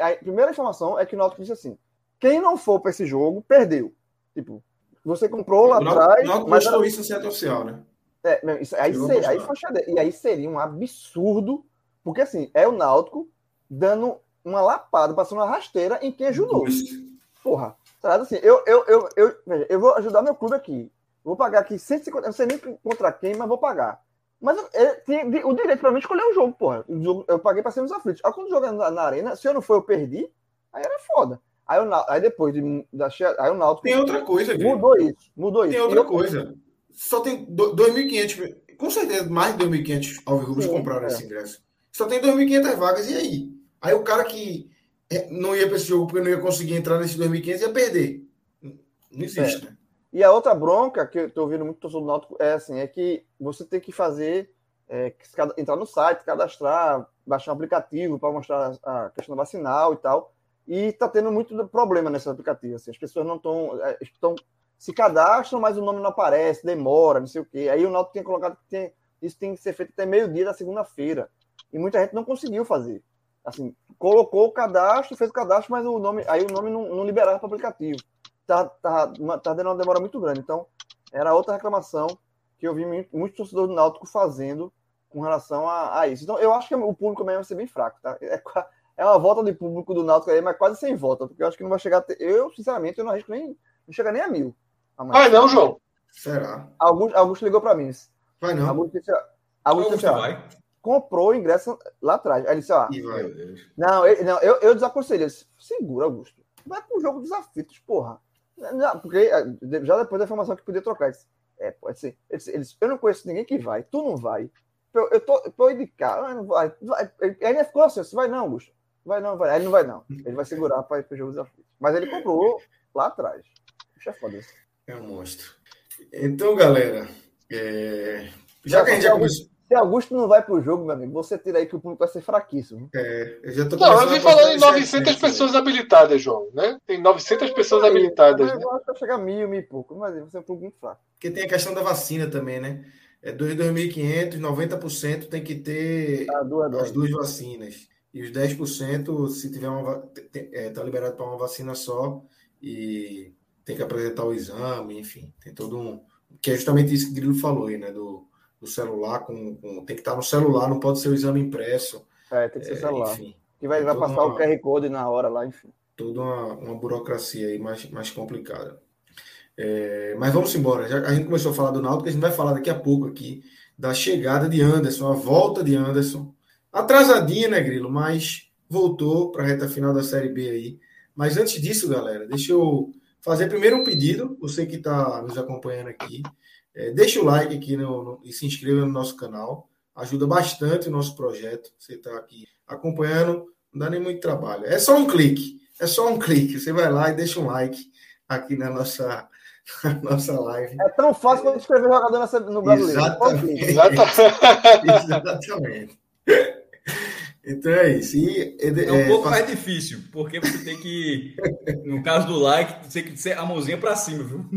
A primeira informação é que o Náutico disse assim: quem não for para esse jogo, perdeu. Tipo, você comprou lá atrás. O Náutico postou era... isso no centro oficial, né? É, não, isso, aí, ser, aí e aí seria um absurdo, porque assim, é o Náutico dando uma lapada, passando uma rasteira em quem ajudou. Isso. Porra, sabe assim, eu, eu, eu, eu, veja, eu vou ajudar meu clube aqui. Vou pagar aqui 150, eu não sei nem contra quem, mas vou pagar. Mas eu, tinha o direito para mim escolher o jogo, porra. O jogo, eu paguei para ser nos aflitos. Aí quando joga na, na, arena, se eu não for, eu perdi, aí era foda. Aí, eu, aí depois de, da, aí o Náutico. Tem outra coisa, Mudou isso, mudou Tem isso. Tem outra coisa só tem 2.500, com certeza mais de 2.500 alvirrubros compraram é. esse ingresso. Só tem 2.500 vagas, e aí? Aí o cara que é, não ia para esse jogo porque não ia conseguir entrar nesse 2.500 ia perder. Não existe, é. né? E a outra bronca que eu estou ouvindo muito torcedor do Náutico é assim, é que você tem que fazer, é, entrar no site, cadastrar, baixar um aplicativo para mostrar a questão vacinal e tal. E está tendo muito problema nesse aplicativo. Assim, as pessoas não estão é, estão se cadastram, mas o nome não aparece, demora, não sei o quê. Aí o Náutico tinha colocado que tem, isso tem que ser feito até meio-dia da segunda-feira. E muita gente não conseguiu fazer. Assim, colocou o cadastro, fez o cadastro, mas o nome, aí o nome não, não liberava para o aplicativo. Tá, tá, tá dando uma demora muito grande. Então, era outra reclamação que eu vi muitos torcedores do Náutico fazendo com relação a, a, isso. Então, eu acho que o público mesmo vai ser bem fraco, tá? É, é uma volta de público do Náutico aí, mas quase sem volta, porque eu acho que não vai chegar. Ter, eu, sinceramente, eu não arrisco nem. Não chega nem a mil. Vai não, João. Será? Augusto, Augusto ligou para mim. Vai não. Augusto disse, Augusto, Augusto disse, vai. comprou o ingresso lá atrás. Aí ele disse, ó. Não, ele, não, eu, eu desaconselhei. Disse, Segura, Augusto. Vai pro jogo dos aflitos, porra. Não, porque eh, já depois da informação que podia trocar. Disse, é, pode ser. Ele disse, ele disse, eu não conheço ninguém que vai. Tu não vai. Eu, eu tô, eu tô de cá. Não vai. vai. Ele ficou assim, vai não, Augusto. Vai não, vai. Ele não vai não. Ele vai segurar para ir pro jogo dos aflitos. Mas ele comprou lá atrás. Puxa, é foda isso. É um monstro. Então, galera, é... já, que a gente já começou. Se Augusto não vai pro jogo, meu amigo, você tira aí que o público vai ser fraquíssimo. É, eu já tô Não, eu vim a falando em em 900 700, pessoas habilitadas, João, né? Tem 900 pessoas habilitadas, né? Eu acho que vai chegar a mil, mil e pouco, mas você é um público muito fraco. Porque tem a questão da vacina também, né? É 2.500, 90% tem que ter Ah, duas as duas vacinas. E os 10%, se tiver uma. te- é, tá liberado para uma vacina só e tem que apresentar o exame, enfim. Tem todo um. Que é justamente isso que o Grilo falou aí, né? Do, do celular, com, com- tem que estar no celular, não pode ser o exame impresso. É, tem que ser é, celular. enfim, Que vai, tem vai passar o uma- QR Code na hora lá, enfim. toda uma, uma burocracia aí mais, mais complicada. É, mas vamos embora. Já, a gente começou a falar do Náutico, a gente vai falar daqui a pouco aqui da chegada de Anderson, a volta de Anderson. Atrasadinha, né, Grilo? Mas voltou para a reta final da Série B aí. Mas antes disso, galera, deixa eu fazer primeiro um pedido. Você que está nos acompanhando aqui, é, deixa o like aqui no, no- e se inscreva no nosso canal. Ajuda bastante o nosso projeto. Você está aqui acompanhando, não dá nem muito trabalho. É só um clique. É só um clique. Você vai lá e deixa um like aqui na nossa, na nossa live. É tão fácil quanto escrever jogador nessa- no brasileiro. Exatamente. Exata- Exatamente. Então é isso. E, É é, um pouco fa- mais difícil, porque você tem que, no caso do like, você tem que ser a mãozinha pra cima, viu?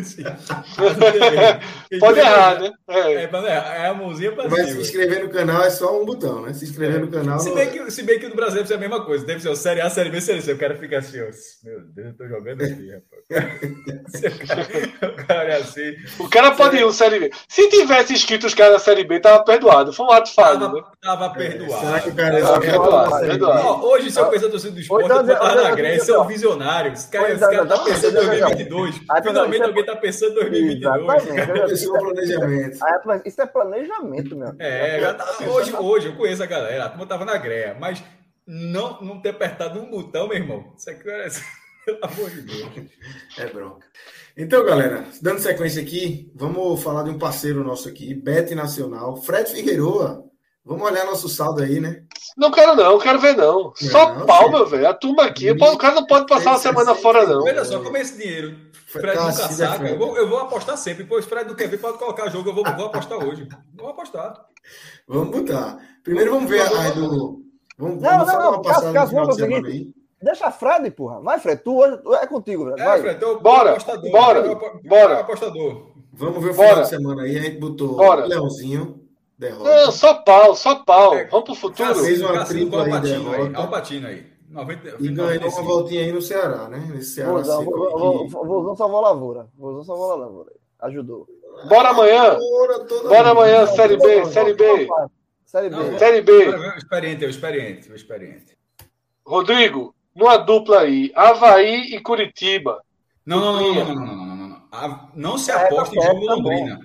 Pode errar, né? É. É, não errar, é a mãozinha pra Mas se cima. inscrever no canal é só um botão, né? Se inscrever no canal. Se não- bem, que, se bem que no Brasil ser a mesma coisa. Deve ser o Série A, Série B, Série C. O cara fica assim, ó. Meu Deus, eu tô jogando aqui, rapaz. O cara, o cara é assim. O cara pode ir no Série B. Se tivesse inscrito os caras na Série B, tava perdoado. Foi um ato falho, né? Tava, tava perdoado. Cara Tava é. Ó, hoje, se eu a torcida do esporte, Então, eu botava olha, na Grécia, olha, são olha. visionários. Os caras olha, tá pensando em olha, olha, 2022. olha. Finalmente Isso é- alguém tá pensando em 2022. Exatamente. Começou o planejamento. Isso é planejamento, meu. É, já tá, hoje, hoje eu conheço a galera, a turma tava na greia, mas não, não ter apertado um botão, meu irmão. Isso aqui é. Pelo amor de Deus. É bronca. Então, galera, dando sequência aqui, vamos falar de um parceiro nosso aqui, Bet Nacional, Fred Figueroa. Vamos olhar nosso saldo aí, né? Não quero não, quero ver não. Só Não, pau, sim. meu velho. A turma aqui, o cara não pode passar uma semana fora, não. Olha só, como é esse dinheiro? Fred nunca Cacilda saca. Eu vou, eu vou apostar sempre. Pois Fred não quer ver, pode colocar jogo. Eu vou, vou apostar hoje. Vou apostar. Vamos botar. Primeiro vamos ver a do. Vamos, Não, vamos não, não, Cássio, no final de vamos aí. Deixa a Fred, porra. Vai, Fred. Tu hoje tu- é contigo, Fred. É, Vai. Fred, então, Bora, apostador, bora, eu bora. apostador. Vamos ver o Bora. final de semana aí. A gente botou Bora. Leãozinho, derrota. Não, só pau, só pau. É, Vamos pro futuro. Fez uma tripla aí, derrota. Alpatino aí. 90, E ganhou uma 95. voltinha aí no Ceará, né? Nesse Ceará Vozão, seco vou- vou- vou- Vozão salvou a lavoura. Vozão salvou a lavoura. Ajudou. Bora amanhã. Bora, amanhã, Série B, Série B. Série B. Não, Série B. O experiente, é o experiente, o experiente. Rodrigo, numa dupla aí, Havaí e Curitiba. Não, não, não, não, não, não, não, não, não, não. Se É, aposta em tá jogo tá Londrina.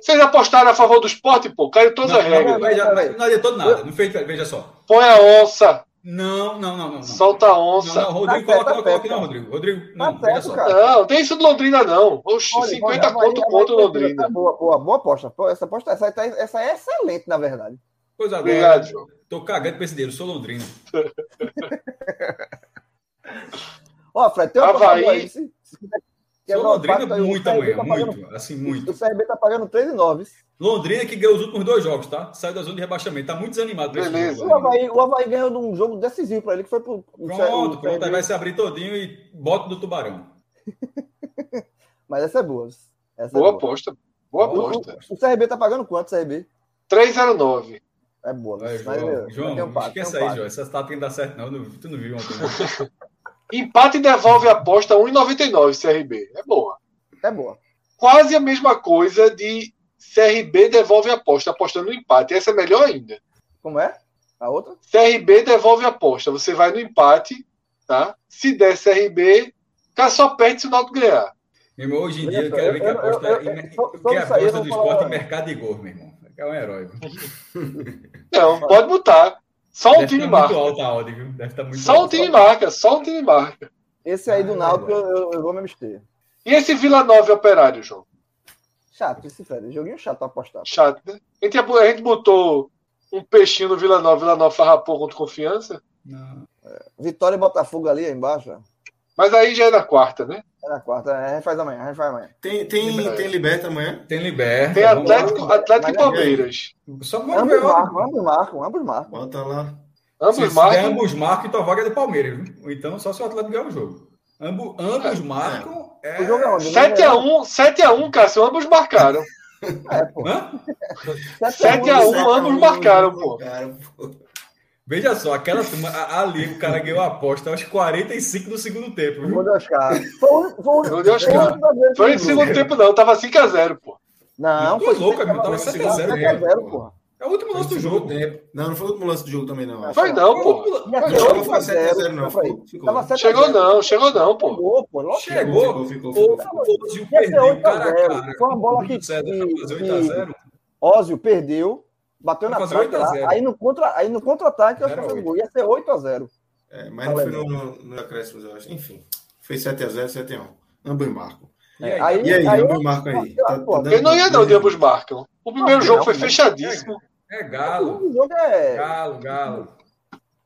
Vocês apostaram a favor do esporte, pô? Caiu todas Não, as não, regras. já- Peraí. não adiantou nada. Não fez, veja só. Põe a onça, Não, não, não, não. não. solta a Não, onça. não, Rodrigo, Tá coloca, certo, não, tá não, Rodrigo. Rodrigo, Tá não, veja certo, só. cara. Não, tem isso do Londrina, não. Oxe, Olha, 50 olha, pontos Havaí- contra o Londrina. Boa, boa, boa aposta. Essa aposta essa, tá- essa é excelente, na verdade. Pois agora, Obrigado, João. tô cagando pra esse dinheiro, sou Londrina. Ó, Fred, tem uma Havaí- aí. Se, se quiser Sou o Londrina pacto o muito amanhã, tá pagando- muito, assim, muito. O CRB tá pagando 3,9. Londrina que ganhou os últimos dois jogos, tá? Saiu da zona de rebaixamento, tá muito desanimado Beleza. jogo. O Havaí, o Havaí ganhou num jogo decisivo pra ele, que foi pro. o Pronto, o pronto, aí vai se abrir todinho e bota do tubarão. Mas essa é boa. Essa Boa é boa. aposta. Boa aposta. O CRB tá pagando quanto, CRB? 309. É boa. Vai, mas, João, eu- João tem um pato, esquece um aí. João. Não dá certo, não. Não- Tu não viu ontem. Empate devolve a aposta 1,99 CRB. É boa. É boa. Quase a mesma coisa de CRB devolve a aposta, apostando no empate. Essa é melhor ainda. Como é? A outra? CRB devolve a aposta. Você vai no empate, tá? Se der CRB, o cara só perde se o Náutico ganhar. Meu irmão, hoje em dia eu quero ver que eu- aposta, eu- só- a aposta do falar- esporte em mercado de gol, meu irmão. É um herói. Não, pode botar. Só um time muito marca. alta? Deve muito Só um time marca. Só um time marca. Esse aí do Ah, Náutico é eu, eu, eu vou me abster. E esse Vila Nova Operário, João? Chato esse Fred. Joguinho chato apostar. Chato, né? A gente, a gente botou um peixinho no Vila Nova. Vila Nova farrapou contra confiança. Não. Vitória e Botafogo ali embaixo. ó. Mas aí já é na quarta, né? É na quarta, é, a gente faz amanhã, a gente faz amanhã. Tem, tem, tem Liberta amanhã? Tem Liberta. Tem Atlético, lá. Atlético e é Palmeiras. Só Ambos ver. marcam, ambos marcam, ambos marcam. Bota lá. Ambos Se marcam. ambos marcam, então a vaga é do Palmeiras. Então, só se o Atlético ganhar o jogo. Ambo, ambos marcam. É... O jogo é onde? 7x1, 7x1, Cássio, ambos marcaram. É, pô. Hã? 7 a 1, ambos marcaram, pô. Marcaram, pô. Veja só, aquela turma, ali o cara ganhou a aposta aos 45 do segundo tempo. Viu? de Oscar. Foi foi de Oscar. foi Foi em segundo tempo, não. Tava 5x0, pô. Não, Tu foi louco, amigo, tava 7 a 0 7 a 0, porra. É o último lance do jogo. Tempo. Não, não foi o último lance do jogo também, não. Foi não, pô. Não, chegou 8 a a 7 a 0, 0, não. foi. Ficou- ficou. Tava 7 a Chegou 0. não, chegou não, pô. Chegou, pô. Chegou. Ficou, ficou, ficou. O Ozio Ia ser perdeu 8 a cara a 0. cara. Foi uma bola que- Tudo certo, que- pra fazer 8 a 0. Ózio perdeu, bateu na 8 a lá. 0. Aí no contra- aí no contra-ataque, eu acho que 0 a fez o gol. Ia ser 8 a 0. É, mas não foi no, no, no acréscimo, eu acho. Enfim, foi 7x0, 7x1. Ambos marcam. E aí? Aí- E aí, aí- ambos marcam aí. Tá- pô, tá dando- Eu não ia não de ambos marcam. O primeiro Não, jogo não, foi não. fechadíssimo. É Galo. O jogo é. Galo, Galo.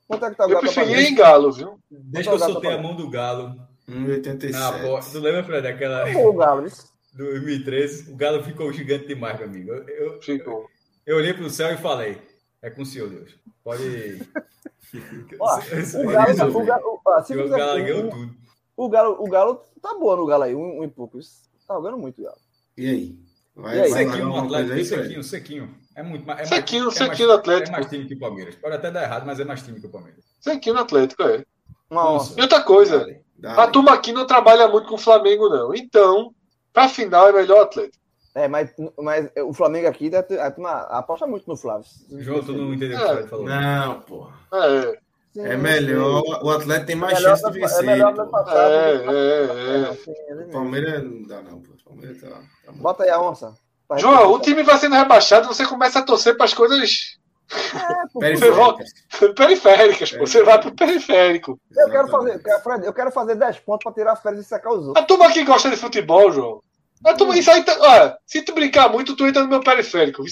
Quanto é que tá o Eu Galo pagar? em Galo, viu? Desde que eu soltei a mão do Galo. 1,87. Na aposta. Tu lembra, Fred, daquela Pô, o Galo. isso. 2013? O Galo ficou gigante demais, meu amigo. Eu, eu, Ficou. Eu olhei pro céu e falei: É com o senhor, Deus. Pode. Ó, O Galo, o Galo, ó, se o fizer Galo ganhou o- tudo. o Galo, o Galo tá boa no Galo aí, um, um e pouco. Tá jogando muito, Galo. E aí? Vai, E aí? Sequinho no Atlético, aí, sequinho, sequinho. É muito mais. É Sequinho, mais, é sequinho mais, no Atlético. É mais time que o Palmeiras. Pode até dar errado, mas é mais time que o Palmeiras. Aqui no Atlético, é. Onça. E outra coisa, Dá, a turma aqui não trabalha muito com o Flamengo, não. Então, pra final é melhor o Atlético. É, mas, mas o Flamengo aqui turma aposta muito no Flávio. João, tu não entendeu o É. que o Fred falou. Não, porra. É, Sim, É sim. melhor. O Atlético tem mais É chance de vencer. É melhor pô. pra passar. é, é, é. Sim, ele O mesmo. Palmeiras não dá, não, pô. O Palmeiras tá. tá Bota aí a onça. João, o time vai sendo rebaixado, você começa a torcer para as coisas É, pô, Periféricas. periféricas, pô. Você vai pro periférico. Eu quero fazer, eu quero- eu quero fazer 10 pontos pra tirar férias e secar os outros. A turma que gosta de futebol, João. A isso aí, tá- olha, se tu brincar muito, tu entra no meu periférico.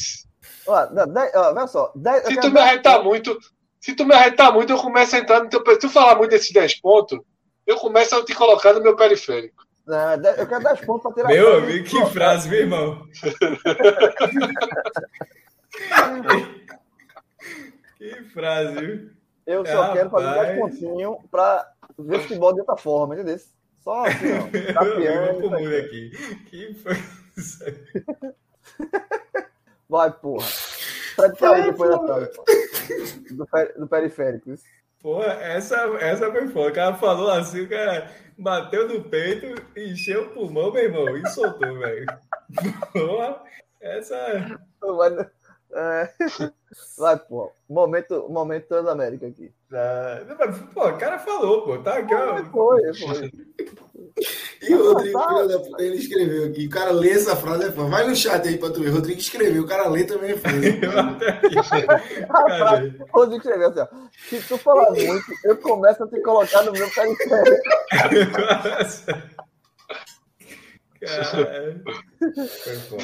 Ó, dez- ó, olha só. dez- Se tu me 10 arretar muito, se tu me arretar muito, eu começo a entrar no teu periférico. Se tu falar muito desses 10 pontos, eu começo a te colocar no meu periférico. Não, eu quero 10 pontos pra tirar Meu férias. amigo, que frase, meu irmão. que frase, viu? Eu só Rapaz. quero fazer 10 pontinhos pra ver futebol de outra forma, entendeu? Só assim, ó. Mundo aqui. Que foi isso aí? Vai, porra. Tá aí depois da tarde. Do, per- do periférico. Porra, essa, essa foi foda. O cara falou assim, o cara bateu no peito, encheu o pulmão, meu irmão, e soltou, velho. Porra, essa. Vai, é. Vai, pô. Momento, momento Transamérica aqui. Ah, Pô, o cara falou, pô. Tá aqui, ó. Foi, foi. E o Rodrigo, filho da puta, ele escreveu aqui. O cara lê essa frase, é. Vai no chat aí pra tu ver. O Rodrigo escreveu, o cara lê também é aqui. Cadê? O Rodrigo escreveu assim, ó. Se tu falar muito, eu começo a te colocar no meu periférico. Caralho. Foi foda.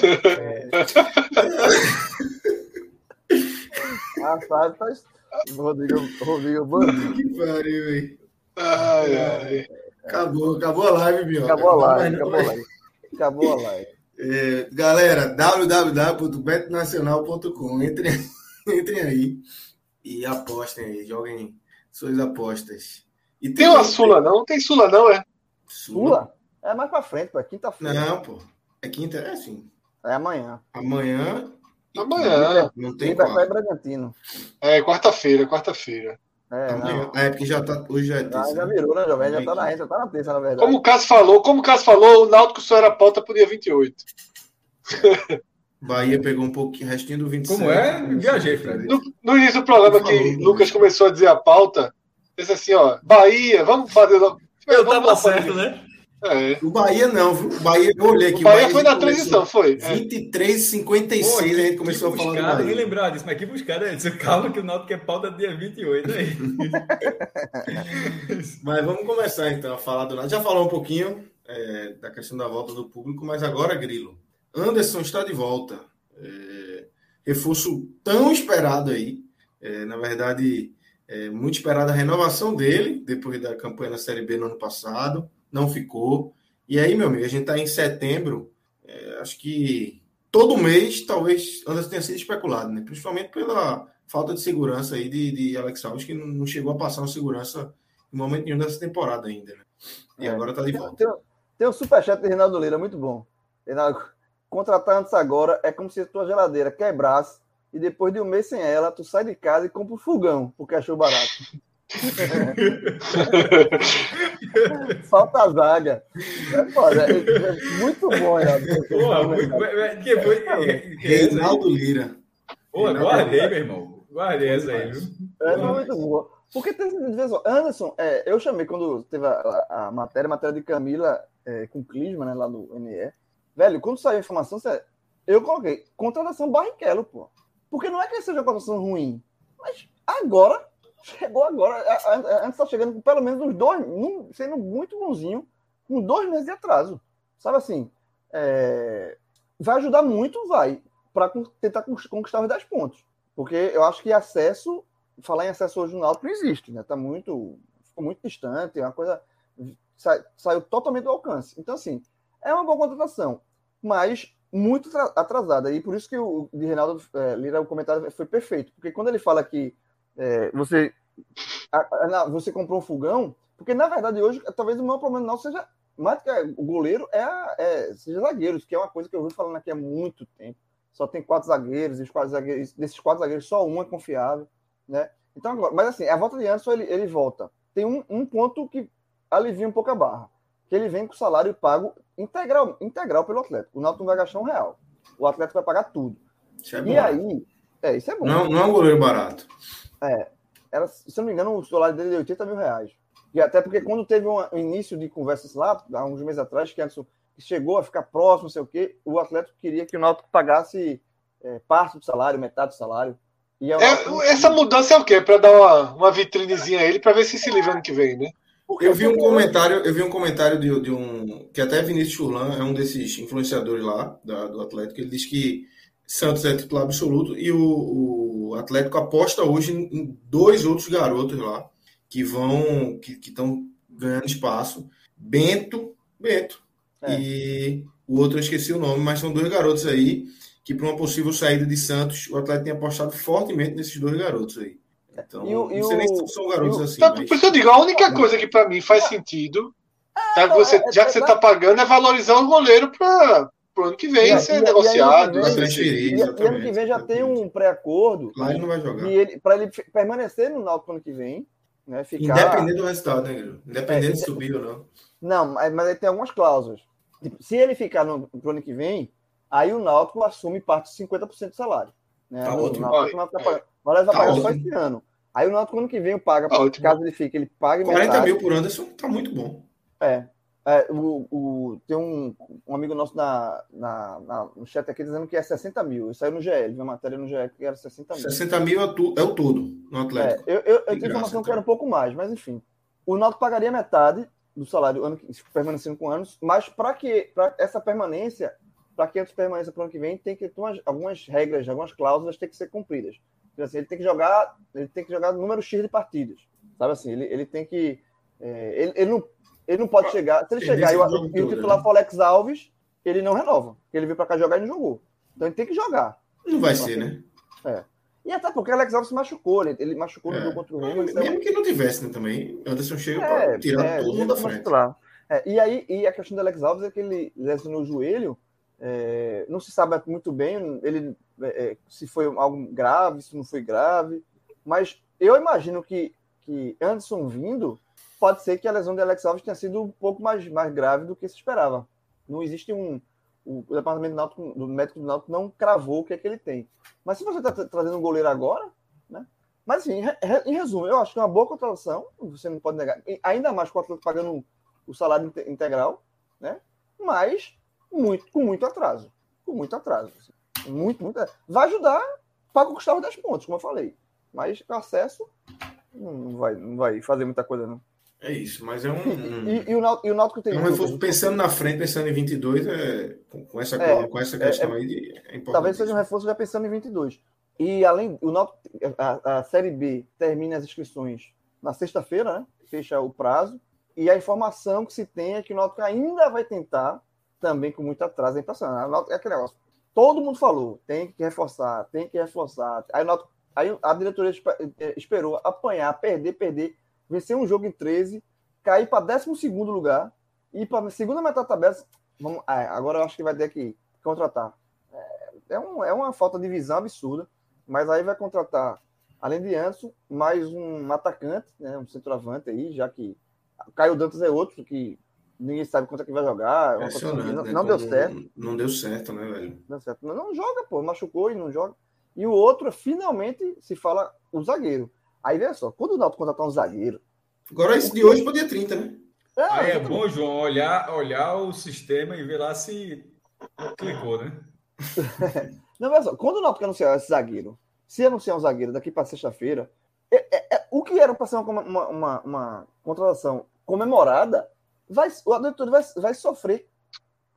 Ah, sabe, tá... Rodrigo, Rodrigo, bandido. que pariu, velho. Ai, ai. Acabou, acabou a live, Bion. Acabou a live, acabou a live. Acabou a live. É, galera, www.betnacional.com. Entrem, entrem aí e apostem aí, joguem suas apostas. E Tem uma Sula, não? Tem Sula, não, é? Sula? É mais pra frente, pô. É quinta-feira. Não, pô. É quinta, é assim. É amanhã. Amanhã. Amanhã. Não tem é quarta. Bragantino. É, quarta-feira, quarta-feira. É, Amanhã. não. Ah, é porque já tá. Hoje já é Já, terça. já né? virou, né, Jovem? Já tá na reta, tá na terça, na verdade. Como o Cássio falou, como o Cássio falou, o Náutico só era pauta pro dia 28. Bahia pegou um pouquinho, restinho do 27. Como é? Viajei, Fred. No, no início do programa que Falou. Lucas começou a dizer a pauta, disse assim, ó, Bahia, vamos fazer... Eu vamos tava certo, né? É. O Bahia não, viu? O Bahia, eu olhei aqui. O Bahia foi na transição, foi. É. 23, 56, a gente começou a falar do buscada, nem Bahia. lembrava disso, mas que buscada é isso? Calma que o Náutico é pauta dia 28 aí. Mas vamos começar então a falar do nada. Já falou um pouquinho é, da questão da volta do público, mas agora, Grilo. Anderson está de volta. É, reforço tão esperado aí. É, na verdade, É, muito esperada a renovação dele, depois da campanha na Série B no ano passado, não ficou. E aí, meu amigo, a gente está em setembro, é, acho que todo mês talvez Anderson tenha sido especulado, né? principalmente pela falta de segurança aí de, de Alex Alves, que não chegou a passar uma segurança em momento nenhum dessa temporada ainda. Né? E é. agora está de volta. Tem, tem um superchat de Reinaldo Lira, muito bom. Reinaldo, contratar antes agora é como se a tua geladeira quebrasse e depois de um mês sem ela, tu sai de casa e compra um fogão, porque achou barato. Falta a zaga. É, foda, é, é muito bom, né? Porra, muito, que foi? Reinaldo Lira. Pô, guardei, meu irmão. Guardei essa aí, viu? É, muito boa. Porque tem Anderson, é, eu chamei quando teve a, a, a matéria, a matéria de Camila é, com Clisma, né, lá no NE. Velho, quando saiu a informação, eu coloquei contratação Barrichello, pô. Porque não é que seja uma contratação ruim, mas agora, chegou agora. Antes está chegando com pelo menos uns dois, sendo muito bonzinho, com dois meses de atraso. Sabe assim? É, vai ajudar muito, vai, para tentar conquistar os 10 pontos. Porque eu acho que acesso, falar em acesso hoje no Náutico não existe, né? Tá muito, ficou muito distante, é uma coisa sa, saiu totalmente do alcance. Então assim, é uma boa contratação, mas muito atrasada. E por isso que o de Reinaldo é, Lira, o comentário foi perfeito. Porque quando ele fala que é, você, a, a, você comprou um fogão, porque na verdade hoje, talvez o maior problema não seja mais que o goleiro, é, a, é seja zagueiros, que é uma coisa que eu vou falando aqui há muito tempo. Só tem quatro zagueiros, e os quatro zagueiros, desses quatro zagueiros, só um é confiável. Né? Então, agora, mas assim, a volta de Anderson, ele, ele volta. Tem um, um ponto que alivia um pouco a barra que ele vem com salário pago integral, integral pelo Atlético. O Náutico não vai gastar um real. O Atlético vai pagar tudo. É e aí, é, isso é bom. Não, não é um goleiro barato. É. Era, se não me engano, o salário dele é 80 mil reais. E até porque quando teve um início de conversas lá, há uns meses atrás, que Anderson chegou a ficar próximo, não sei o quê, o Atlético queria que o Náutico pagasse é, parte do salário, metade do salário. É essa mudança é o quê? Para dar uma, uma vitrinezinha a ele, para ver se se livra ano que vem, né? Eu vi um comentário, eu vi um comentário de, de um que até Vinícius Churlan é um desses influenciadores lá da, do Atlético. Ele diz que Santos é titular absoluto e o, o Atlético aposta hoje em, dois outros garotos lá que vão que estão ganhando espaço. Bento, Bento é. e o outro eu esqueci o nome, mas são dois garotos aí que para uma possível saída de Santos o Atlético tem apostado fortemente nesses dois garotos aí. Então, e o, não sei nem se são garotos assim. Tá, mas... Por isso eu digo, a única coisa que para mim faz sentido, tá, você, é, já que você está pagando, é valorizar o goleiro para o ano que vem e, ser e, negociado. E, transferir, e, ano que vem já tem um pré-acordo. Ele não vai jogar. Para ele permanecer no Náutico ano que vem. Né, ficar... Independente do resultado, né, Independente é, de subir ou não. Não, mas, mas ele tem algumas cláusulas. Tipo, se ele ficar no, pro ano que vem, aí o Náutico assume parte de 50% do salário. Né? Tá ótimo. Náutico, o Náutico vai pagar, vai pagar só esse ano. Aí o Náutico, ano que vem, paga, Ótimo. caso ele fique, ele paga 40 metade. mil por Anderson tá muito bom. É. é o, o, tem um, um amigo nosso na, na, na, no chat aqui dizendo que é 60 mil. Isso saiu no GL, viu uma matéria no GL que era 60 mil. 60 mil é, tu, é o todo no Atlético. É, eu, eu, eu tenho informação que era um pouco mais, mas enfim. O Náutico pagaria metade do salário ano, permanecendo com anos, mas para que para essa permanência, para que antes permaneça para o ano que vem, tem que ter umas, algumas regras, algumas cláusulas tem que ser cumpridas. Tipo assim, ele tem que jogar, ele tem que jogar número X de partidas. Sabe assim, ele, ele tem que. É, ele, ele, não, ele não pode chegar. Se ele chegar e o, e o titular né? for Alex Alves, ele não renova. Ele veio para cá jogar e não jogou. Então ele tem que jogar. Não vai ser, né? É. E até porque o Alex Alves se machucou, ele, ele machucou no é. jogo contra o Remo. Mesmo é... que não tivesse, né, também. Anderson chega é, para tirar é, todo mundo da frente. É, e aí, e a questão do Alex Alves é que ele lesionou o joelho é, não se sabe muito bem ele, é, é, se foi algo grave, se não foi grave, mas eu imagino que, que Anderson vindo, pode ser que a lesão de Alex Alves tenha sido um pouco mais, mais grave do que se esperava. Não existe um. O, departamento do, Náutico, do médico do Náutico não cravou o que é que ele tem. Mas se você está trazendo um goleiro agora, né? Mas assim, em resumo, eu acho que é uma boa contratação, você não pode negar, ainda mais com o Atlético pagando o salário integral, né? Mas muito, com muito atraso. Com muito atraso. Assim. Muito, muito. Vai ajudar para conquistar os 10 pontos, como eu falei. Mas o acesso não vai, não vai fazer muita coisa, não. É isso, mas é um. E, e, e o, Náutico, e o Náutico tem. Um pensando na frente, pensando em 22, é, com, essa, é, com essa é, questão é, aí, de, é importante. Talvez seja um reforço já pensando em 22. E além, o Náutico, a, a Série B termina as inscrições na sexta-feira, né? Fecha o prazo. E a informação que se tem é que o Náutico ainda vai tentar, também com muito atraso, é impressionante. É aquele negócio. Todo mundo falou, tem que reforçar, tem que reforçar. Aí, o Náutico, aí a diretoria eh, esperou apanhar, perder, perder, vencer um jogo em 13, cair para 12 lugar e para a segunda metade da tabela. Vamos, é, agora eu acho que vai ter que contratar. É, é, um, é uma falta de visão absurda, mas aí vai contratar, além de Anderson, mais um atacante, né, um centroavante aí, já que Caio Dantas é outro que ninguém sabe quanto é que vai jogar. É não, né? não deu certo. Não deu certo, né, velho? Não deu certo. Não, não joga, pô, machucou e não joga. E o outro, finalmente, se fala o zagueiro. Aí, veja só, quando o Náutico contratar um zagueiro... Agora esse de hoje podia 30, né? É, Aí é bom, João, olhar, olhar o sistema e ver lá se clicou, né? Não, mas só, quando o Náutico anunciar esse zagueiro, se anunciar um zagueiro daqui para sexta-feira, é, é, é, o que era para ser uma, uma, uma, uma, contratação comemorada, vai, o adulto vai, vai sofrer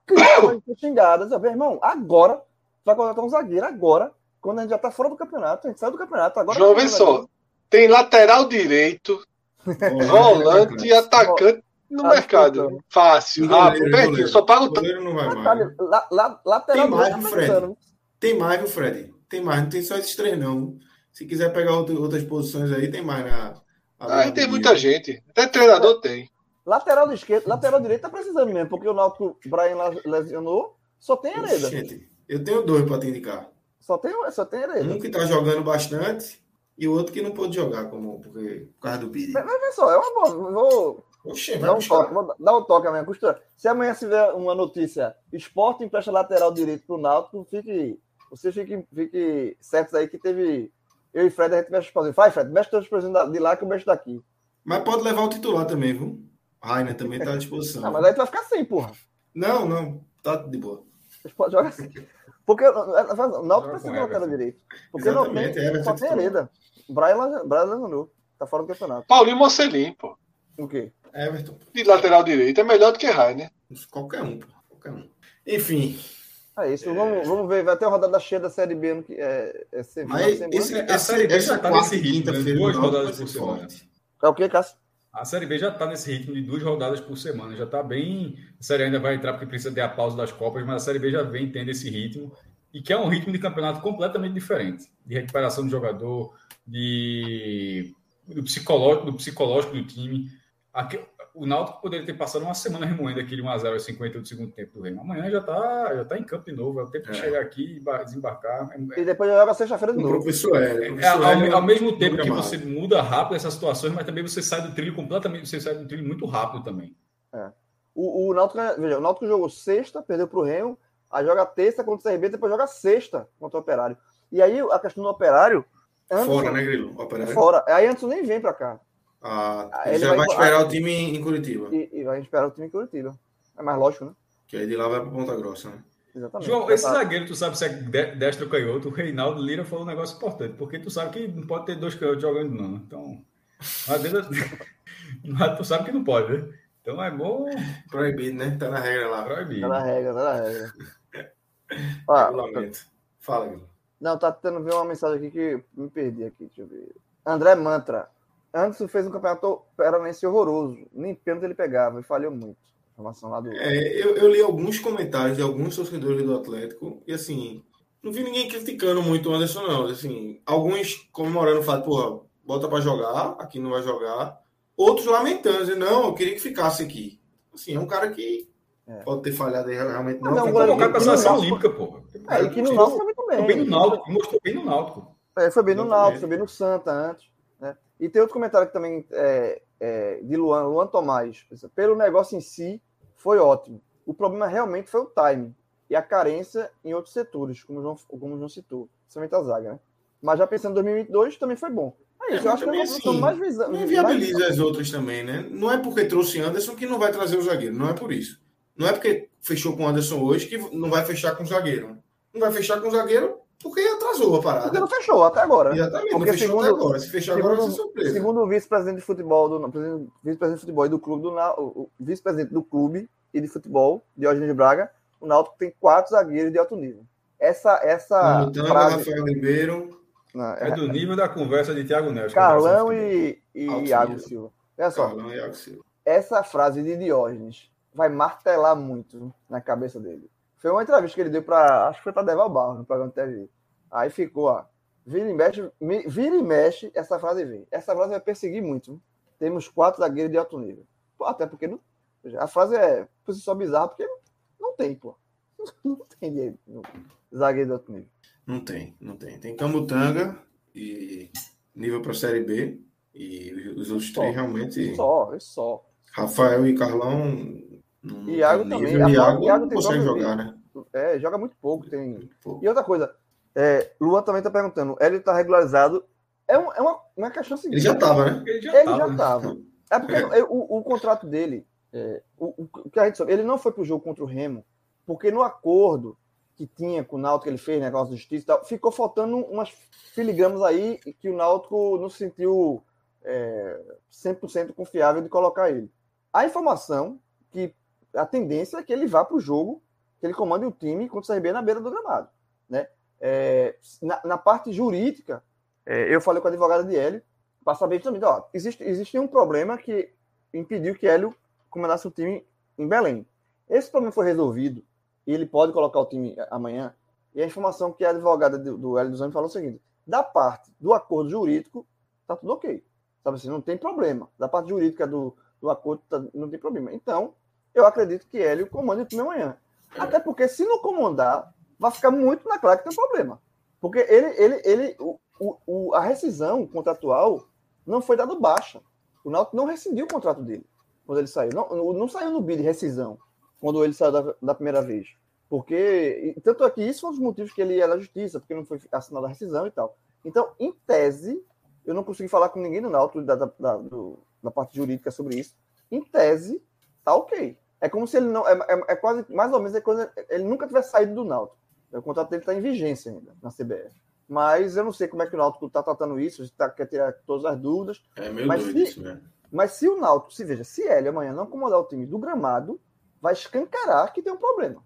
críticas xingadas. Meu irmão, agora vai contratar um zagueiro, agora, quando a gente já está fora do campeonato, a gente sai do campeonato. Agora João, vê só, tem lateral direito, volante e atacante no ah, mercado. Fácil, rápido, pertinho. Só paga o goleiro não vai mais. La, la, lateral tem mais, viu, Fred? Tem mais, viu, Fred? Tem mais, não tem só esses três, não. Se quiser pegar outras posições aí, tem mais na. Aí tem muita gente. Até treinador tem. Lateral esquerdo, lateral direito tá precisando mesmo, porque o Náutico Brian lesionou, só tem Hereda. Gente, eu tenho dois para te indicar. Só tem, só tem Hereda. Um que tá jogando bastante e o outro que não pôde jogar, como, porque, por causa do Biri. Mas, mas só, é uma boa. Vou, Oxê, dá, um toque, vou dar um toque amanhã, costura. Se amanhã tiver uma notícia, esporte empresta lateral direito pro Náutico, fique, você fique, fique certo aí que teve. Eu e Fred, a gente mexe os Vai, Fred, mexe todos os de lá que eu mexo daqui. Mas pode levar o titular também, viu? Rainer também tá à disposição. Não, mas aí tu vai ficar sem, porra. Não, não, tá de boa. Pode jogar assim. Porque o Náutico precisa de lateral direito. Porque Exatamente, não tem, é, só tem Hereda. Brian, Brian Leonardo. Tá fora do campeonato. Paulinho Mocelin, pô. O quê? Everton. De lateral direito é melhor do que Rainer. Qualquer um, pô. Qualquer um. Enfim. É isso, é... Vamos, vamos ver. Vai ter uma rodada cheia da Série B no que é, é semana. Mas semana. Esse, a Série B já tá nesse ritmo, né? duas rodadas por semana. É o que, Cássio? A Série B já está nesse ritmo de duas rodadas por semana. Já está bem. A Série ainda vai entrar porque precisa ter a pausa das Copas, mas a Série B já vem tendo esse ritmo e que é um ritmo de campeonato completamente diferente de recuperação do jogador, de do psicológico, do psicológico do time. Aqui, o Náutico poderia ter passado uma semana remoendo aquele 1x0 aos 50 do segundo tempo do Remo. Amanhã já está já tá em campo de novo, é o tempo é. de chegar aqui e desembarcar. E depois joga sexta-feira de novo. Professor é, é, ao, ao, mesmo tempo que você muda rápido essas situações, mas também você sai do trilho completamente, você sai do trilho muito rápido também. É. O, o, Náutico, veja, o Náutico jogou sexta, perdeu para o Remo, aí joga terça contra o CRB, depois joga sexta contra o Operário. E aí a questão do Operário Anderson, fora, né, Grilo? Operário. Fora. Aí Anderson nem vem pra cá. Ah, ele já vai, vai esperar o time em Curitiba. E, e, vai esperar o time em Curitiba. É mais lógico, né? Que aí de lá vai pra Ponta Grossa, né? Exatamente. João, esse zagueiro, tu sabe se é destro ou canhoto, o Reinaldo Lira falou um negócio importante, porque tu sabe que não pode ter dois canhotos jogando, não. Então, mas tu sabe que não pode, né? Então é bom. Proibido, né? Tá na regra lá. Proibido. Tá na regra, tá na regra. ah, Fala, Guilherme. Não, tá tentando ver uma mensagem aqui que me perdi aqui. Deixa eu ver. André Mantra. Anderson fez um campeonato peranense horroroso. Nem pênalti ele pegava e falhou muito. Informação lá do. É, eu, eu, li alguns comentários de alguns torcedores do Atlético e assim, não vi ninguém criticando muito o Anderson, não. Assim, alguns comemorando o fato, porra, bota para jogar, aqui não vai jogar. Outros lamentando, dizendo, não, eu queria que ficasse aqui. Assim, é um cara que é. Pode ter falhado aí, realmente não. Não, não a seleção olímpica, pô. É, e que no Náutico foi muito bem. Foi bem no Náutico, mostrou bem no Náutico. É, foi bem no Náutico, foi bem no Santa antes. E tem outro comentário que também é, é, de Luan, Luan Tomás. Pelo negócio em si, foi ótimo. O problema realmente foi o time e a carência em outros setores, como o João, como o João citou, principalmente a zaga, né? Mas já pensando em 2022, também foi bom. É isso, eu acho que é assim, mais visão. Não viabiliza mais... as outras também, né? Não é porque trouxe Anderson que não vai trazer o zagueiro, não é por isso. Não é porque fechou com o Anderson hoje que não vai fechar com o zagueiro. Não vai fechar com o zagueiro porque atrasou a parada. Porque não fechou até agora. Exatamente, porque não fechou segundo, até agora. Se fechar segundo, agora vai ser surpresa. Segundo o vice-presidente de futebol, do vice-presidente de futebol e do clube, do, o vice-presidente do clube e de futebol, Diógenes de Braga, o Náutico tem quatro zagueiros de alto nível. Essa, essa Montana, frase... Rafael Ribeiro. Não, É do nível da conversa de Thiago Neves. Carlão e, e Iago. Silva. Olha só, Carlão e Iago Silva. essa frase de Diógenes vai martelar muito na cabeça dele. Foi uma entrevista que ele deu para, acho que foi para Deval Barros, no programa de TV. Aí ficou, ó, vira e mexe, me- vira e mexe, essa frase vem. Essa frase vai perseguir muito. viu? Temos quatro zagueiros de alto nível. Pô, até porque não, a frase é por si só bizarra, porque não, tem, pô. Não tem zagueiro de alto nível. Não tem, não tem. Tem Camutanga e nível para Série B. E os outros Só. três realmente. Só, só. Rafael e Carlão. Não Iago tem também. nível. Iago, Iago não tem consegue jogar, né? É, joga muito pouco, tem Pô, E outra coisa, é, Luan também está perguntando, Hélio está regularizado. É, um- é uma, uma questão seguinte. Ele já estava, né? Ele já Ele tava, né? estava. É porque é, o, o contrato dele, é, o, o- que a gente sabe, ele não foi para o jogo contra o Remo, porque no acordo que tinha com o Náutico que ele fez, negócio de justiça e tal, ficou faltando umas filigramas aí que o Náutico não se sentiu é, 100% confiável de colocar ele. A informação que a tendência é que ele vá para o jogo, que ele comande o time contra o CRB na beira do gramado. Né? É, na, na parte jurídica, é, eu falei com a advogada de Hélio para saber justamente, ó, existe, existe um problema que impediu que Hélio comandasse o time em Belém. Esse problema foi resolvido e ele pode colocar o time amanhã. E a informação que a advogada do, do Hélio dos Anjos falou é o seguinte: da parte do acordo jurídico, tá tudo ok. Sabe assim, não tem problema. Da parte jurídica do, do acordo, tá- não tem problema. Então, eu acredito que Hélio comande o amanhã. Até porque, se não comandar, vai ficar muito na clara que tem um problema. Porque ele, ele, ele, o, o, a rescisão contratual não foi dada baixa. O Náutico não rescindiu o contrato dele quando ele saiu. Não, não saiu no bid rescisão quando ele saiu da, da primeira vez. Porque, tanto é que isso foi um dos motivos que ele ia na justiça, porque não foi assinada a rescisão e tal. Então, em tese, eu não consegui falar com ninguém do Náutico da, da, da, da parte jurídica sobre isso. Em tese, tá ok. É como se ele não. É, é- é quase, mais ou menos, é quando ele nunca tivesse saído do Náutico. O contrato dele está em vigência ainda, na CBF. Mas eu não sei como é que o Náutico está tratando isso, se tá, quer tirar todas as dúvidas. É meio Mas doido se- isso, né? Mas se o Náutico, se veja, se ele amanhã não comandar o time do gramado, vai escancarar que tem um problema.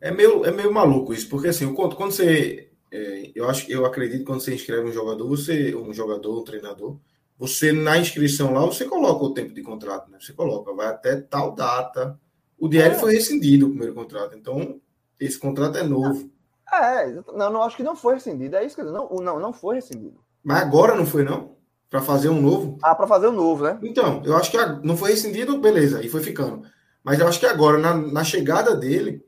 É meio, é meio maluco isso, porque assim, quando quando você. é, eu, acho, eu acredito que quando você inscreve um jogador, você, um jogador, um treinador, você na inscrição lá, você coloca o tempo de contrato, né? Você coloca, vai até tal data. O DL É. foi rescindido o primeiro contrato, então esse contrato é novo. É, exato. não, não acho que não foi rescindido. É isso que eu não, não, não foi rescindido. Mas agora não foi, não? Para fazer um novo? Ah, para fazer o novo, né? Então, eu acho que não foi rescindido, beleza, e foi ficando. Mas eu acho que agora, na, na chegada dele,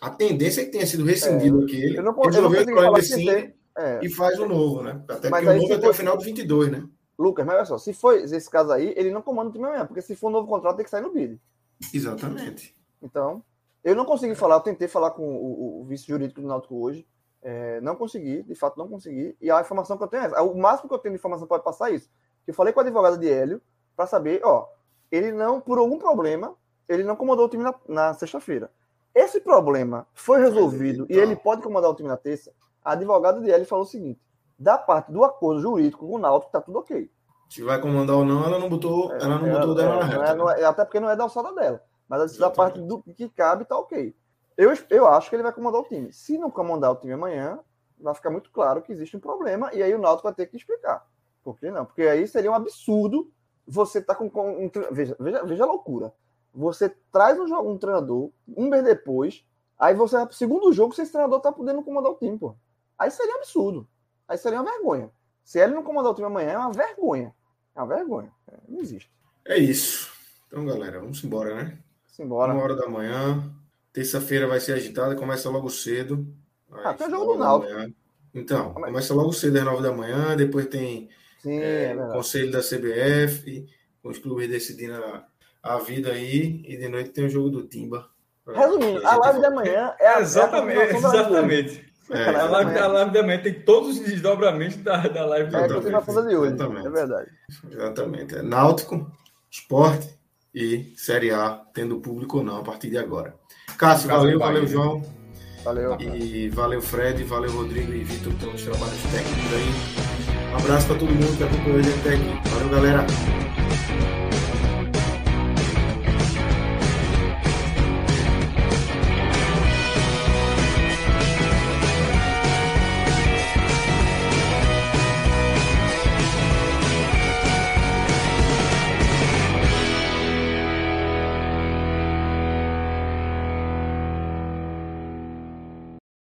a tendência é que tenha sido rescindido aquele, Eu não, eu não o problema assim. É, e faz o novo, né? Até Mas porque o novo é até for- o final de 22, né? Lucas, mas olha só, se for esse caso aí, ele não comanda o time amanhã, porque se for um novo contrato, tem que sair no bid. Exatamente. Então, eu não consegui falar, eu tentei falar com o, o vice jurídico do Náutico hoje, é, não consegui, de fato não consegui, e a informação que eu tenho é essa. O máximo que eu tenho de informação pode passar é isso. Eu falei com a advogada de Hélio para saber, ó, ele não, por algum problema, ele não comandou o time na, na sexta-feira. Esse problema foi resolvido e ele pode comandar o time na terça. A advogada de Hélio falou o seguinte: da parte do acordo jurídico com o Náutico, tá tudo ok. Se vai comandar ou não, ela não botou, ela não botou dela na É, reta. é- não é- até porque não é da alçada dela. Mas da Exatamente. parte do que cabe, tá ok. Eu, eu acho que ele vai comandar o time. Se não comandar o time amanhã, vai ficar muito claro que existe um problema e aí o Náutico vai ter que explicar. Por que não? Porque aí seria um absurdo você tá com, com um, veja, veja, veja a loucura. Você traz um, jo- um treinador, um mês depois, aí você vai pro segundo jogo, se esse treinador tá podendo comandar o time, pô. Aí seria um absurdo. Aí seria uma vergonha. Se ele não comandar o time amanhã, é uma vergonha. É uma vergonha. É, Não existe. É isso. Então, galera, vamos embora, né? Simbora. Uma hora da manhã. Terça-feira vai ser agitada, começa logo cedo. Ah, tem o jogo do Náutico. Então, começa logo cedo às nove da manhã, depois tem Sim, é, é conselho da CBF, com os clubes decidindo a, a vida aí, e de noite tem o jogo do Timba. Resumindo, a live da manhã é a, Exatamente, é a exatamente. É, A live, amanhã- a live da manhã tem todos os desdobramentos da, da live de É da de hoje. Exatamente. É verdade. Exatamente. É Náutico, Esporte e Série A, tendo público ou não a partir de agora. Cássio, valeu, valeu, João. Valeu. E valeu, Fred, valeu, Rodrigo e Vitor, pelos trabalhos técnicos aí. Um abraço para todo mundo que acompanhou a gente até aqui. Valeu, galera.